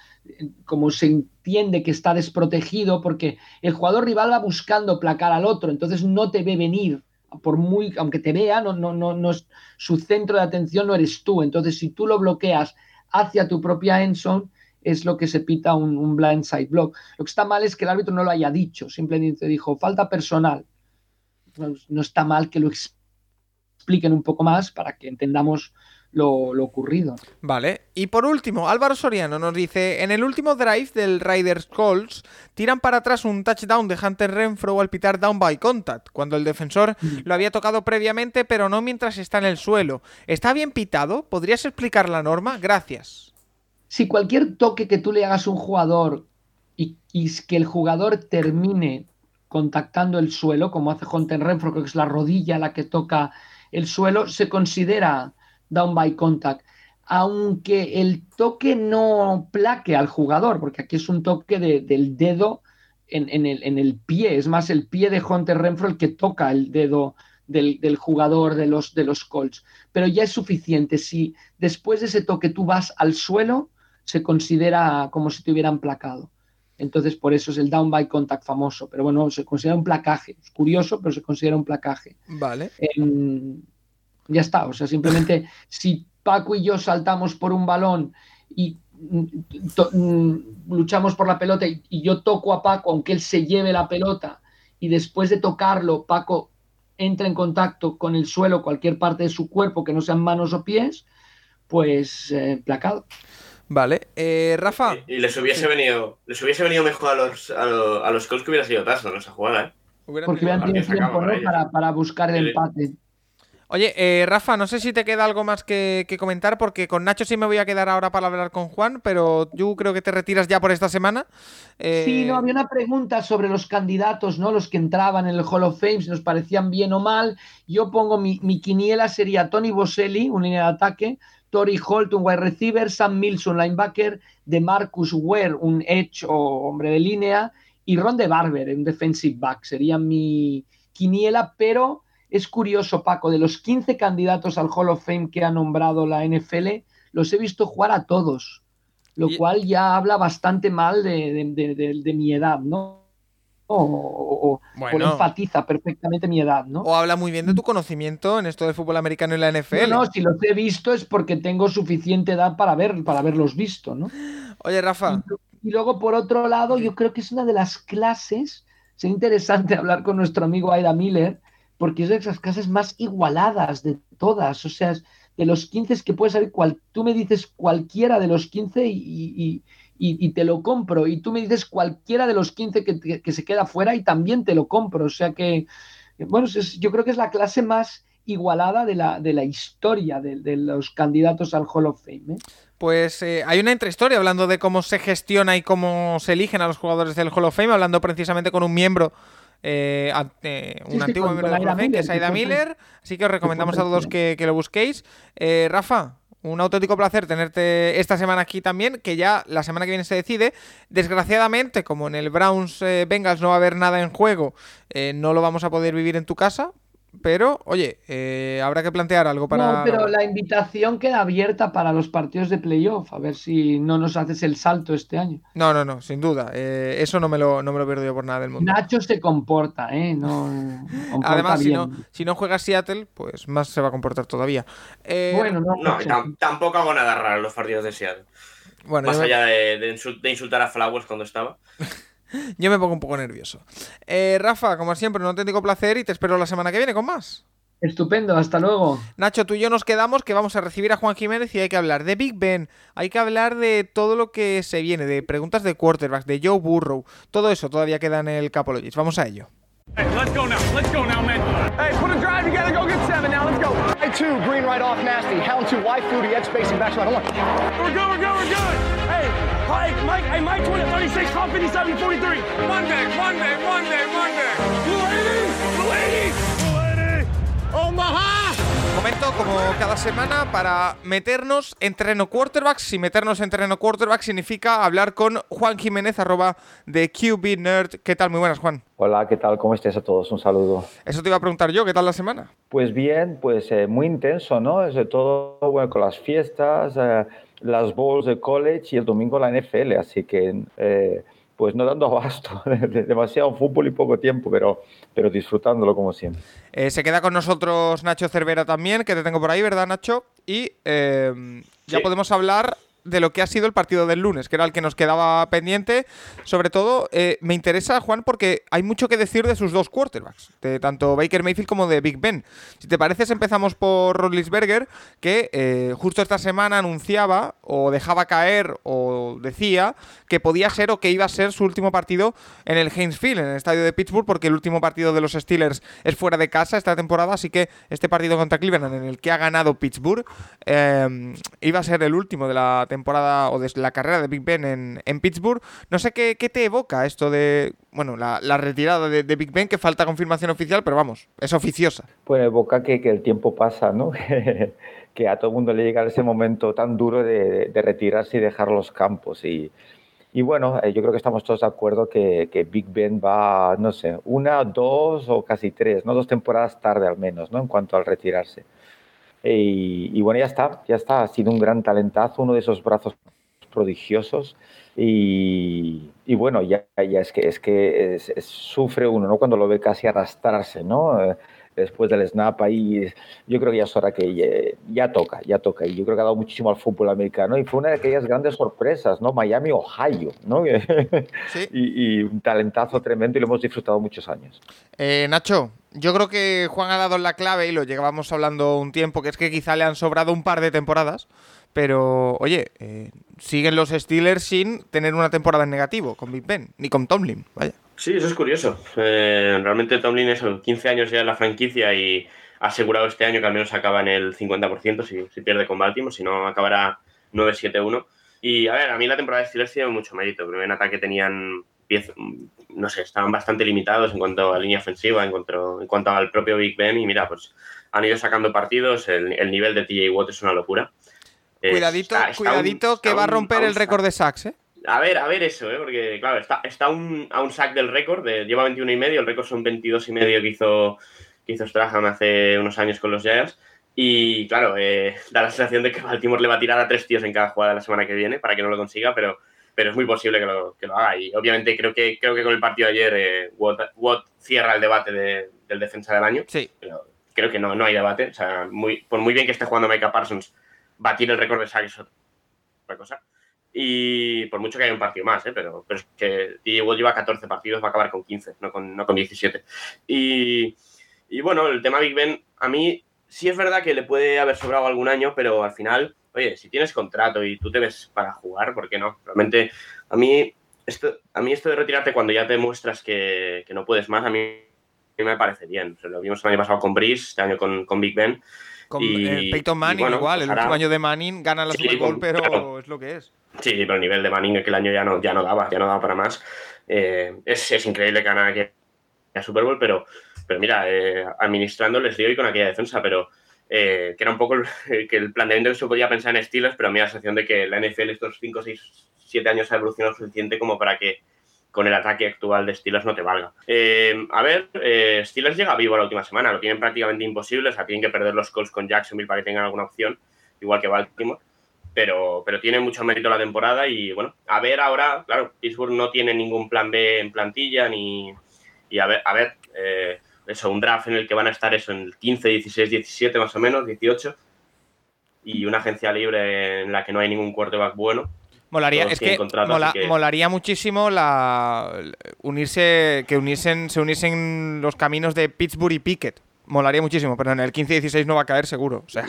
como se entiende que está desprotegido porque el jugador rival va buscando placar al otro, entonces no te ve venir por muy aunque te vea, no, no, no, no es su centro de atención no eres tú, entonces si tú lo bloqueas hacia tu propia endzone es lo que se pita un, un blindside block. Lo que está mal es que el árbitro no lo haya dicho, simplemente dijo falta personal. No está mal que lo expliquen un poco más para que entendamos lo, lo, ocurrido. Vale. Y por último, Álvaro Soriano nos dice: En el último drive del Riders Calls, tiran para atrás un touchdown de Hunter Renfro al pitar down by contact, cuando el defensor mm. lo había tocado previamente, pero no mientras está en el suelo. ¿Está bien pitado? ¿Podrías explicar la norma? Gracias. si cualquier toque que tú le hagas a un jugador y, y que el jugador termine contactando el suelo, como hace Hunter Renfro, que es la rodilla la que toca el suelo, se considera down by contact. Aunque el toque no plaque al jugador, porque aquí es un toque de, del dedo en, en, el, en, el, pie, es más el pie de Hunter Renfro el que toca el dedo del, del, jugador de los, de los Colts. Pero ya es suficiente. Si después de ese toque tú vas al suelo, se considera como si te hubieran placado. Entonces, por eso es el down by contact famoso. Pero bueno, se considera un placaje. Es curioso, pero se considera un placaje. Vale. Eh, ya está. O sea, simplemente si Paco y yo saltamos por un balón y to, luchamos por la pelota y, y, yo toco a Paco, aunque él se lleve la pelota, y después de tocarlo, Paco entra en contacto con el suelo, cualquier parte de su cuerpo que no sean manos o pies, pues eh, placado. Vale, eh, Rafa. Y, y, les hubiese sí. venido, les hubiese venido mejor a los, a los, a los Colts que hubiera sido Tasso en esa jugada, ¿eh? Porque hubieran tenido tiempo ¿no? para, para, buscar el empate. Oye, eh, Rafa, no sé si te queda algo más que, que, comentar, porque con Nacho sí me voy a quedar ahora para hablar con Juan, pero yo creo que te retiras ya por esta semana. Eh... Sí, no, había una pregunta sobre los candidatos, ¿no? Los que entraban en el Hall of Fame, si nos parecían bien o mal. Yo pongo mi, mi quiniela sería Tony Boselli, un línea de ataque, Tori Holt, un wide receiver, Sam Mills, un linebacker, de Marcus Ware, un edge o hombre de línea, y Ron de Barber, un defensive back. Sería mi quiniela, pero es curioso, Paco, de los 15 candidatos al Hall of Fame que ha nombrado la NFL, los he visto jugar a todos, lo y... cual ya habla bastante mal de, de, de, de mi edad, ¿no? O, o, bueno. o, enfatiza perfectamente mi edad, ¿no? O habla muy bien de tu conocimiento en esto del fútbol americano y la NFL. No, no, si los he visto es porque tengo suficiente edad para ver, para haberlos visto, ¿no? Oye, Rafa. Y, y luego, por otro lado, yo creo que es una de las clases, sería interesante hablar con nuestro amigo Aida Miller, porque es de esas clases más igualadas de todas, o sea, de los 15 que puedes saber, cual, tú me dices cualquiera de los 15 y, y, y, te lo compro, y tú me dices cualquiera de los 15 que, que, se queda fuera y también te lo compro, o sea que, bueno, es, yo creo que es la clase más igualada de la, de la historia de, los candidatos al Hall of Fame. ¿eh? Pues eh, hay una intrahistoria hablando de cómo se gestiona y cómo se eligen a los jugadores del Hall of Fame, hablando precisamente con un miembro eh, eh, un sí, antiguo sí, miembro de Hall que es Aida Miller, así que os recomendamos a todos que, que lo busquéis. Eh, Rafa, un auténtico placer tenerte esta semana aquí también, que ya la semana que viene se decide. Desgraciadamente, como en el Browns eh, Bengals no va a haber nada en juego, eh, no lo vamos a poder vivir en tu casa, pero, oye, eh, habrá que plantear algo para. No, pero la invitación queda abierta para los partidos de playoff, a ver si no nos haces el salto este año. No, no, no, sin duda. Eh, eso no me, lo, no me lo pierdo yo por nada del mundo. Nacho se comporta, ¿eh? No, comporta Además, si no, si no juega Seattle, pues más se va a comportar todavía. Eh, bueno, no, no tampoco hago nada raro en los partidos de Seattle. Bueno, más allá de, de insultar a Flowers cuando estaba. Yo me pongo un poco nervioso. Eh, Rafa, como siempre, un auténtico placer y te espero la semana que viene con más. Estupendo, hasta luego. Nacho, tú y yo nos quedamos que vamos a recibir a Juan Jiménez y hay que hablar de Big Ben, hay que hablar de todo lo que se viene, de preguntas de quarterbacks, de Joe Burrow, todo eso todavía queda en el Capologist. Vamos a ello. Hey, let's go now. Let's go now, man. Hey, put a drive together. Go get seven now. Let's go. Hey, two, green right off nasty. Hound two, Y foodie, edge spacing, back slide. Hold on. We're good, we're good, we're good. Hey, Mike, Mike, hey, Mike 20, 36, top 57, 43. Monday, Monday, Monday, Monday. Blue lady, blue lady, blue lady. Omaha. Momento, como cada semana, para meternos en terreno quarterbacks. Y meternos en terreno quarterbacks significa hablar con Juan Jiménez, arroba de QB Nerd. ¿Qué tal? Muy buenas, Juan. Hola, ¿qué tal? ¿Cómo estés a todos? Un saludo. Eso te iba a preguntar yo, ¿qué tal la semana? Pues bien, pues eh, muy intenso, ¿no? Sobre todo bueno, con las fiestas, eh, las bowls de college y el domingo la NFL, así que eh, pues no dando abasto, demasiado fútbol y poco tiempo, pero, pero disfrutándolo como siempre. Eh, se queda con nosotros Nacho Cervera también, que te tengo por ahí, ¿verdad, Nacho? Y eh, ya sí. podemos hablar de lo que ha sido el partido del lunes, que era el que nos quedaba pendiente. Sobre todo, eh, me interesa, Juan, porque hay mucho que decir de sus dos quarterbacks, de tanto Baker Mayfield como de Big Ben. Si te pareces, empezamos por Rodlisberger, que eh, justo esta semana anunciaba, o dejaba caer, o decía, que podía ser o que iba a ser su último partido en el Heinz Field, en el estadio de Pittsburgh, porque el último partido de los Steelers es fuera de casa esta temporada, así que este partido contra Cleveland, en el que ha ganado Pittsburgh, eh, iba a ser el último de la temporada temporada o de la carrera de Big Ben en, en Pittsburgh. No sé qué, qué, te evoca esto de, bueno, la, la retirada de, de, Big Ben, que falta confirmación oficial, pero vamos, es oficiosa. Pues evoca que, que el tiempo pasa, ¿no? que a todo el mundo le llega ese momento tan duro de, de retirarse y dejar los campos. Y, y bueno, eh, yo creo que estamos todos de acuerdo que, que, Big Ben va, no sé, una, dos o casi tres, ¿no? Dos temporadas tarde al menos, ¿no? En cuanto al retirarse. Y, bueno, ya está, ya está. Ha sido un gran talentazo, uno de esos brazos prodigiosos. Y, bueno, ya, es que, es que sufre uno, ¿no? Cuando lo ve casi arrastrarse, ¿no? Después del snap ahí, yo creo que ya es hora que ya, ya, toca, ya toca. Y yo creo que ha dado muchísimo al fútbol americano y fue una de aquellas grandes sorpresas, ¿no? Miami, Ohio, ¿no? Sí. y, y, un talentazo tremendo y lo hemos disfrutado muchos años. Eh, Nacho, yo creo que Juan ha dado la clave y lo llevábamos hablando un tiempo, que es que quizá le han sobrado un par de temporadas. Pero, oye, eh, siguen los Steelers sin tener una temporada en negativo con Big Ben, ni con Tomlin, vaya. Sí, eso es curioso. Eh, realmente Tomlin es 15 años ya en la franquicia y ha asegurado este año que al menos acaba en el 50% si, si pierde con Baltimore, si no acabará 9-7-1. Y a ver, a mí la temporada de Steelers tiene mucho mérito. Primero en ataque tenían, no sé, estaban bastante limitados en cuanto a línea ofensiva, en cuanto, en cuanto al propio Big Ben. Y mira, pues han ido sacando partidos, el, el nivel de TJ Watt es una locura. Cuidadito, está, está cuidadito un, que va a romper un, el récord de sacks, ¿eh? A ver, a ver eso, ¿eh? porque claro, está, está un, a un sack del récord, de, lleva 21 y medio, el récord son 22 y medio que hizo, que hizo Strahan hace unos años con los Giants. Y claro, eh, da la sensación de que Baltimore le va a tirar a tres tíos en cada jugada la semana que viene para que no lo consiga, pero, pero es muy posible que lo, que lo haga. Y obviamente creo que, creo que con el partido de ayer eh, Watt, Watt, cierra el debate de, del defensa del año. Sí. Pero creo que no, no hay debate. O sea, muy, por muy bien que esté jugando Micah Parsons, batir el récord de sacks es otra cosa. Y por mucho que haya un partido más, ¿eh? pero, pero es que Diego lleva 14 partidos, va a acabar con 15, no con, no con 17. Y, y, bueno, el tema Big Ben, a mí sí es verdad que le puede haber sobrado algún año, pero al final, oye, si tienes contrato y tú te ves para jugar, ¿por qué no? Realmente, a mí esto, a mí esto de retirarte cuando ya te muestras que, que no puedes más, a mí me parece bien. O sea, lo vimos el año pasado con Brice, este año con, con Big Ben. Con y, eh, Peyton Manning bueno, igual, el ahora... último año de Manning gana la sí, Super Bowl, pero claro. es lo que es. Sí, pero el nivel de Manning aquel año ya no, ya no daba, ya no daba para más. Eh, es, es, increíble que gana aquella Super Bowl, pero, pero mira, eh, administrando les dio y con aquella defensa, pero eh, que era un poco el, que el planteamiento que se podía pensar en Steelers, pero a mí la sensación de que la NFL estos 5, 6, 7 años ha evolucionado suficiente como para que con el ataque actual de Steelers no te valga. Eh, a ver, eh, Steelers llega vivo la última semana, lo tienen prácticamente imposible, o sea, tienen que perder los Colts con Jacksonville para que tengan alguna opción, igual que Baltimore, pero, pero tiene mucho mérito la temporada y bueno, a ver ahora, claro, Pittsburgh no tiene ningún plan B en plantilla ni... Y a ver, a ver eh, eso, un draft en el que van a estar eso en el 15, 16, 17 más o menos, 18, y una agencia libre en la que no hay ningún quarterback bueno, Molaría, es que, mola, que, molaría muchísimo la unirse, que uniesen, se uniesen los caminos de Pittsburgh y Pickett. Molaría muchísimo, pero en el 15-16 no va a caer seguro. O sea,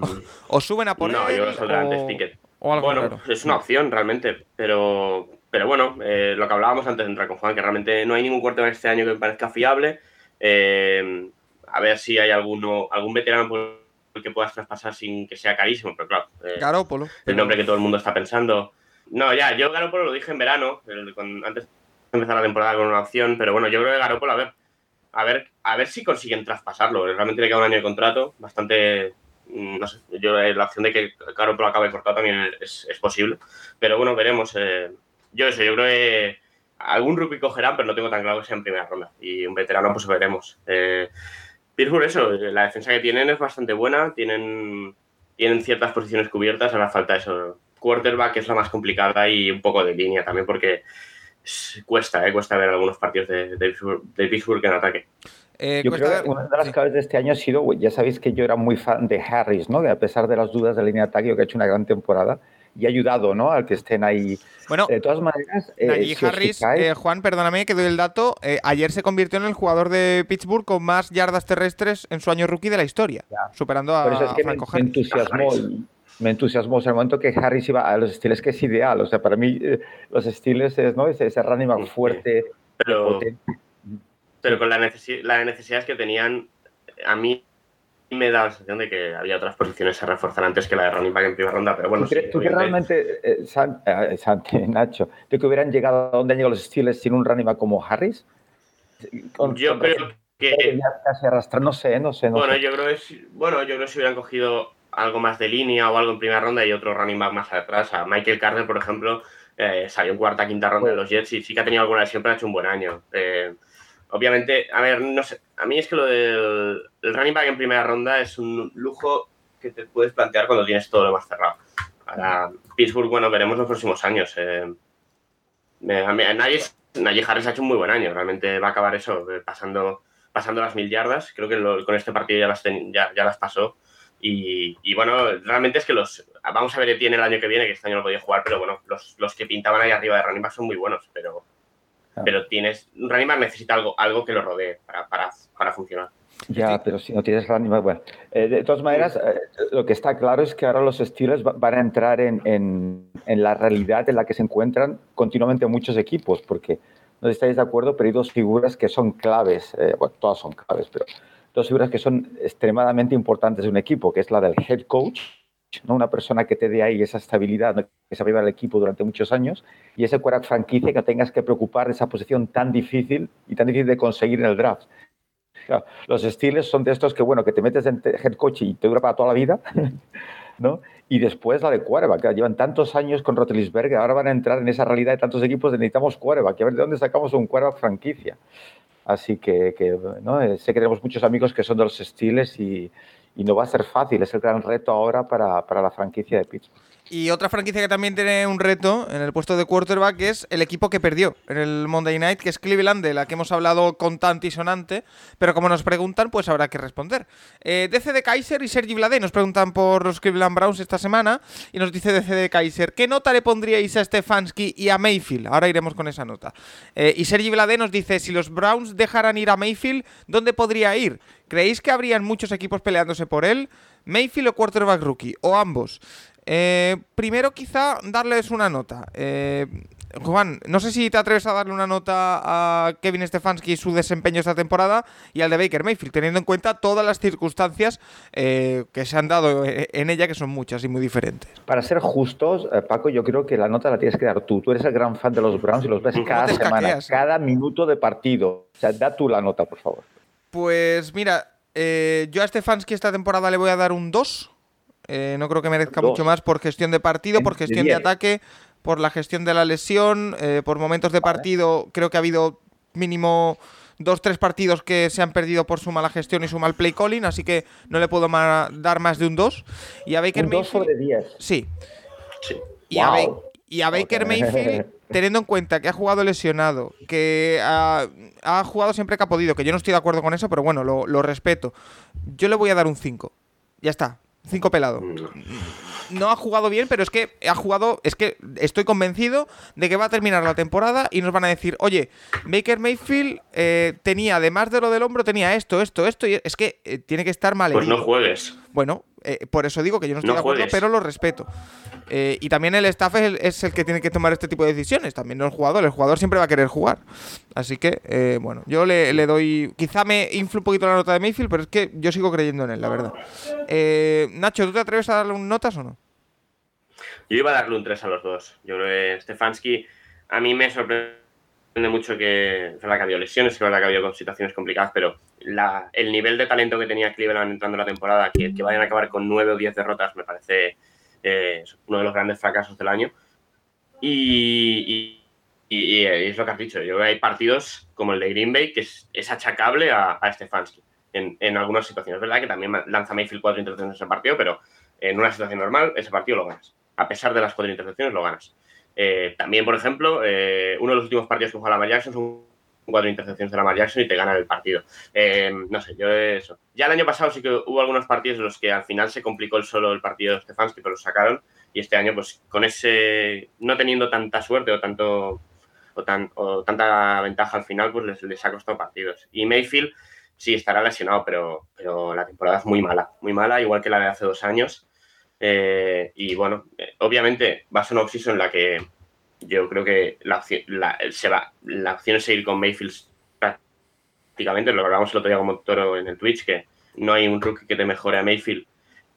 o, o suben a por no, él, yo o, antes Pickett. o algo bueno, raro. es una opción realmente, pero, pero bueno, eh, lo que hablábamos antes de entrar con Juan, que realmente no hay ningún quarterback este año que me parezca fiable. Eh, a ver si hay alguno, algún veterano por el que puedas traspasar sin que sea carísimo, pero claro. Eh. El nombre que todo el mundo está pensando. No, ya, yo Garoppolo lo dije en verano, con, antes de empezar la temporada con una opción, pero bueno, yo creo que Garoppolo, a ver, a ver, a ver si consiguen traspasarlo. Realmente le queda un año de contrato, bastante, mm, no sé, yo la opción de que Garoppolo acabe cortado también es, es posible, pero bueno, veremos. Eh, yo eso, yo creo que algún rookie cogerán, pero no tengo tan claro que sea en primera ronda, y un veterano pues veremos. Eh, Pittsburgh, eso, la defensa que tienen es bastante buena, tienen, tienen ciertas posiciones cubiertas, ahora falta eso, quarterback es la más complicada y un poco de línea también porque cuesta, ¿eh? cuesta ver algunos partidos de, de, de Pittsburgh en ataque. Eh, Yo creo que una de las claves de este año ha sido, ya sabéis que yo era muy fan de Harris, ¿no? Que a pesar de las dudas de la línea de ataque, que ha hecho una gran temporada y ha ayudado, ¿no? Al que estén ahí. Bueno, De todas maneras, eh, si Harris, fijáis- eh, Juan, perdóname que doy el dato. eh, ayer se convirtió en el jugador de Pittsburgh con más yardas terrestres en su año rookie de la historia, Ya. superando a, Por eso es que a me, Franco me Harris. entusiasmó. Me entusiasmó. O sea, el momento que Harris iba a los Steelers, que es ideal. O sea, para mí, eh, los Steelers es, ¿no? Ese, ese running back fuerte, Pero, potente. pero con las necesi- las necesidades que tenían, a mí me da la sensación de que había otras posiciones a reforzar antes que la de running back en primera ronda, pero bueno. ¿Tú, crees, sí, ¿tú que realmente, eh, San, eh, Santi, Nacho, ¿tú que hubieran llegado a donde han llegado los Steelers sin un running back como Harris? Con, yo con creo que. Arrastrar, no sé, no sé. No bueno, sé. Yo creo que, bueno, yo creo que si hubieran cogido algo más de línea o algo en primera ronda y otro running back más atrás, a Michael Carter, por ejemplo, eh, salió en cuarta, quinta ronda de los Jets y sí que ha tenido alguna lesión, pero ha hecho un buen año. Eh, obviamente, a ver, no sé, a mí es que lo del el running back en primera ronda es un lujo que te puedes plantear cuando tienes todo lo más cerrado. Para Pittsburgh, bueno, veremos los próximos años. Eh, a nadie, Harris ha hecho un muy buen año, realmente va a acabar eso, eh, pasando, pasando las mil yardas, creo que con este partido ya las, ten, ya, ya las pasó. Y, y, bueno, realmente es que los. Vamos a ver Etienne el año que viene, que este año no podía jugar, pero bueno, los, los que pintaban ahí arriba de running back son muy buenos, pero, ah. pero tienes. Running back necesita algo, algo que lo rodee para, para, para funcionar. Ya, pero si no tienes running back, bueno. Eh, de todas maneras, eh, lo que está claro es que ahora los Steelers van a entrar en, en, en, la realidad en la que se encuentran continuamente muchos equipos, porque no estáis de acuerdo, pero hay dos figuras que son claves, eh, bueno, todas son claves, pero dos figuras que son extremadamente importantes de un equipo, que es la del head coach, ¿no? una persona que te dé ahí esa estabilidad, que se va a llevar al equipo durante muchos años, y ese quarterback franquicia que tengas que preocupar de esa posición tan difícil y tan difícil de conseguir en el draft. Claro, los Steelers son de estos que, bueno, que te metes en head coach y te dura para toda la vida, ¿no? Y después la de quarterback, que llevan tantos años con Rotlisberger, ahora van a entrar en esa realidad de tantos equipos de necesitamos quarterback, a ver de dónde sacamos un quarterback franquicia. Así que, que ¿no? sé que tenemos muchos amigos que son de los Steelers y, y no va a ser fácil, es el gran reto ahora para, para la franquicia de Pittsburgh. Y otra franquicia que también tiene un reto en el puesto de quarterback es el equipo que perdió en el Monday Night, que es Cleveland, de la que hemos hablado con tanto y sonante, pero como nos preguntan, pues habrá que responder. Eh, DC de Kaiser y Sergi Vlade nos preguntan por los Cleveland Browns esta semana y nos dice DC de Kaiser, ¿qué nota le pondríais a Stefanski y a Mayfield? Ahora iremos con esa nota. Eh, y Sergi Vlade nos dice, si los Browns dejaran ir a Mayfield, ¿dónde podría ir? ¿Creéis que habrían muchos equipos peleándose por él? Mayfield o quarterback rookie, o ambos. Eh, primero quizá darles una nota. Eh, Juan, no sé si te atreves a darle una nota a Kevin Stefanski y su desempeño esta temporada y al de Baker Mayfield, teniendo en cuenta todas las circunstancias eh, que se han dado en ella, que son muchas y muy diferentes. Para ser justos, eh, Paco, yo creo que la nota la tienes que dar tú. Tú eres el gran fan de los Browns y los ves cada semana, cada minuto de partido. O sea, da tú la nota, por favor. Pues mira, eh, yo a Stefanski esta temporada le voy a dar un 2. Eh, no creo que merezca Dos. mucho más por gestión de partido, por gestión de, de ataque, por la gestión de la lesión, eh, por momentos de partido. Creo que ha habido mínimo dos, tres partidos que se han perdido por su mala gestión y su mal play calling, así que no le puedo ma dar más de un 2. Y a Baker un 2 sobre 10. Sí. sí. Y, wow. a y, a Baker okay. Mayfield, teniendo en cuenta que ha jugado lesionado, que ha, ha, jugado siempre que ha podido, que yo no estoy de acuerdo con eso, pero bueno, lo, lo respeto. Yo le voy a dar un 5. Ya está, 5 pelado. No ha jugado bien, pero es que ha jugado. Es que estoy convencido de que va a terminar la temporada y nos van a decir: Oye, Baker Mayfield eh, tenía, además de lo del hombro, tenía esto, esto, esto. Y es que eh, tiene que estar mal. Pues no juegues. Bueno, eh, por eso digo que yo no estoy no de acuerdo, juegues. pero lo respeto. Eh, y también el staff es el, es el, que tiene que tomar este tipo de decisiones, también no el jugador. El jugador siempre va a querer jugar. Así que, eh, bueno, yo le, le, doy. Quizá me influ un poquito la nota de Mayfield, pero es que yo sigo creyendo en él, la verdad. Eh, Nacho, ¿tú te atreves a darle un notas o no? Yo iba a darle un 3 a los dos. Yo creo que Stefanski, a mí me sorprende mucho que. Es verdad que ha habido lesiones, es verdad que ha habido situaciones complicadas, pero la, el nivel de talento que tenía Cleveland entrando la temporada, que, que vayan a acabar con 9 o 10 derrotas, me parece eh, uno de los grandes fracasos del año. Y, y, y, es lo que has dicho, yo hay partidos como el de Green Bay que es, es achacable a, a Stefanski en, en, algunas situaciones. Es verdad que también lanza Mayfield cuatro intercepciones en ese partido, pero en una situación normal ese partido lo ganas. A pesar de las cuatro intercepciones lo ganas. Eh, también, por ejemplo, eh, uno de los últimos partidos que jugó Lamar Jackson son cuatro intercepciones de Lamar Jackson y te ganan el partido. Eh, no sé, yo eso. Ya el año pasado sí que hubo algunos partidos en los que al final se complicó el solo el partido de Stefanski, pero lo sacaron. Y este año, pues con ese, no teniendo tanta suerte o tanto o, tan, o tanta ventaja al final, pues les, les, ha costado partidos. Y Mayfield sí estará lesionado, pero, pero la temporada es muy mala, muy mala, igual que la de hace dos años. Eh, y bueno, eh, obviamente va a ser una off en la que yo creo que la opción, la, se va, la opción es seguir con Mayfield prácticamente, lo hablamos el otro día con Toro en el Twitch, que no hay un rookie que te mejore a Mayfield.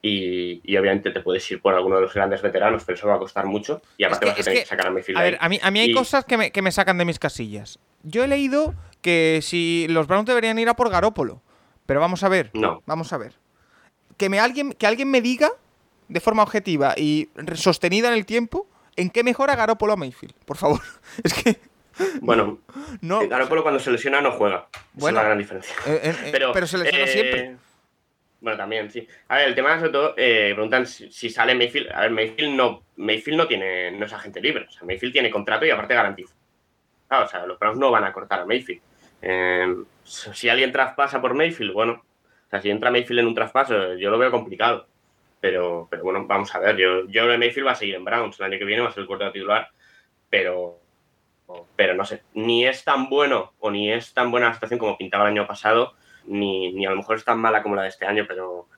Y, y obviamente te puedes ir por alguno de los grandes veteranos, pero eso va a costar mucho. Y aparte que- vas a es tener que- que sacar a Mayfield. A ver, a mí, a mí hay Y- cosas que me, que me sacan de mis casillas. Yo he leído que si los Browns deberían ir a por Garópolo. Pero vamos a ver. No. Vamos a ver. Que, me alguien, que alguien me diga de forma objetiva y sostenida en el tiempo en qué mejora Garópolo a Mayfield. Por favor. Es que. Bueno, No. Garoppolo cuando se lesiona no juega. Esa Bueno. es la gran diferencia. Eh, eh, eh, pero, pero se lesiona eh, siempre. Bueno, también, sí. A ver, el tema sobre todo, eh, preguntan si, si sale Mayfield. A ver, Mayfield no, Mayfield no tiene, no es agente libre. O sea, Mayfield tiene contrato y aparte garantiza. Claro, o sea, los Browns no van a cortar a Mayfield. Eh, si alguien traspasa por Mayfield, bueno, o sea, si entra Mayfield en un traspaso, yo lo veo complicado. Pero, pero bueno, vamos a ver. Yo, yo creo que Mayfield va a seguir en Browns. El año que viene va a ser el cuarto titular. Pero, pero no sé, ni es tan bueno o ni es tan buena la situación como pintaba el año pasado, ni, ni a lo mejor es tan mala como la de este año, pero,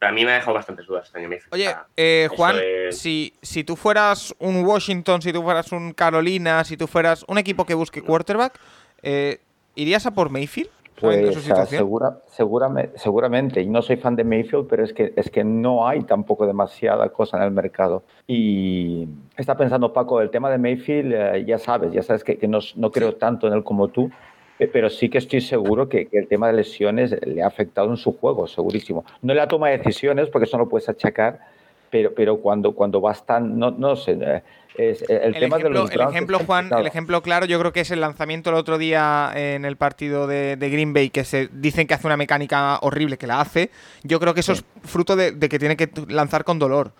pero a mí me ha dejado bastantes dudas este año. Mayfield. Oye, eh, Juan, de- si, si tú fueras un Washington, si tú fueras un Carolina, si tú fueras un equipo que busque quarterback, eh, ¿irías a por Mayfield? Pues su ah, situación? segura, seguramente, seguramente, y no soy fan de Mayfield, pero es que, es que no hay tampoco demasiada cosa en el mercado. Y está pensando Paco, el tema de Mayfield, eh, ya sabes, ya sabes que, que no, no creo tanto en él como tú, eh, pero sí que estoy seguro que, que el tema de lesiones le ha afectado en su juego, segurísimo. No le ha tomado decisiones, porque eso no lo puedes achacar, pero, pero cuando, cuando vas tan, no, no sé, eh, es, el, El tema ejemplo, de los el ejemplo, Juan, el ejemplo claro, yo creo que es el lanzamiento el otro día en el partido de, de Green Bay, que se dicen que hace una mecánica horrible, que la hace. Yo creo que eso Sí. es fruto de, de que tiene que lanzar con dolor.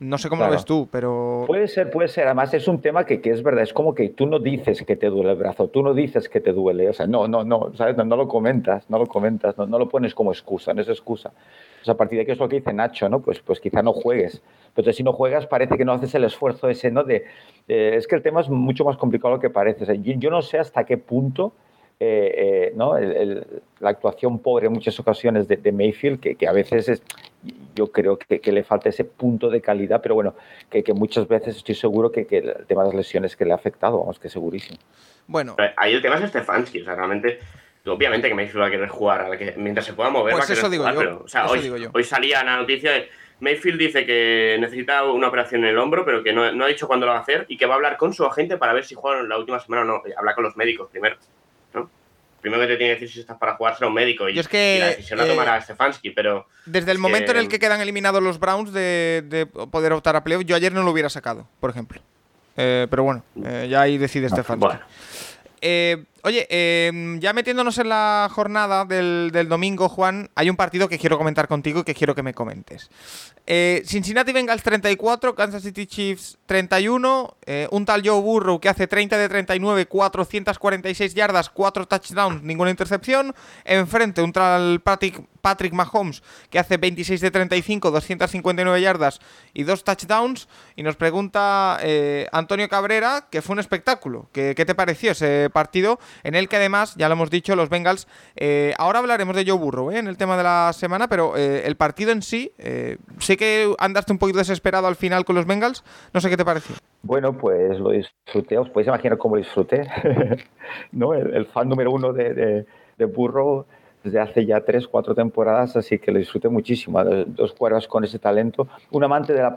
No sé cómo lo Claro. ves tú, pero. Puede ser, puede ser. Además, es un tema que, que es verdad. Es como que tú no dices que te duele el brazo, tú no dices que te duele. O sea, no, no, no, ¿sabes? No, no lo comentas, no lo comentas, no, no lo pones como excusa, no es excusa. O sea, a partir de que es lo que dice Nacho, ¿no? Pues, pues quizá no juegues. Pero si no juegas, parece que no haces el esfuerzo ese, ¿no? De, eh, es que el tema es mucho más complicado de lo que parece. O sea, yo, yo no sé hasta qué punto eh, eh, ¿no? El- el- la actuación pobre en muchas ocasiones de, de Mayfield, que, que a veces es, yo creo que, que le falta ese punto de calidad, pero bueno, que, que muchas veces estoy seguro que, que el tema de las lesiones que le ha afectado, vamos, que segurísimo. Bueno, Pero Ahí el tema es Stefanski, o sea, realmente, obviamente que Mayfield va a querer jugar, a la que, mientras se pueda mover Pues va a querer eso digo jugar, yo, pero, o sea, eso hoy, digo yo. hoy salía la noticia de Mayfield dice que necesita una operación en el hombro, pero que no, no ha dicho cuándo lo va a hacer y que va a hablar con su agente para ver si juega la última semana o no. Habla con los médicos primero. Primero que te tiene que decir si estás para jugar será un médico y, Yo es que, y la decisión la eh, tomará Stefanski, pero desde el momento en el que- que quedan eliminados los Browns de, de poder optar a playoff, yo ayer no lo hubiera sacado, por ejemplo. Eh, pero bueno, eh, ya ahí decide Stefanski. bueno. Oye, eh, ya metiéndonos en la jornada del, domingo, Juan, hay un partido que quiero comentar contigo y que quiero que me comentes. Eh, Cincinnati Bengals 34, Kansas City Chiefs 31, eh, un tal Joe Burrow que hace 30 de 39, 446 yardas, 4 touchdowns, ninguna intercepción. Enfrente un tal Patrick, Mahomes que hace 26 de 35, 259 yardas y 2 touchdowns. Y nos pregunta eh, Antonio Cabrera que fue un espectáculo. ¿Qué, qué te pareció ese partido? En el que además, ya lo hemos dicho, los Bengals. eh, ahora hablaremos de Joe Burrow ¿eh? en el tema de la semana, pero eh, el partido en sí, eh, sé que andaste un poquito desesperado al final con los Bengals. No sé qué te pareció. Bueno, pues lo disfruté, os podéis imaginar cómo lo disfruté, ¿no? El, fan número uno de, de, de Burrow desde hace ya tres, cuatro temporadas, así que lo disfruté muchísimo. Dos, cuerdas con ese talento, un amante de la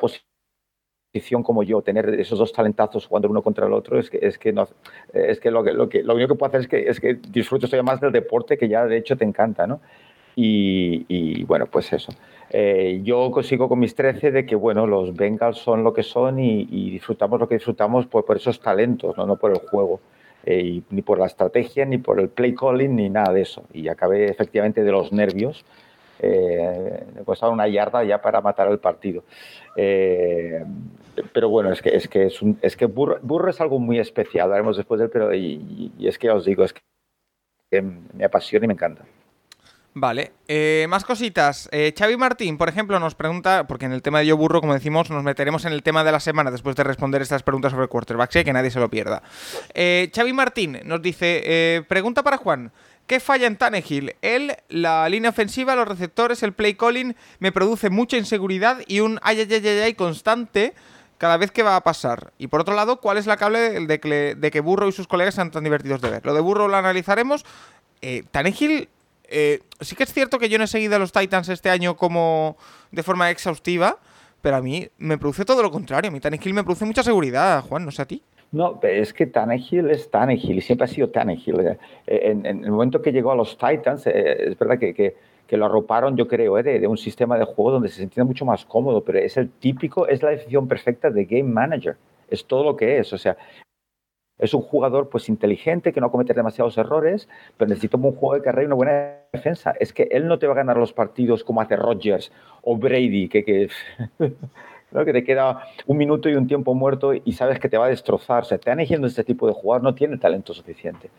posición como yo, tener esos dos talentazos jugando uno contra el otro, es que, es que, no, es que, lo, que, lo, que lo único que puedo hacer es que, es que disfruto todavía más del deporte que ya de hecho te encanta, ¿no? Y, y, bueno, pues eso. Eh, yo consigo con mis 13 de que, bueno, los Bengals son lo que son y, y disfrutamos lo que disfrutamos por, por esos talentos, no, no por el juego, eh, y, ni por la estrategia, ni por el play calling, ni nada de eso. Y acabé efectivamente de los nervios. Eh, costaba una yarda ya para matar el partido. Eh, pero bueno, es que, es que, es que burro, es algo muy especial, hablaremos después de él, pero y, es que os digo, es que me apasiona y me encanta. Vale, eh, más cositas. Eh, Xavi Martín, por ejemplo, nos pregunta, porque en el tema de Yo Burro, como decimos, nos meteremos en el tema de la semana después de responder estas preguntas sobre quarterbacks, ¿eh? que nadie se lo pierda. Eh, Xavi Martín nos dice, pregunta para Juan, ¿qué falla en Tannehill? Él, la línea ofensiva, los receptores, el play calling, me produce mucha inseguridad y un ay, ay, ay, ay, ay constante cada vez que va a pasar. Y por otro lado, ¿cuál es la cable de que, de que Burro y sus colegas sean tan divertidos de ver? Lo de Burro lo analizaremos. Eh, Tannehill Eh, sí que es cierto que yo no he seguido a los Titans este año como de forma exhaustiva, pero a mí me produce todo lo contrario. A mí Tannehill me produce mucha seguridad, Juan, no sé a ti. No, es que Tannehill es Tannehill y siempre ha sido Tannehill. Eh, En, en el momento que llegó a los Titans, eh, es verdad que, que, que, lo arroparon, yo creo, eh, de, de, un sistema de juego donde se sentía mucho más cómodo, pero es el típico, es la definición perfecta de game manager. Es todo lo que es. O sea, es un jugador pues inteligente, que no comete demasiados errores, pero necesita un juego de carrera y una buena defensa. Es que él no te va a ganar los partidos como hace Rodgers o Brady, que, que, ¿no? que te queda un minuto y un tiempo muerto y sabes que te va a destrozar. O sea, te han eligiendo este tipo de jugador, no tiene talento suficiente.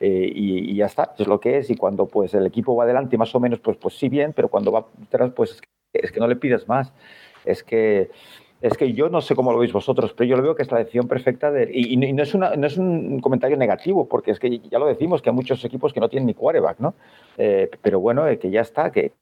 Eh, y, ya está, es lo que es. Y cuando pues el equipo va adelante, más o menos, pues, pues sí bien, pero cuando va atrás, pues es que, no le pides más. Es que es que yo no sé cómo lo veis vosotros, pero yo lo veo que es la decisión perfecta de... Y, y no, es una, no, es un comentario negativo, porque es que ya lo decimos, que hay muchos equipos que no tienen ni quarterback, ¿no? Eh, pero bueno, eh, que ya está, que,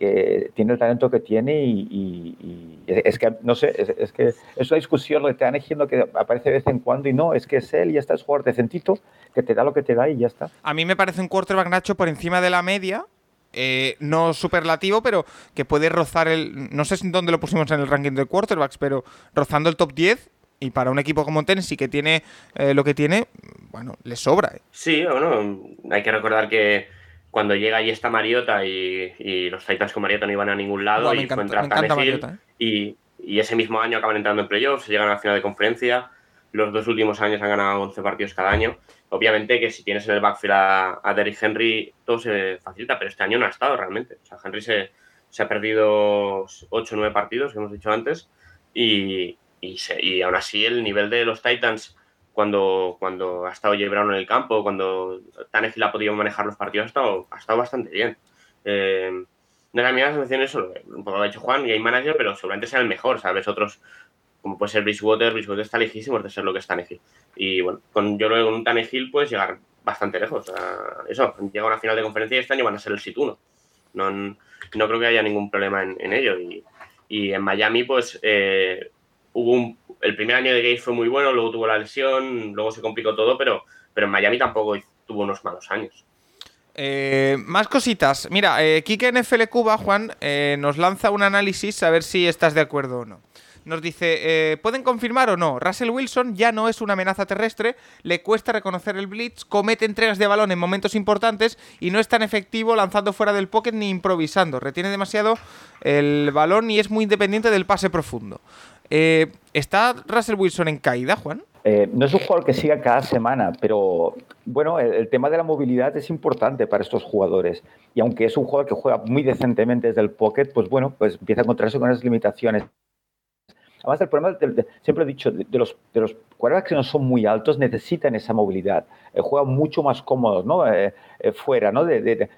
que, tiene el talento que tiene y, y, y es que, no sé, es, es, que es una discusión lo que te han diciendo que aparece de vez en cuando y no, es que es él y ya está, es jugador decentito, que te da lo que te da y ya está. A mí me parece un quarterback, Nacho, por encima de la media, eh, no superlativo, pero que puede rozar el. No sé dónde lo pusimos en el ranking de quarterbacks, pero rozando el top 10. Y para un equipo como Tennessee que tiene eh, lo que tiene, bueno, le sobra. ¿eh? Sí, bueno, hay que recordar que cuando llega ahí está Mariota y, y, los Titans con Mariota no iban a ningún lado y fue entrar Mariota, y, y, ese mismo año acaban entrando en playoffs, llegan a la final de conferencia. Los dos últimos años han ganado 11 partidos cada año obviamente que si tienes en el backfield a, a Derrick Henry, todo se facilita, pero este año no ha estado realmente. O sea, Henry se, se ha perdido 8 o 9 partidos, que hemos dicho antes, y, y, se, y, aún así el nivel de los Titans, cuando, cuando ha estado Brown en el campo, cuando Tannehill ha podido manejar los partidos, ha estado, ha estado bastante bien. Eh, no era la sensación eso, un poco lo ha hecho Juan, y hay manager, pero seguramente sea el mejor, ¿sabes? Otros, como puede ser Bridgewater, Bridgewater está lejísimo de ser lo que es Tannehill. Y bueno, con, yo creo que con un Tannehill puedes llegar bastante lejos. Eso, llega una final de conferencia y este año van a ser el sit 1. No, no creo que haya ningún problema en, en ello. Y, y, en Miami, pues eh, hubo un, el primer año de Gates fue muy bueno, luego tuvo la lesión, luego se complicó todo, pero, pero en Miami tampoco tuvo unos malos años. Eh, más cositas. Mira, eh, Kike NFL Cuba, Juan, eh, nos lanza un análisis a ver si estás de acuerdo o no nos dice, eh, ¿pueden confirmar o no? Russell Wilson ya no es una amenaza terrestre, le cuesta reconocer el blitz, comete entregas de balón en momentos importantes y no es tan efectivo lanzando fuera del pocket ni improvisando. Retiene demasiado el balón y es muy independiente del pase profundo. Eh, ¿Está Russell Wilson en caída, Juan? Eh, no es un jugador que siga cada semana, pero bueno, el, tema de la movilidad es importante para estos jugadores. Y aunque es un jugador que juega muy decentemente desde el pocket, pues bueno, pues empieza a encontrarse con esas limitaciones. Además, el problema, de, de, siempre he dicho, de, de, los, de los quarterbacks que no son muy altos necesitan esa movilidad. Eh, juegan mucho más cómodos, ¿no? Eh, eh, fuera, ¿no? De,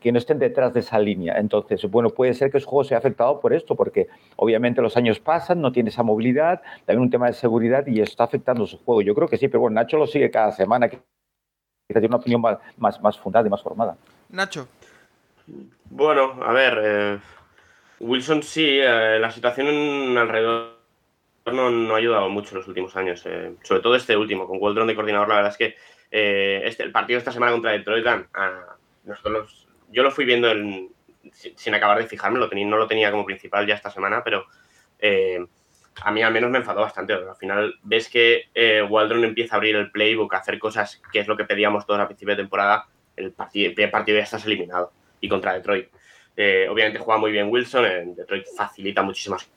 que no estén detrás de esa línea. Entonces, bueno, puede ser que su juego sea afectado por esto, porque obviamente los años pasan, no tiene esa movilidad, también un tema de seguridad y está afectando su juego. Yo creo que sí, pero bueno, Nacho lo sigue cada semana, que tiene una opinión más, más, más fundada y más formada. Nacho. Bueno, a ver, eh, Wilson sí, eh, la situación alrededor no, no, ha ayudado mucho en los últimos años, eh, sobre todo este último, con Waldron de coordinador, la verdad es que eh, este, el partido esta semana contra Detroit, a, nosotros los, yo lo fui viendo en, sin acabar de fijarme, lo tenía, no lo tenía como principal ya esta semana, pero eh, a mí al menos me enfadó bastante. Al final ves que Waldron empieza a abrir el playbook, a hacer cosas que es lo que pedíamos todos a principio de temporada, el partido, el partido ya estás eliminado, y contra Detroit. Eh, obviamente juega muy bien Wilson, en Detroit facilita muchísimas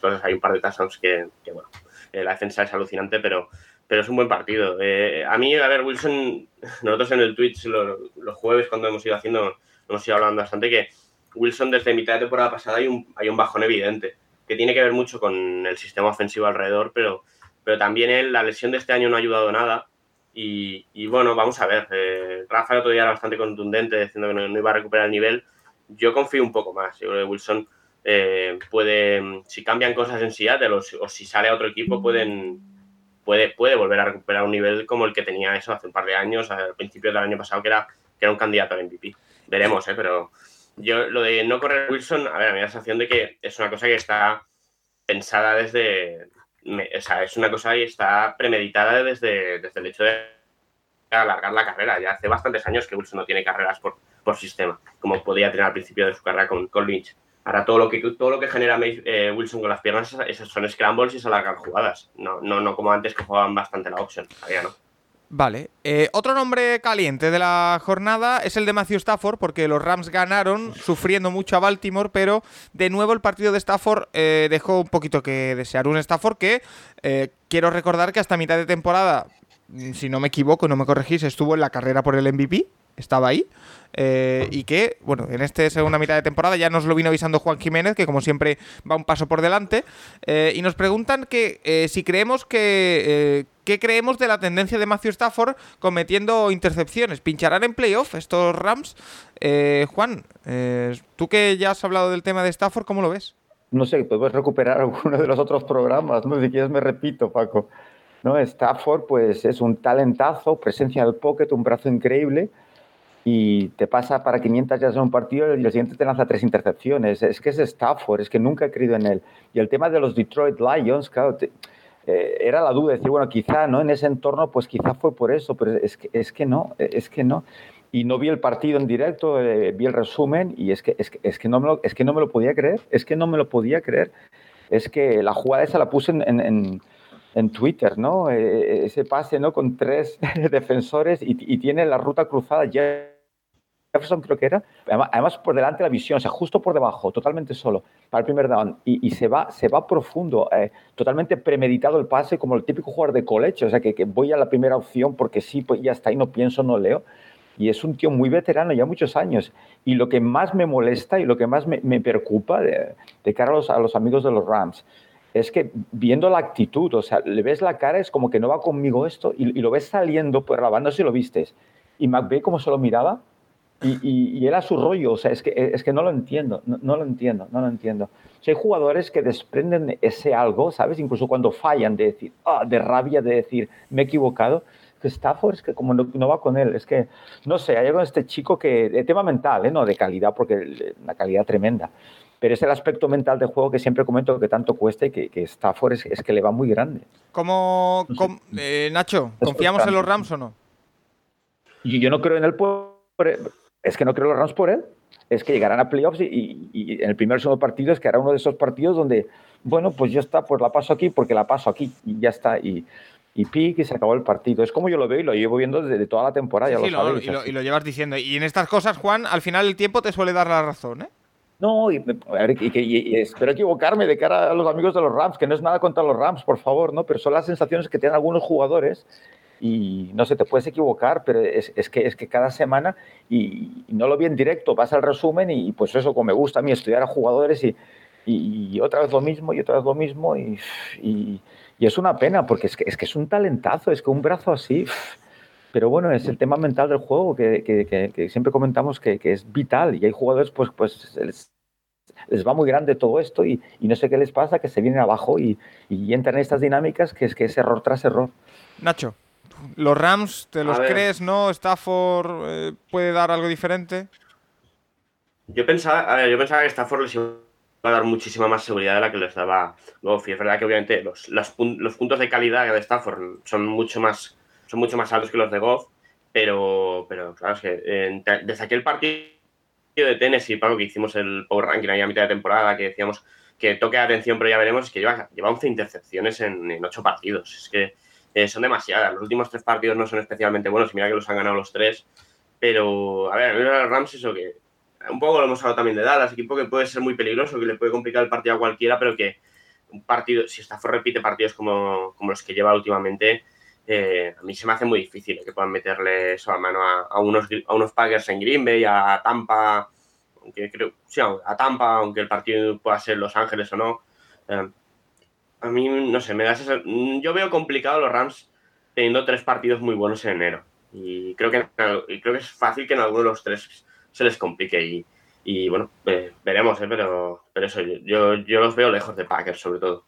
cosas. Hay un par de touchdowns que, que bueno, eh, la defensa es alucinante, pero, pero es un buen partido. Eh, a mí, a ver, Wilson, nosotros en el Twitch lo, los jueves cuando hemos ido haciendo, hemos ido hablando bastante que Wilson desde mitad de temporada pasada hay un, hay un bajón evidente, que tiene que ver mucho con el sistema ofensivo alrededor, pero, pero también él, la lesión de este año no ha ayudado nada. Y, y bueno, vamos a ver. Eh, Rafa el otro día era bastante contundente diciendo que no, no iba a recuperar el nivel yo confío un poco más. Yo creo que Wilson eh, puede, si cambian cosas en Seattle o, o, si sale a otro equipo, pueden, puede, puede volver a recuperar un nivel como el que tenía eso hace un par de años, al principio del año pasado, que era, que era un candidato al MVP. Veremos, ¿eh? pero yo lo de no correr Wilson, a ver, a mí la sensación de que es una cosa que está pensada desde, me, o sea, es una cosa que está premeditada desde, desde el hecho de alargar la carrera. Ya hace bastantes años que Wilson no tiene carreras por, por sistema, como podía tener al principio de su carrera con, con Lynch. Ahora todo lo que, todo lo que genera eh, Wilson con las piernas esas son scrambles y se alargan jugadas. No, no, no como antes que jugaban bastante la option. Todavía no. Vale. Eh, otro nombre caliente de la jornada es el de Matthew Stafford, porque los Rams ganaron sufriendo mucho a Baltimore, pero de nuevo el partido de Stafford eh, dejó un poquito que desear. Un Stafford que quiero recordar que hasta mitad de temporada, mm, si no me equivoco, no me corregís, estuvo en la carrera por el MVP, estaba ahí. Eh, y que, bueno, en esta segunda mitad de temporada ya nos lo vino avisando Juan Jiménez, que como siempre va un paso por delante, eh, y nos preguntan que eh, si creemos que... ¿Qué creemos de la tendencia de Matthew Stafford cometiendo intercepciones? ¿Pincharán en playoff estos Rams? Juan, tú que ya has hablado del tema de Stafford, ¿cómo lo ves? No sé, puedes recuperar alguno de los otros programas, ¿no? Si quieres me repito, Paco. ¿No? Stafford, pues es un talentazo, presencia del pocket, un brazo increíble, y te pasa para 500 ya en un partido y el siguiente te lanza tres intercepciones. Es que es Stafford, es que nunca he creído en él. Y el tema de los Detroit Lions, claro, eh, era la duda, decir, bueno, quizá, ¿no? En ese entorno, pues quizá fue por eso, pero es que, es que no, es que no. Y no vi el partido en directo, eh, vi el resumen y es que, es, que, es, que no me lo, es que no me lo podía creer, es que no me lo podía creer. Es que la jugada esa la puse en, en, en Twitter, ¿no? Eh, ese pase, ¿no? Con tres defensores y, y tiene la ruta cruzada ya Jefferson creo que era, además por delante la visión, o sea, justo por debajo, totalmente solo, para el primer down, y, se, va, se va profundo, eh, totalmente premeditado el pase, como el típico jugador de colegio, o sea, que, voy a la primera opción porque sí, pues ya está, y no pienso, no leo. Y es un tío muy veterano, ya muchos años. Y lo que más me molesta y lo que más me, preocupa de, cara a los, amigos de los Rams es que viendo la actitud, o sea, le ves la cara, es como que no va conmigo esto, y, lo ves saliendo la banda, si lo vistes. Y McVeigh, como se lo miraba, y, y, era su rollo, o sea, es que, es que no lo entiendo, no, lo entiendo, no lo entiendo. hay jugadores que desprenden ese algo, ¿sabes? Incluso cuando fallan, de decir, ah, de rabia, de decir, me he equivocado. Que Stafford es que como no, va con él, es que, no sé, hay algo en este chico que, de tema mental, ¿eh? no de calidad, porque una calidad tremenda, pero es el aspecto mental del juego que siempre comento que tanto cuesta y que, que Stafford es, es, que le va muy grande. ¿Cómo, eh, Nacho, confiamos en los Rams o no? Yo, yo no creo en él por es que no creo los Rams por él. Es que llegarán a playoffs y, en el primer segundo partido es que hará uno de esos partidos donde, bueno, pues ya está, pues la paso aquí porque la paso aquí y ya está. Y, y pique y se acabó el partido. Es como yo lo veo y lo llevo viendo desde toda la temporada. ya lo, y, lo, llevas diciendo. Y en estas cosas, Juan, al final el tiempo te suele dar la razón, ¿eh? No, y, espero equivocarme de cara a los amigos de los Rams, que no es nada contra los Rams, por favor, ¿no? Pero son las sensaciones que tienen algunos jugadores y no sé, te puedes equivocar, pero es, es, que, es que cada semana, y, no lo vi en directo, vas al resumen y pues eso, como me gusta a mí estudiar a jugadores y, y, otra vez lo mismo y otra vez lo mismo y, y, es una pena porque es que, es que es un talentazo, es que un brazo así, pero bueno, es el tema mental del juego que, que, que siempre comentamos que, es vital y hay jugadores pues, pues les, va muy grande todo esto y, no sé qué les pasa, que se vienen abajo y, entran en estas dinámicas que es que es error tras error. Nacho. ¿Los Rams te los crees, no? ¿Stafford eh, puede dar algo diferente? Yo pensaba, yo pensaba que Stafford les iba a dar muchísima más seguridad de la que les daba Goff. Y es verdad que obviamente los, los, puntos de calidad de Stafford son mucho más, son mucho más altos que los de Goff. Pero, pero claro, es que desde aquel partido de Tennessee, Paco, que hicimos el Power Ranking ahí a mitad de temporada, que decíamos que toque atención, pero ya veremos, es que lleva, lleva 11 intercepciones en, en 8 partidos. Es que eh, son demasiadas. Los últimos tres partidos no son especialmente buenos, y mira que los han ganado los tres. Pero, a ver, a mí los Rams eso que un poco lo hemos hablado también de Dallas, equipo que puede ser muy peligroso, que le puede complicar el partido a cualquiera, pero que un partido, si Stafford repite partidos como, como los que lleva últimamente, eh, a mí se me hace muy difícil que puedan meterle eso a mano a, unos, a unos Packers en Green Bay, a Tampa, aunque creo, sí, a Tampa, aunque el partido pueda ser Los Ángeles o no. Eh, a mí, no sé, me da esa... Yo veo complicado los Rams teniendo tres partidos muy buenos en enero. Y creo que, creo que es fácil que en alguno de los tres se les complique. Y, bueno, veremos, ¿eh? pero, pero eso, yo, yo los veo lejos de Packers, sobre todo.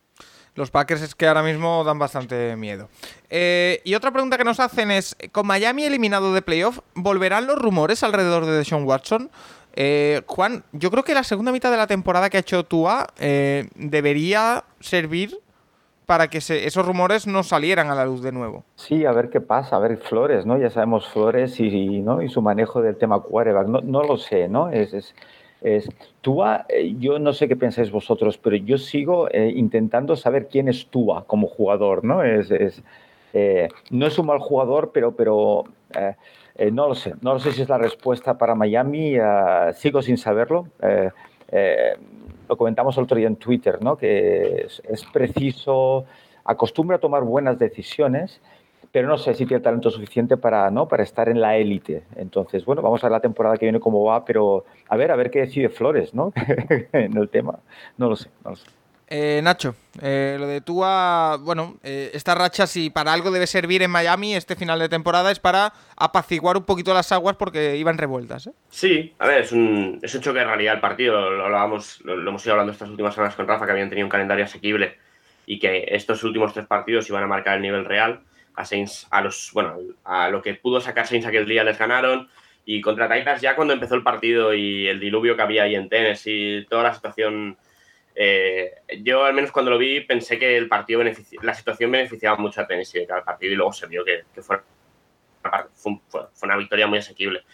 Los Packers es que ahora mismo dan bastante miedo. Eh, y otra pregunta que nos hacen es, con Miami eliminado de playoff, ¿volverán los rumores alrededor de Deshaun Watson? Eh, Juan, yo creo que la segunda mitad de la temporada que ha hecho Tua eh, debería servir para que esos rumores no salieran a la luz de nuevo. Sí, a ver qué pasa, a ver Flores, ¿no? Ya sabemos Flores y, ¿no? y su manejo del tema quarterback, no, no lo sé, ¿no? Es, es, es Tua, eh, yo no sé qué pensáis vosotros, pero yo sigo eh, intentando saber quién es Tua como jugador, ¿no? Es, es eh, no es un mal jugador, pero, pero no lo sé, no lo sé si es la respuesta para Miami, sigo sin saberlo lo comentamos el otro día en Twitter, ¿no? que es, preciso, acostumbra a tomar buenas decisiones, pero no sé si tiene talento suficiente para, ¿no? para estar en la élite. Entonces, bueno, vamos a ver la temporada que viene cómo va, pero a ver, a ver qué decide Flores ¿no? en el tema. No lo sé, no lo sé. Eh, Nacho, eh, lo de Tua, bueno, eh, esta racha si para algo debe servir en Miami este final de temporada es para apaciguar un poquito las aguas porque iban revueltas. Sí, a ver, es un, es un choque de realidad el partido, lo, lo, hemos ido hablando estas últimas semanas con Rafa, que habían tenido un calendario asequible y que estos últimos tres partidos iban a marcar el nivel real. A Saints, a los, bueno, a lo que pudo sacar Saints aquel día les ganaron. Y contra Titans ya cuando empezó el partido y el diluvio que había ahí en Tennessee, toda la situación eh, yo al menos cuando lo vi pensé que el partido la situación beneficiaba mucho a Tennessee cada partido y luego se vio que, fue, una victoria muy asequible.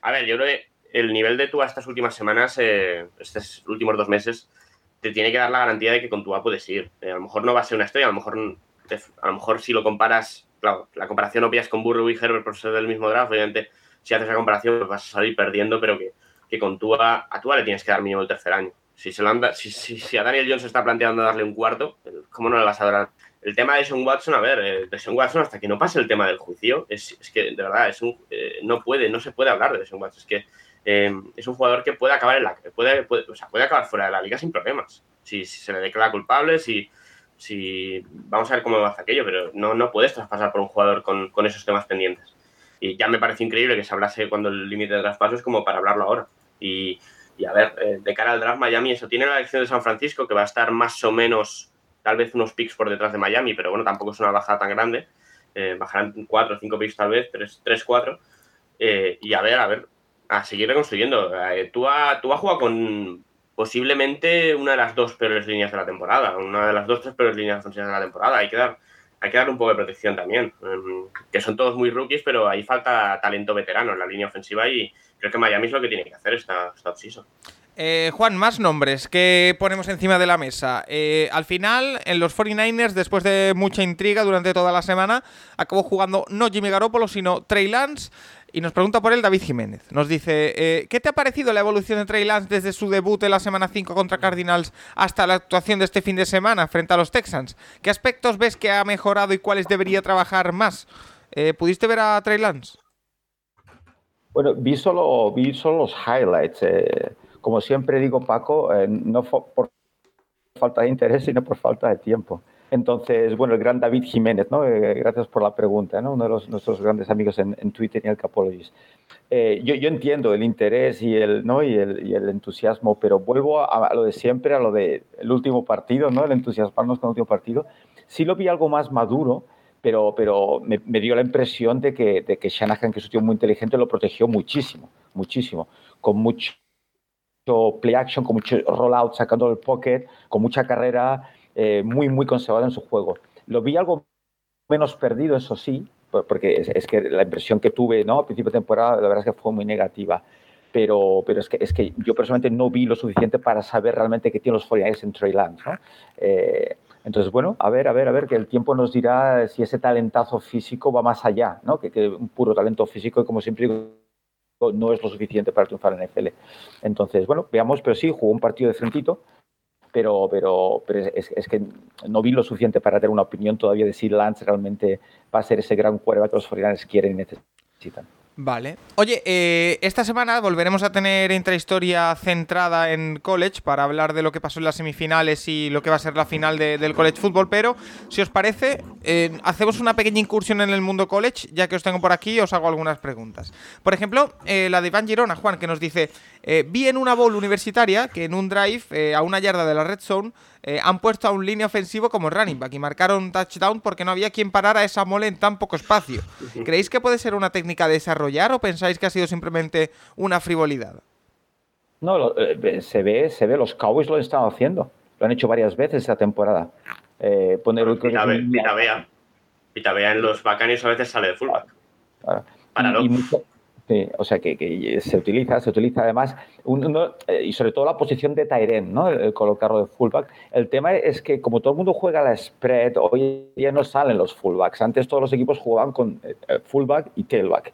A ver, yo creo que el nivel de Tua estas últimas semanas, eh, estos últimos dos meses, te tiene que dar la garantía de que con Tua puedes ir. Eh, a lo mejor no va a ser una estrella, a lo mejor, a lo mejor si lo comparas, claro, la comparación obvia es con Burrow y Herbert por ser del mismo draft, obviamente si haces la comparación pues vas a salir perdiendo, pero que, que con Tua, a Tua le tienes que dar mínimo el tercer año. Si, se si, si, a Daniel Jones está planteando darle un cuarto, ¿cómo no le vas a dar? El tema de Sean Watson, a ver, eh, de Sean Watson hasta que no pase el tema del juicio, es, es que de verdad es un, eh, no puede, no se puede hablar de Sean Watson. Es que eh, es un jugador que puede acabar en la, puede, puede, o sea, puede acabar fuera de la liga sin problemas. Si, si, se le declara culpable, si, si vamos a ver cómo va aquello, pero no, no puedes traspasar por un jugador con, con esos temas pendientes. Y ya me parece increíble que se hablase cuando el límite de traspaso es como para hablarlo ahora. Y, y a ver, eh, de cara al draft, Miami, eso tiene la elección de San Francisco, que va a estar más o menos, tal vez unos picks por detrás de Miami, pero bueno, tampoco es una bajada tan grande. Eh, bajarán 4 o 5 picks tal vez, 3, 4. Eh, y a ver, a ver, a seguir reconstruyendo. tú, has tú has jugado con posiblemente una de las dos peores líneas de la temporada, una de las dos, tres peores líneas de la temporada. Hay que dar hay que darle un poco de protección también. Em, que son todos muy rookies, pero ahí falta talento veterano en la línea ofensiva y creo que Miami es lo que tiene que hacer esta, esta eh, Juan, más nombres que ponemos encima de la mesa. Eh, al final, en los 49ers, después de mucha intriga durante toda la semana, acabó jugando no Jimmy Garoppolo, sino Trey Lance. Y nos pregunta por él David Jiménez. Nos dice, eh, ¿qué te ha parecido la evolución de Trey Lance desde su debut en la semana 5 contra Cardinals hasta la actuación de este fin de semana frente a los Texans? ¿Qué aspectos ves que ha mejorado y cuáles debería trabajar más? ¿Pudiste ver a Trey Lance? Bueno, vi solo, vi solo los highlights. Eh, como siempre digo, Paco, no por falta de interés, sino por falta de tiempo. Entonces, bueno, el gran David Jiménez, ¿no? Eh, gracias por la pregunta, ¿no? Uno de los, nuestros grandes amigos en, Twitter y el Capologist. Eh, yo, yo, entiendo el interés y el, ¿no? y el, y el entusiasmo, pero vuelvo a, lo de siempre, a lo del último partido, ¿no? El entusiasmarnos con el último partido. Sí lo vi algo más maduro, pero, pero me, dio la impresión de que, de que Shanahan, que es un tío muy inteligente, lo protegió muchísimo, muchísimo, con mucho play action, con mucho rollout, sacando el pocket, con mucha carrera eh, muy, muy conservado en su juego. Lo vi algo menos perdido, eso sí, porque es, que la impresión que tuve ¿no? a principio de temporada, la verdad es que fue muy negativa. Pero, pero es, que, es que yo personalmente no vi lo suficiente para saber realmente qué tienen los 49 en Trey Lance. Eh, entonces, bueno, a ver, a ver, a ver, que el tiempo nos dirá si ese talentazo físico va más allá, ¿no? que, un puro talento físico, y como siempre digo, no es lo suficiente para triunfar en NFL. Entonces, bueno, veamos, pero sí, jugó un partido de frentito, pero, pero, pero es, que no vi lo suficiente para tener una opinión todavía de si Lance realmente va a ser ese gran cuervo que los 49 quieren y necesitan. Vale. Oye, eh, esta semana volveremos a tener intrahistoria centrada en college para hablar de lo que pasó en las semifinales y lo que va a ser la final del college football, pero si os parece, eh, hacemos una pequeña incursión en el mundo college, ya que os tengo por aquí os hago algunas preguntas. Por ejemplo, eh, la de Iván Girona, Juan, que nos dice, vi en una bowl universitaria que en un drive a una yarda de la red zone eh, han puesto a un línea ofensivo como running back y marcaron touchdown porque no había quien parara esa mole en tan poco espacio. ¿Creéis que puede ser una técnica de desarrollar o pensáis que ha sido simplemente una frivolidad? No, eh, se ve, se ve, los Cowboys lo han estado haciendo. Lo han hecho varias veces esta temporada. eh, poner Pitabea, Pitabea. Pitabea en los Buccaneers a veces sale de fullback. Claro. Para Y- lo- y mucho- sí, o sea que, que se utiliza, se utiliza además, un- uno, eh, y sobre todo la posición de Tyren, ¿no? El, el colocarlo de fullback. El tema es que como todo el mundo juega la spread, hoy día no salen los fullbacks. Antes todos los equipos jugaban con eh, eh, fullback y tailback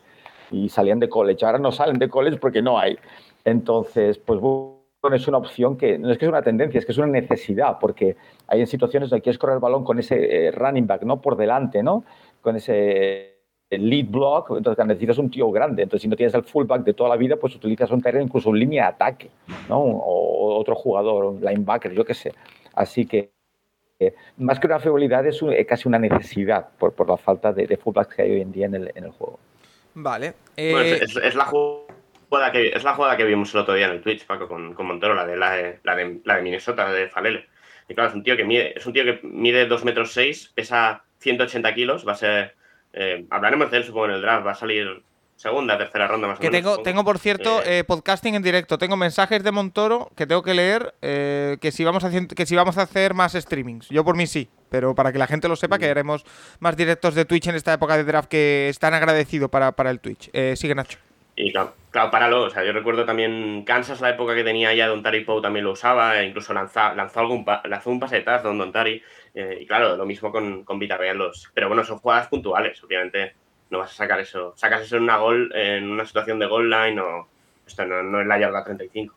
y salían de college. Ahora no salen de college porque no hay. Entonces, pues bueno, es una opción que no es que es una tendencia, es que es una necesidad, porque hay en situaciones donde quieres correr el balón con ese running back, ¿no? Por delante, ¿no? Con ese el lead block, entonces necesitas un tío grande. Entonces, si no tienes el fullback de toda la vida, pues utilizas un terreno incluso en línea de ataque, ¿no? O, otro jugador, un linebacker, yo qué sé. Así que, eh, más que una frivolidad, es un- eh, casi una necesidad por, por la falta de, de fullbacks que hay hoy en día en el, en el juego. Vale. Bueno, eh, es, es- es la jugada que, es la jugada que vimos el otro día en el Twitch, Paco, con, con Montero, la de, la, de, la, de, la de Minnesota, de Falele. Y claro, es un tío que mide, es un tío que mide 2 metros 6, pesa 180 kilos, va a ser. Eh, hablaremos de él, supongo, en el draft, va a salir segunda, tercera ronda más o Que menos. tengo, supongo. tengo, por cierto, Eh, eh, podcasting en directo. Tengo mensajes de Montoro que tengo que leer. eh, que, si vamos a, hacer- que si vamos a hacer más streamings. Yo por mí sí. Pero para que la gente lo sepa, que haremos más directos de Twitch en esta época de draft que están agradecido para, para el Twitch. Eh, sigue Nacho. Y claro, claro, páralo. O sea, yo recuerdo también Kansas, la época que tenía ya Don Tari Poe también lo usaba, e incluso lanza- lanzó, algún lanzó un pase de touchdown Don Tari. eh, y claro, lo mismo con, con Vita Real los. Pero bueno, son jugadas puntuales, obviamente. No vas a sacar eso. Sacas eso en una gol, en una situación de goal line o. Esto no, no es la yarda 35.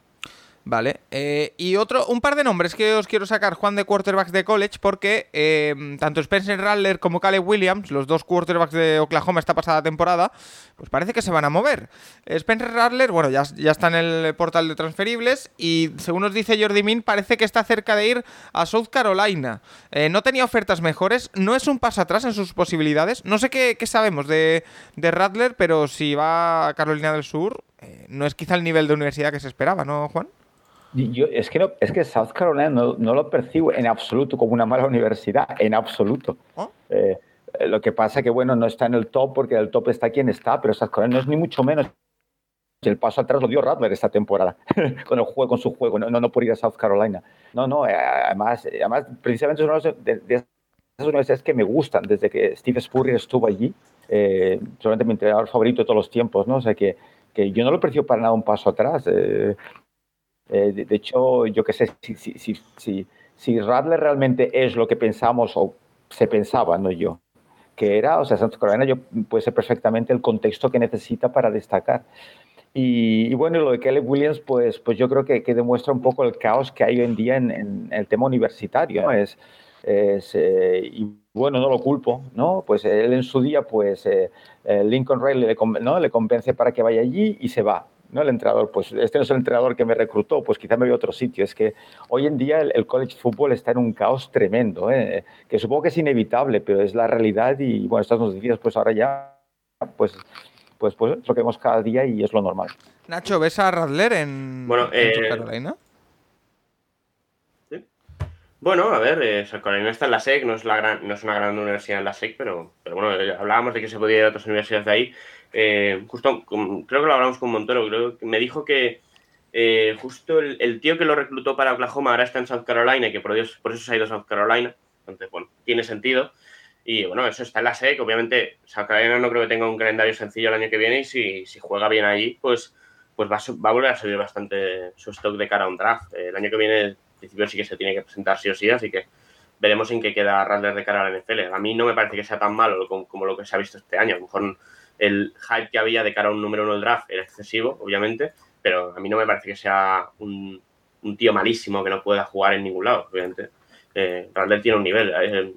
Vale. eh, y otro, un par de nombres que os quiero sacar, Juan, de quarterbacks de college, porque eh, tanto Spencer Rattler como Caleb Williams, los dos quarterbacks de Oklahoma esta pasada temporada, pues parece que se van a mover. Spencer Rattler, bueno, ya, ya está en el portal de transferibles y según nos dice Jordi Min, parece que está cerca de ir a South Carolina. Eh, no tenía ofertas mejores, no es un paso atrás en sus posibilidades. No sé qué, qué sabemos de, de Rattler, pero si va a Carolina del Sur, eh, no es quizá el nivel de universidad que se esperaba, ¿no, Juan? Yo, es, que no, es que South Carolina no, no lo percibo en absoluto como una mala universidad, en absoluto. Eh, eh, lo que pasa que, bueno, no está en el top porque el top está quien está, pero South Carolina no es ni mucho menos. El paso atrás lo dio Rattler esta temporada, con el juego, con su juego, no, no, no por ir a South Carolina. No, no, eh, además, eh, además precisamente es una de, de esas universidades que me gustan desde que Steve Spurrier estuvo allí, eh, solamente mi entrenador favorito de todos los tiempos, ¿no? O sea que, que yo no lo percibo para nada un paso atrás. Eh, eh, de, hecho, yo qué sé, si, Radler realmente es lo que pensamos o se pensaba, no yo, que era, o sea, Santa Carolina yo, puede ser perfectamente el contexto que necesita para destacar. Y, bueno, lo de Caleb Williams, pues, pues yo creo que, que, demuestra un poco el caos que hay hoy en día en, el tema universitario. es eh, y bueno, no lo culpo, ¿no? Pues él en su día, pues eh, Lincoln Riley le, ¿no? le convence para que vaya allí y se va. ¿No? El entrenador, pues este no es el entrenador que me reclutó, pues quizá me voy a otro sitio. Es que hoy en día el, el college football está en un caos tremendo, ¿eh? que supongo que es inevitable, pero es la realidad y bueno, estas noticias pues ahora ya, pues, pues, pues es lo que vemos cada día y es lo normal. Nacho, ¿ves a Radler en, bueno, en eh, Carolina? Bueno, a ver, eh, Carolina está en la SEC, no es, la gran, no es una gran universidad en la SEC, pero, pero bueno, eh, hablábamos de que se podía ir a otras universidades de ahí. Eh, justo, con, creo que lo hablamos con Montero, creo que me dijo que eh, justo el, el, tío que lo reclutó para Oklahoma ahora está en South Carolina y que por, Dios, por eso se ha ido a South Carolina. Entonces, bueno, tiene sentido. Y bueno, eso está en la SEC. Obviamente, South Carolina no creo que tenga un calendario sencillo el año que viene y si, si juega bien allí, pues, pues va, va, a, volver a subir bastante su stock de cara a un draft. El año que viene, en principio, sí que se tiene que presentar sí o sí, así que veremos en qué queda Radler de cara a la NFL. A mí no me parece que sea tan malo como, como lo que se ha visto este año. A lo mejor el hype que había de cara a un número uno del draft era excesivo, obviamente, pero a mí no me parece que sea un, un tío malísimo que no pueda jugar en ningún lado, obviamente. Eh, Radler tiene un nivel. Eh,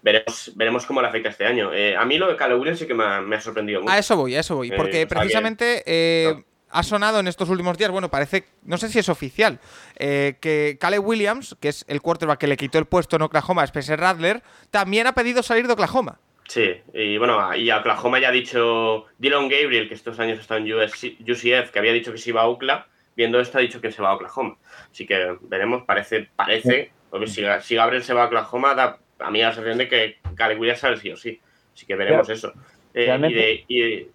veremos, veremos cómo le afecta este año. Eh, a mí lo de Caleb Williams sí que me ha, me ha, sorprendido mucho. A eso voy, a eso voy. Porque precisamente eh. Ha sonado en estos últimos días, bueno, parece, no sé si es oficial, eh, que Caleb Williams, que es el quarterback que le quitó el puesto en Oklahoma a Spencer Radler, también ha pedido salir de Oklahoma. Sí, y bueno, y a Oklahoma ya ha dicho Dylan Gabriel, que estos años está en UCF, que había dicho que se iba a Oklahoma, viendo esto ha dicho que se va a Oklahoma. Así que veremos, parece, parece, porque si, si Gabriel se va a Oklahoma, da a mí la sensación de que Caleb Williams sale sí o sí. Así que veremos Pero, eso. Eh, y de, y de,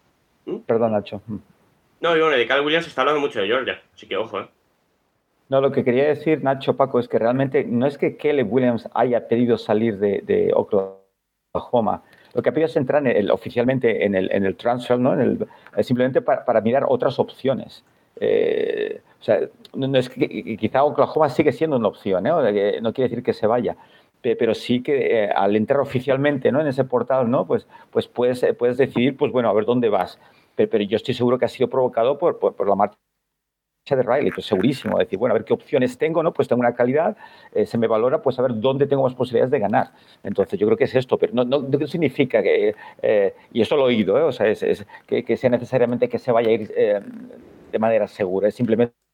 ¿hmm? Perdón, Nacho. No, y bueno, de Caleb Williams se está hablando mucho de Georgia, así que ojo, ¿eh? No, lo que quería decir, Nacho Paco, es que realmente no es que Caleb Williams haya pedido salir de, Oklahoma. Lo que ha pedido es entrar en el, oficialmente en el, transfer, ¿no? En el, eh, simplemente para, para, mirar otras opciones. Eh, o sea, no, es que quizá Oklahoma sigue siendo una opción, ¿eh? no quiere decir que se vaya, pero sí que eh, al entrar oficialmente ¿no? en ese portal, ¿no? pues, pues puedes, puedes decidir, pues bueno, a ver dónde vas. Pero, yo estoy seguro que ha sido provocado por, por, la marcha de Riley, pues segurísimo, decir, bueno, a ver qué opciones tengo, ¿no? Pues tengo una calidad, eh, se me valora, pues a ver dónde tengo más posibilidades de ganar. Entonces, yo creo que es esto, pero no, no, significa que, eh, y eso lo he oído, ¿eh? o sea, es, que, que, sea necesariamente que se vaya a ir de manera segura, es simplemente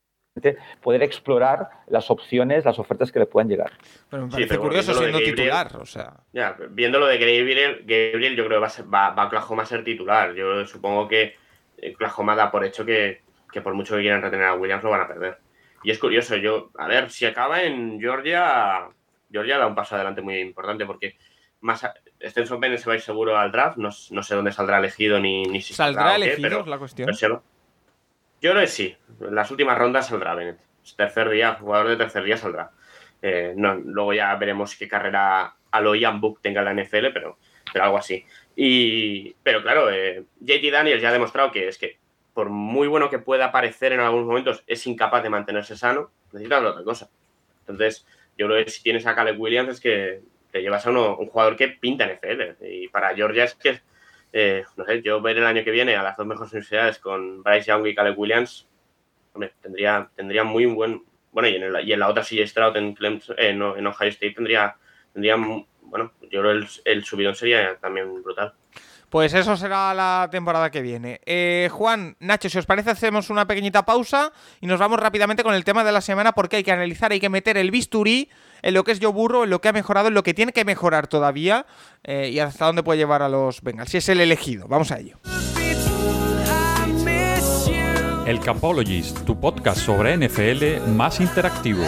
poder explorar las opciones, las ofertas que le puedan llegar. Pero me parece sí, curioso siendo Gabriel, titular, o sea... Ya, viendo lo de Gabriel, Gabriel yo creo que va a, ser, va, va a Oklahoma a ser titular. Yo supongo que Oklahoma da por hecho que que por mucho que quieran retener a Williams lo van a perder. Y es curioso, yo, a ver, si acaba en Georgia, Georgia da un paso adelante muy importante porque más Stenson Bennett se va a ir seguro al draft, no, no sé dónde saldrá elegido ni, ni si ¿Saldrá saldrá elegido? Qué, pero, es la cuestión. Pero yo creo que sí, en las últimas rondas saldrá Bennett. Tercer día, jugador de tercer día saldrá. Eh, luego ya veremos qué carrera a lo Ian Book tenga la NFL, pero, pero algo así. Y, pero claro, eh, JT Daniels ya ha demostrado que es que por muy bueno que pueda parecer en algunos momentos, es incapaz de mantenerse sano, necesitas otra cosa. Entonces, yo creo que si tienes a Caleb Williams es que te llevas a uno, un jugador que pinta en FL. Y para Georgia es que, eh, no sé, yo ver el año que viene a las dos mejores universidades con Bryce Young y Caleb Williams, tendría, tendría muy buen. Bueno, y en, el, y en la otra CJ Stroud en, Clemson, en, en, Ohio State tendría, tendría, bueno, yo creo el, el subidón sería también brutal. Pues eso será la temporada que viene. Eh, Juan, Nacho, si os parece, hacemos una pequeñita pausa y nos vamos rápidamente con el tema de la semana porque hay que analizar, hay que meter el bisturí en lo que es Joe Burro, en lo que ha mejorado, en lo que tiene que mejorar todavía eh, y hasta dónde puede llevar a los Bengals. Si es el elegido, vamos a ello. El Capologist, tu podcast sobre NFL más interactivo.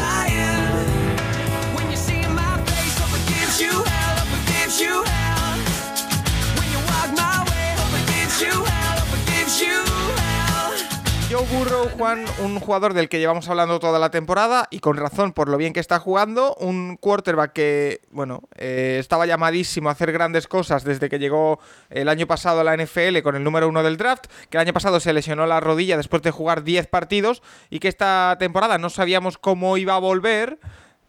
Joe Burrow, Juan, un jugador del que llevamos hablando toda la temporada y con razón por lo bien que está jugando, un quarterback que, bueno, eh, estaba llamadísimo a hacer grandes cosas desde que llegó el año pasado a la NFL con el número uno del draft, que el año pasado se lesionó la rodilla después de jugar 10 partidos y que esta temporada no sabíamos cómo iba a volver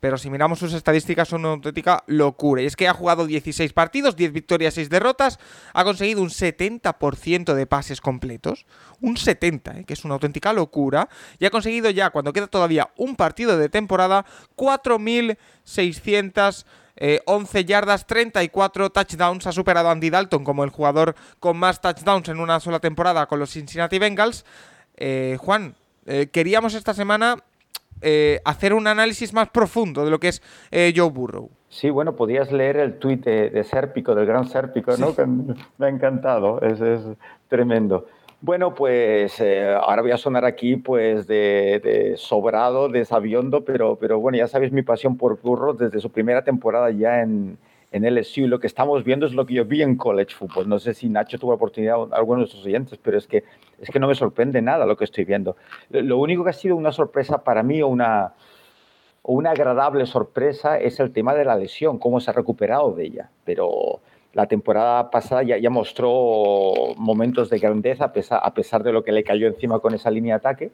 pero si miramos sus estadísticas son una auténtica locura. Y es que ha jugado 16 partidos, 10 victorias, 6 derrotas, ha conseguido un 70% de pases completos, un 70, ¿eh? que es una auténtica locura, y ha conseguido ya, cuando queda todavía un partido de temporada, 4.611 eh, yardas, 34 touchdowns. Ha superado a Andy Dalton como el jugador con más touchdowns en una sola temporada con los Cincinnati Bengals. Eh, Juan, eh, queríamos esta semana eh, hacer un análisis más profundo de lo que es eh, Joe Burrow. Sí, bueno, podías leer el tuit de, de Sérpico, del gran Sérpico, ¿no? Sí. Que me ha encantado, es, es tremendo. Bueno, pues eh, ahora voy a sonar aquí pues de, de, sobrado, de sabiondo, pero, pero bueno, ya sabéis mi pasión por Burrow desde su primera temporada ya en, en LSU. Lo que estamos viendo es lo que yo vi en college football. No sé si Nacho tuvo la oportunidad, algunos de nuestros oyentes, pero es que, es que no me sorprende nada lo que estoy viendo. Lo único que ha sido una sorpresa para mí o una, una agradable sorpresa es el tema de la lesión, cómo se ha recuperado de ella. Pero la temporada pasada ya, mostró momentos de grandeza a pesar de lo que le cayó encima con esa línea de ataque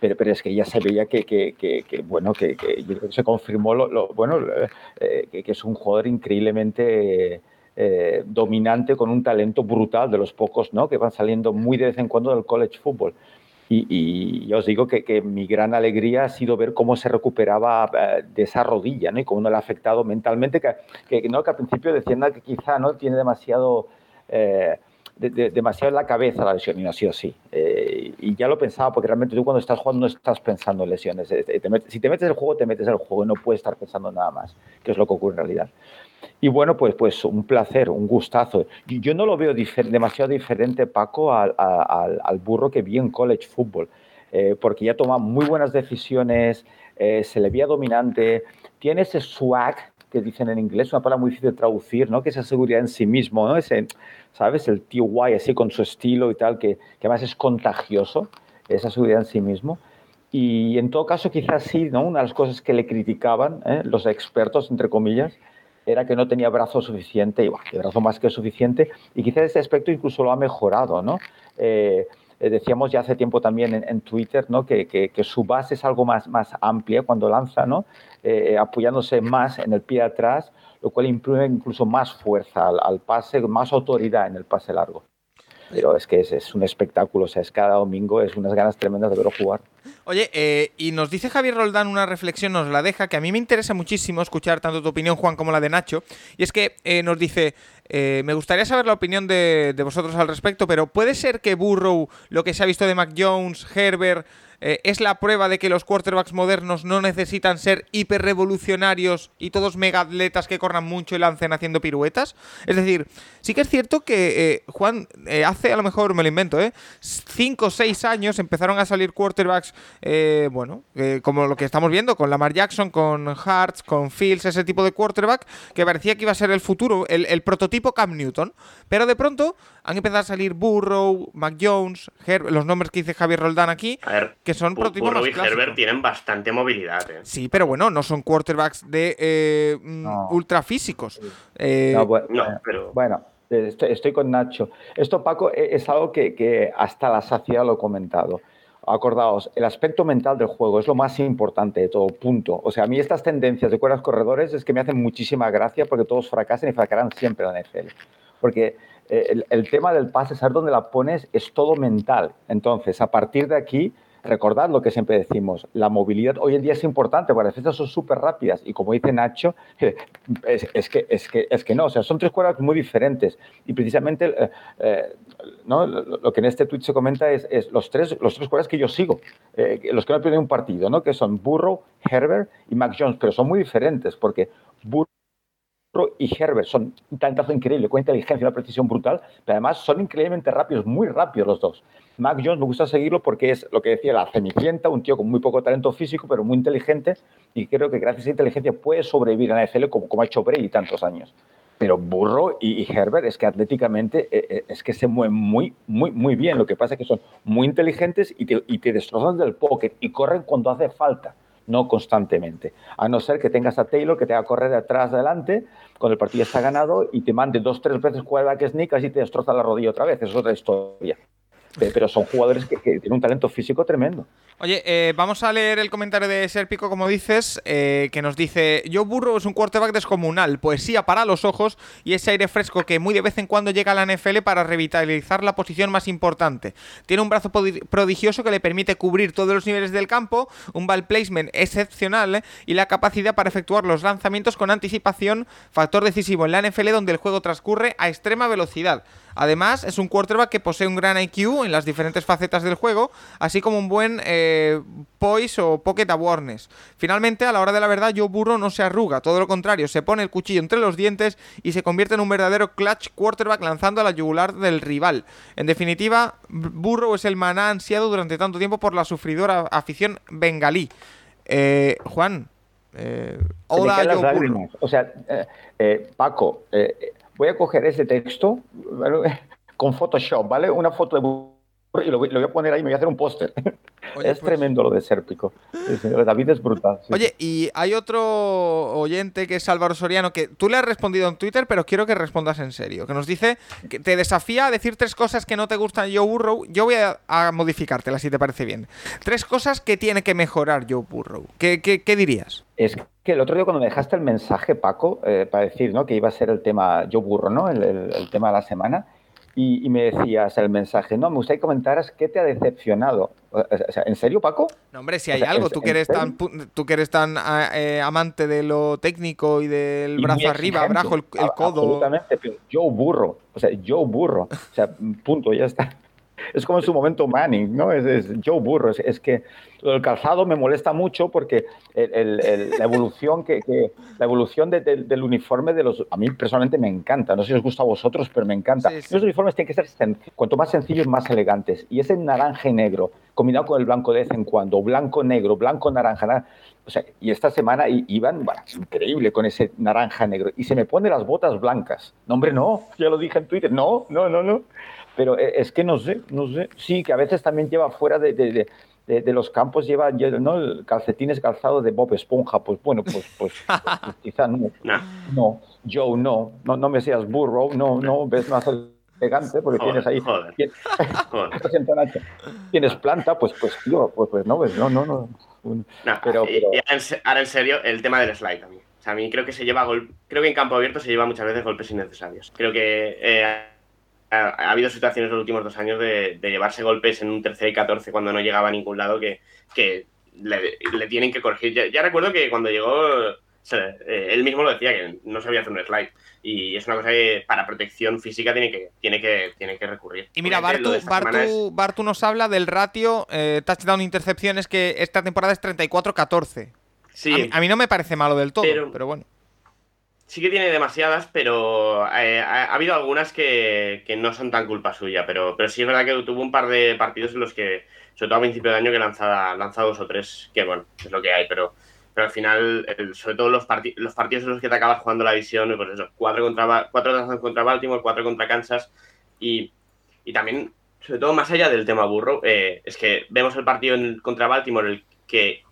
pero, pero es que ya se veía que, que, que, que bueno, que, se confirmó lo, lo bueno, eh, que, es un jugador increíblemente eh, dominante con un talento brutal de los pocos ¿no? que van saliendo muy de vez en cuando del college football. Y, y os digo que, que, mi gran alegría ha sido ver cómo se recuperaba eh, de esa rodilla ¿no? y cómo no le ha afectado mentalmente, que, que, ¿no? que al principio decían que quizá no tiene demasiado... Eh, de, de, demasiado en la cabeza la lesión y sido así. Eh, y ya lo pensaba, porque realmente tú cuando estás jugando no estás pensando en lesiones. Te metes, si te metes el juego, te metes el juego y no puedes estar pensando nada más, que es lo que ocurre en realidad. Y bueno, pues, pues un placer, un gustazo. Yo no lo veo difer demasiado diferente, Paco, al, al, al, burro que vi en college football, eh, porque ya toma muy buenas decisiones, eh, se le veía dominante, tiene ese swag que dicen en inglés, una palabra muy difícil de traducir, ¿no? Que esa seguridad en sí mismo, ¿no? Ese, ¿sabes? El tío guay así con su estilo y tal, que, que además es contagioso, esa seguridad en sí mismo. Y en todo caso, quizás sí, ¿no? Una de las cosas que le criticaban ¿eh? los expertos, entre comillas, era que no tenía brazo suficiente, y bueno, brazo más que suficiente, y quizás ese aspecto incluso lo ha mejorado, ¿no? Eh, eh, decíamos ya hace tiempo también en, Twitter ¿no? Que, que, su base es algo más, más amplia cuando lanza, ¿no? Apoyándose más en el pie atrás, lo cual imprime incluso más fuerza al, pase, más autoridad en el pase largo. Pero es que es, es, un espectáculo, o sea, es cada domingo, es unas ganas tremendas de verlo jugar. Oye, eh, y nos dice Javier Roldán una reflexión, nos la deja, que a mí me interesa muchísimo escuchar tanto tu opinión, Juan, como la de Nacho. Y es que eh, nos dice, eh, me gustaría saber la opinión de, de, vosotros al respecto, pero ¿puede ser que Burrow, lo que se ha visto de Mac Jones, Herbert, eh, es la prueba de que los quarterbacks modernos no necesitan ser hiperrevolucionarios y todos mega atletas que corran mucho y lancen haciendo piruetas. Es decir, sí que es cierto que eh, Juan eh, hace, a lo mejor me lo invento, ¿eh? Cinco o seis años empezaron a salir quarterbacks, bueno, como lo que estamos viendo con Lamar Jackson, con Hartz, con Fields, ese tipo de quarterback que parecía que iba a ser el futuro, el, prototipo Cam Newton. Pero de pronto han empezado a salir Burrow, Mac Jones, los nombres que dice Javier Roldán aquí, a ver, que son prototipos Burrow más y clásicos. Herbert tienen bastante movilidad. ¿eh? Sí, pero bueno, no son quarterbacks de eh, No. ultra físicos. Eh, No, bueno, No, pero- bueno, eh, estoy, estoy con Nacho. Esto, Paco, e- es algo que, que hasta la saciedad lo he comentado. Acordaos, el aspecto mental del juego es lo más importante de todo, punto. O sea, a mí estas tendencias de cuerdas corredores es que me hacen muchísima gracia porque todos fracasan y fracasan siempre en la NFL. Porque eh, el, el tema del pase, saber dónde la pones, es todo mental. Entonces, a partir de aquí, recordad lo que siempre decimos, la movilidad hoy en día es importante, porque las defensas son súper rápidas y como dice Nacho, es, que, es, que, es que no, o sea, son tres cuerdas muy diferentes y precisamente eh, eh, ¿no? lo, que en este tweet se comenta es, es los, tres, los tres cuerdas que yo sigo, eh, los que no pierden un partido, ¿no? que son Burrow, Herbert y Mac Jones, pero son muy diferentes porque Burrow y Herbert son un talentazo increíble, con inteligencia y una precisión brutal, pero además son increíblemente rápidos, muy rápidos los dos. Mac Jones me gusta seguirlo porque es lo que decía la cenicienta, un tío con muy poco talento físico, pero muy inteligente, y creo que gracias a esa inteligencia puede sobrevivir en la NFL como, ha hecho Brady tantos años. Pero Burrow y, Herbert es que atléticamente eh, es que se mueven muy, muy, muy bien. Lo que pasa es que son muy inteligentes y te, y te destrozan del pocket y corren cuando hace falta no constantemente. A no ser que tengas a Taylor que te haga correr de atrás adelante cuando el partido está ganado y te mande dos, tres veces quarterback sneak así te destroza la rodilla otra vez. Es otra historia. Pero son jugadores que, tienen un talento físico tremendo. Oye, eh, vamos a leer el comentario de Serpico, como dices, eh, que nos dice: Joe Burrow es un quarterback descomunal, poesía para los ojos y ese aire fresco que muy de vez en cuando llega a la NFL para revitalizar la posición más importante. Tiene un brazo prodigioso que le permite cubrir todos los niveles del campo, un ball placement excepcional y la capacidad para efectuar los lanzamientos con anticipación, factor decisivo en la NFL donde el juego transcurre a extrema velocidad. Además, es un quarterback que posee un gran IQ en las diferentes facetas del juego, así como un buen eh, poise o pocket awareness. Finalmente, a la hora de la verdad, Joe Burrow no se arruga, todo lo contrario, se pone el cuchillo entre los dientes y se convierte en un verdadero clutch quarterback lanzando a la yugular del rival. En definitiva, Burrow es el maná ansiado durante tanto tiempo por la sufridora afición bengalí. Eh, Juan, eh, hola Joe Burrow. O sea, eh, Paco, voy a coger ese texto ¿vale? con Photoshop, ¿vale? Una foto de y lo voy, lo voy, a poner ahí, me voy a hacer un póster. Es pues... tremendo lo de Sérpico. David es brutal. Sí. Oye, y hay otro oyente que es Álvaro Soriano, que tú le has respondido en Twitter, pero quiero que respondas en serio. Que nos dice que te desafía a decir tres cosas que no te gustan Joe Burrow. Yo voy a, a modificártelas si te parece bien. Tres cosas que tiene que mejorar Joe Burrow. ¿Qué, qué, qué dirías? Es que el otro día cuando me dejaste el mensaje, Paco, eh, para decir ¿no? que iba a ser el tema Joe Burrow, ¿no? el, el, el tema de la semana, y, y, me decías el mensaje, no, me gustaría que comentaras qué te ha decepcionado. O sea, ¿En serio, Paco? No, hombre, si hay o sea, algo, tú que, eres tan, tú que eres tan eh, amante de lo técnico y del y brazo arriba, abajo, el, el, codo. Absolutamente, pero yo burro, o sea, yo burro, o sea, punto, ya está. Es como en su momento Manning, ¿no? Es, es Joe Burro. Es, es, que el calzado me molesta mucho porque el, el, el, la evolución, que, que la evolución de, de, del uniforme de los... A mí personalmente me encanta. No sé si os gusta a vosotros, pero me encanta. Sí, sí. Los uniformes tienen que ser sencillos. Cuanto más sencillos, más elegantes. Y ese naranja y negro, combinado con el blanco de vez en cuando, blanco-negro, blanco-naranja, naranja, o sea, y esta semana iban, bueno, increíble con ese naranja negro. Y se me ponen las botas blancas. No, hombre, no. Ya lo dije en Twitter. No, no, no, no pero es que no sé, no sé. Sí, que a veces también lleva fuera de, de, de, de, los campos lleva lle- ¿no? calcetines calzado de Bob Esponja. Pues bueno, pues, pues, pues quizá no. No, Joe, no, no, no me seas burro, no, no, ves más elegante porque Joder, tienes ahí. joder. Tienes planta, pues, pues, tío, pues, pues no, pues no, no, no. Pero- ahora en serio, el tema del slide a mí. O sea, a mí creo que se lleva gol... Creo que en campo abierto se lleva muchas veces golpes innecesarios. Creo que eh, ha, ha habido situaciones en los últimos dos años de, de llevarse golpes en un tercer y 14 cuando no llegaba a ningún lado que, que le, le tienen que corregir. Ya, ya recuerdo que cuando llegó, eh, él mismo lo decía, que no sabía hacer un slide. Y es una cosa que para protección física tiene que, tiene que, tiene que recurrir. Y mira, Bartu, es- Bartu, Bartu nos habla del ratio eh, touchdown-intercepciones que esta temporada es 34-14. Sí, A, mí, a mí no me parece malo del todo, pero, Pero- bueno. Sí que tiene demasiadas, pero eh, ha, ha habido algunas que, que no son tan culpa suya. Pero, pero sí es verdad que tuvo un par de partidos en los que, sobre todo a principio de año, que lanza, lanza dos o tres, que bueno, es lo que hay. Pero, pero al final, el- sobre todo los, parti- los partidos en los que te acabas jugando la división, pues eso, cuatro contra, cuatro contra Baltimore, cuatro contra Kansas. Y, y también, sobre todo más allá del tema burro, eh, es que vemos el partido en- contra Baltimore, el que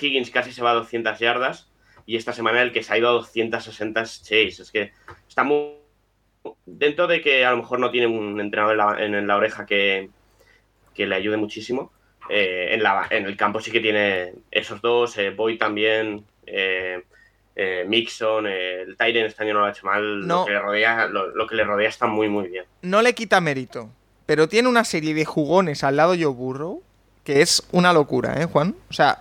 Higgins casi se va a 200 yardas y esta semana el que se ha ido a 260 es que está muy. Dentro de que a lo mejor no tiene un entrenador en la, en la oreja que, que le ayude muchísimo, eh, en, la, en el campo sí que tiene esos dos, eh, Boyd también, eh, eh, Mixon, el Tyren este año no lo ha hecho mal, No. lo, que le rodea, lo, lo que le rodea está muy, muy bien. No le quita mérito, pero tiene una serie de jugones al lado de Joe Burrow que es una locura, ¿eh, Juan? O sea,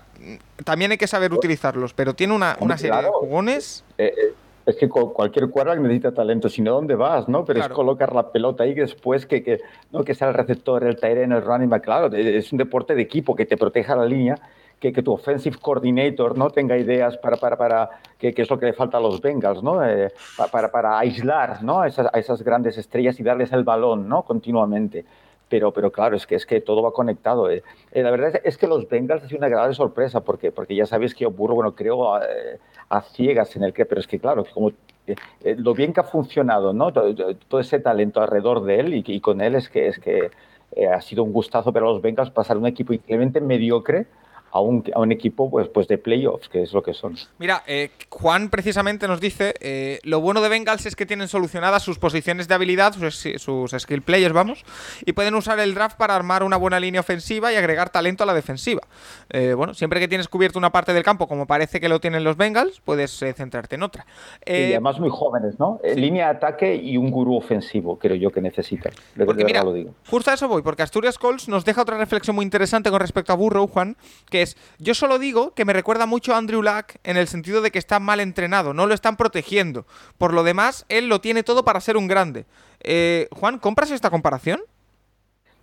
también hay que saber utilizarlos, pero tiene una, una serie de jugones. eh, eh, es que cu- cualquier quarterback necesita talento, si no, ¿dónde vas? ¿no? Pero Claro. es colocar la pelota ahí después que, que, ¿no? que sea el receptor, el end, el running back. Claro, eh, es un deporte de equipo que te proteja la línea, que, que tu offensive coordinator no tenga ideas para, para, para que, que es lo que le falta a los Bengals, ¿no? Eh, pa- para, para aislar ¿no? a, esas, a esas grandes estrellas y darles el balón ¿no? continuamente. Pero, pero claro, es que, es que todo va conectado. eh. Eh, la verdad es, que los Bengals ha sido una agradable sorpresa, porque, porque ya sabéis que yo burro, bueno, creo a, eh, a ciegas en el que, pero es que claro, como eh, eh, lo bien que ha funcionado, ¿no? Todo, todo ese talento alrededor de él y, y con él es que, es que eh, ha sido un gustazo para los Bengals pasar un equipo increíblemente mediocre a un, a un equipo pues, pues de playoffs, que es lo que son. Mira, eh, Juan precisamente nos dice, eh, lo bueno de Bengals es que tienen solucionadas sus posiciones de habilidad, sus, sus skill players, vamos, y pueden usar el draft para armar una buena línea ofensiva y agregar talento a la defensiva. Eh, bueno, siempre que tienes cubierto una parte del campo, como parece que lo tienen los Bengals, puedes centrarte en otra. y además muy jóvenes, ¿no? Línea de ataque y un gurú ofensivo, creo yo que necesitan. De, de Porque verdad mira, lo digo. justo a eso voy, porque Asturias Colts nos deja otra reflexión muy interesante con respecto a Burrow, Juan, que yo solo digo que me recuerda mucho a Andrew Luck en el sentido de que está mal entrenado, no lo están protegiendo. Por lo demás, él lo tiene todo para ser un grande. Eh, Juan, ¿compras esta comparación?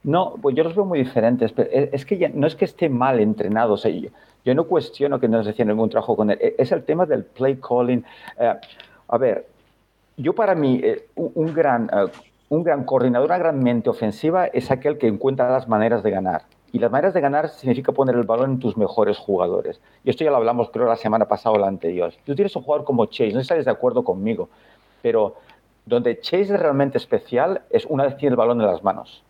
No, pues yo los veo muy diferentes. Es que ya, no es que esté mal entrenado. O yo, yo no cuestiono que no se hacía ningún trabajo con él. E- Es el tema del play calling. Eh, a ver, yo para mí, eh, un, un gran, un gran coordinador, una gran mente ofensiva es aquel que encuentra las maneras de ganar. Y las maneras de ganar significa poner el balón en tus mejores jugadores. Y esto ya lo hablamos, creo, la semana pasada o la anterior. Tú tienes un jugador como Chase, no estás de acuerdo conmigo, pero donde Chase es realmente especial es una vez tiene el balón en las manos.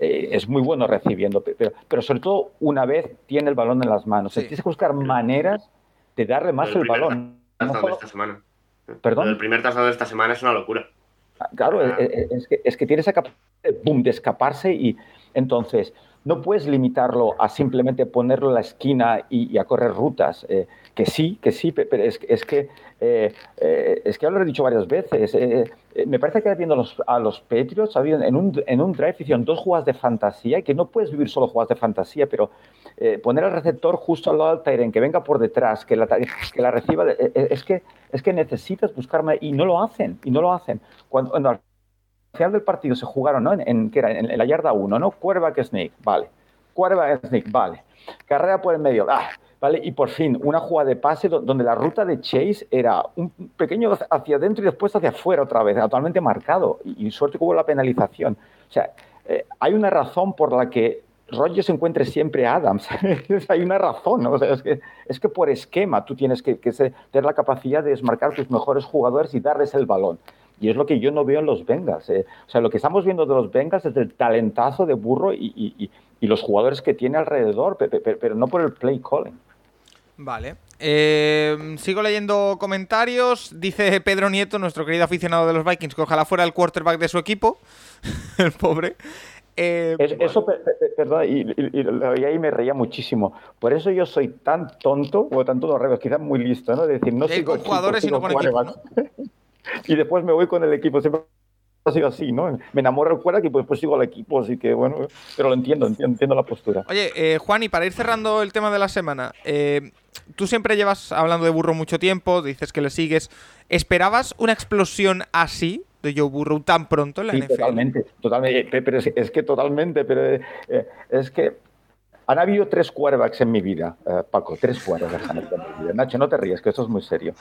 Eh, es muy bueno recibiendo, pe- pero, pero sobre todo una vez tiene el balón en las manos. Sí. Tienes que buscar maneras de darle más El el balón. No de esta semana. ¿Perdón? El primer touchdown de esta semana es una locura. Claro, Ah. es, es- es que, es que tiene esa capacidad de, boom, de escaparse y entonces no puedes limitarlo a simplemente ponerlo en la esquina y, a correr rutas. eh, que sí, que sí, pe- pero es, es que eh, eh, es que ya lo he dicho varias veces. me parece que viendo los, a los Patriots, ha habido- en un, en un drive hicieron dos jugadas de fantasía, y que no puedes vivir solo jugadas de fantasía, pero poner al receptor justo al lado del Tyren, que venga por detrás, que la, que la reciba, es, que, es que necesitas buscar más, y no lo hacen, y no lo hacen. Cuando, cuando final del partido se jugaron, ¿no? En, en- ¿qué era? en, la yarda 1, ¿no? Quarterback snake, vale. Quarterback snake, vale. Carrera por el medio, ah, vale. Y por fin, una jugada de pase do- donde la ruta de Chase era un pequeño hacia adentro y después hacia afuera otra vez, totalmente marcado. Y, suerte que hubo la penalización. O sea, eh, hay una razón por la que Rodgers encuentre siempre a Adams. hay una razón, ¿no? O sea, es, que, es que por esquema tú tienes que, que ser- tener la capacidad de desmarcar tus mejores jugadores y darles el balón. Y es lo que yo no veo en los Bengals. eh. O sea, lo que estamos viendo de los Bengals es el talentazo de burro y, y- y- los jugadores que tiene alrededor, pe- pe- pe- pero no por el play calling. Vale. Eh, sigo leyendo comentarios. Dice Pedro Nieto, nuestro querido aficionado de los Vikings, que ojalá fuera el quarterback de su equipo. el pobre. Eh, Es- eso, pe- pe- perdón, y, y- y me reía muchísimo. Por eso yo soy tan tonto, o tan tonto al revés, quizás muy listo, ¿no? De decir, no sigo jugadores y no con equipos, quarterbacks. y después me voy con el equipo. Siempre ha sido así, ¿no? Me enamoro del quarterback y pues, pues sigo al equipo, así que bueno, pero lo entiendo, entiendo, entiendo la postura. Oye, eh, Juan, y para ir cerrando el tema de la semana, eh, tú siempre llevas hablando de Burrow mucho tiempo, dices que le sigues. ¿Esperabas una explosión así de Joe Burrow tan pronto en la Sí, NFL? totalmente, totalmente. Pe- Pero es, es que totalmente, pero eh, es que han habido tres quarterbacks en mi vida, eh, Paco, tres quarterbacks en mi vida. Nacho, no te rías, que esto es muy serio.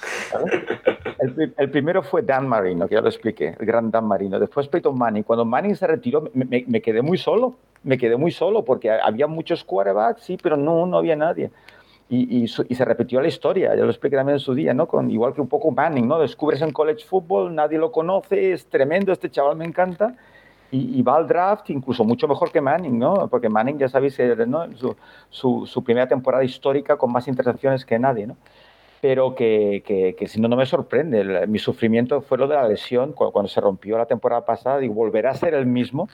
El, pri- el primero fue Dan Marino, que ya lo expliqué, el gran Dan Marino. Después Peyton Manning. Cuando Manning se retiró, me, quedé muy solo. Me quedé muy solo porque había muchos quarterbacks, sí, pero no, no había nadie. Y, y se repitió la historia, ya lo expliqué también en su día, ¿no? Con, igual que un poco Manning, ¿no? Descubres en college football, nadie lo conoce, es tremendo, este chaval me encanta. Y, y va al draft incluso mucho mejor que Manning, ¿no? Porque Manning, ya sabéis, eh, ¿no? su, su, su primera temporada histórica con más intercepciones que nadie, ¿no? Pero que, que, que si no, no me sorprende. El- mi sufrimiento fue lo de la lesión, cuando, cuando se rompió la temporada pasada, y volverá a ser el mismo.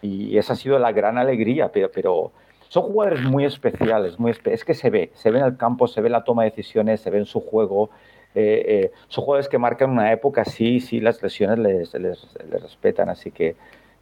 Y esa ha sido la gran alegría, pero, pero son jugadores muy especiales, muy espe- es que se ve, se ve en el campo, se ve la toma de decisiones, se ve en su juego. eh, eh, son jugadores que marcan una época, sí, sí, las lesiones les, les, les respetan, así que,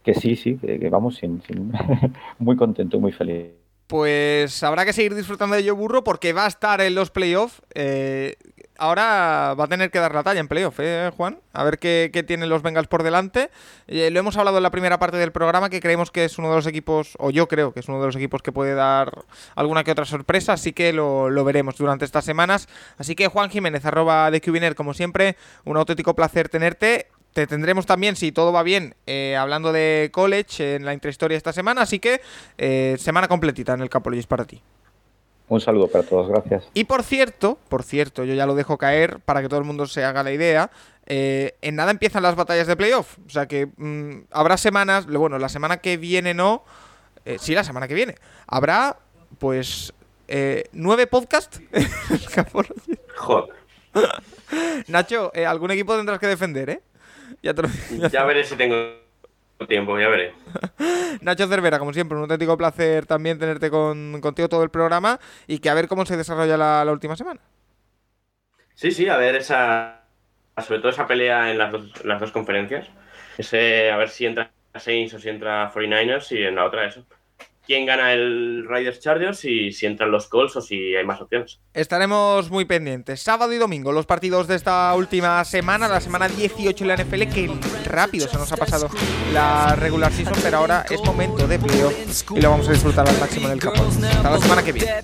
que sí, sí, que, vamos sin, muy contento, muy feliz. Pues habrá que seguir disfrutando de Joe Burrow porque va a estar en los playoffs. Eh, ahora va a tener que dar la talla en playoff, ¿eh, Juan? A ver qué, qué tienen los Bengals por delante. Eh, lo hemos hablado en la primera parte del programa, que creemos que es uno de los equipos, o yo creo que es uno de los equipos que puede dar alguna que otra sorpresa, así que lo, lo veremos durante estas semanas. Así que Juan Jiménez, arroba de Cubiner, como siempre, un auténtico placer tenerte. Te tendremos también, si todo va bien, eh, hablando de college en la intrahistoria esta semana, así que eh, semana completita en el Capologist para ti. Un saludo para todos, gracias. Y por cierto, por cierto, yo ya lo dejo caer para que todo el mundo se haga la idea. eh, en nada empiezan las batallas de playoff. O sea que mm, habrá semanas, bueno, la semana que viene no. eh, sí, la semana que viene. Habrá, pues, eh, nueve podcasts. Joder. Nacho, algún equipo tendrás que defender, ¿eh? Ya te lo digo. Ya veré si tengo tiempo, ya veré. Nacho Cervera, como siempre, un auténtico placer también tenerte con, contigo todo el programa y que a ver cómo se desarrolla la, la última semana. Sí, sí, a ver esa. Sobre todo esa pelea en las dos, las dos conferencias. Ese, a ver si entra Saints o si entra 49ers y en la otra eso quién gana el Riders Chargers y si entran los Colts o si hay más opciones. Estaremos muy pendientes. Sábado y domingo, los partidos de esta última semana, la semana 18 en la NFL, que rápido se nos ha pasado la regular season, pero ahora es momento de playoff y lo vamos a disfrutar al máximo en el campo. Hasta la semana que viene.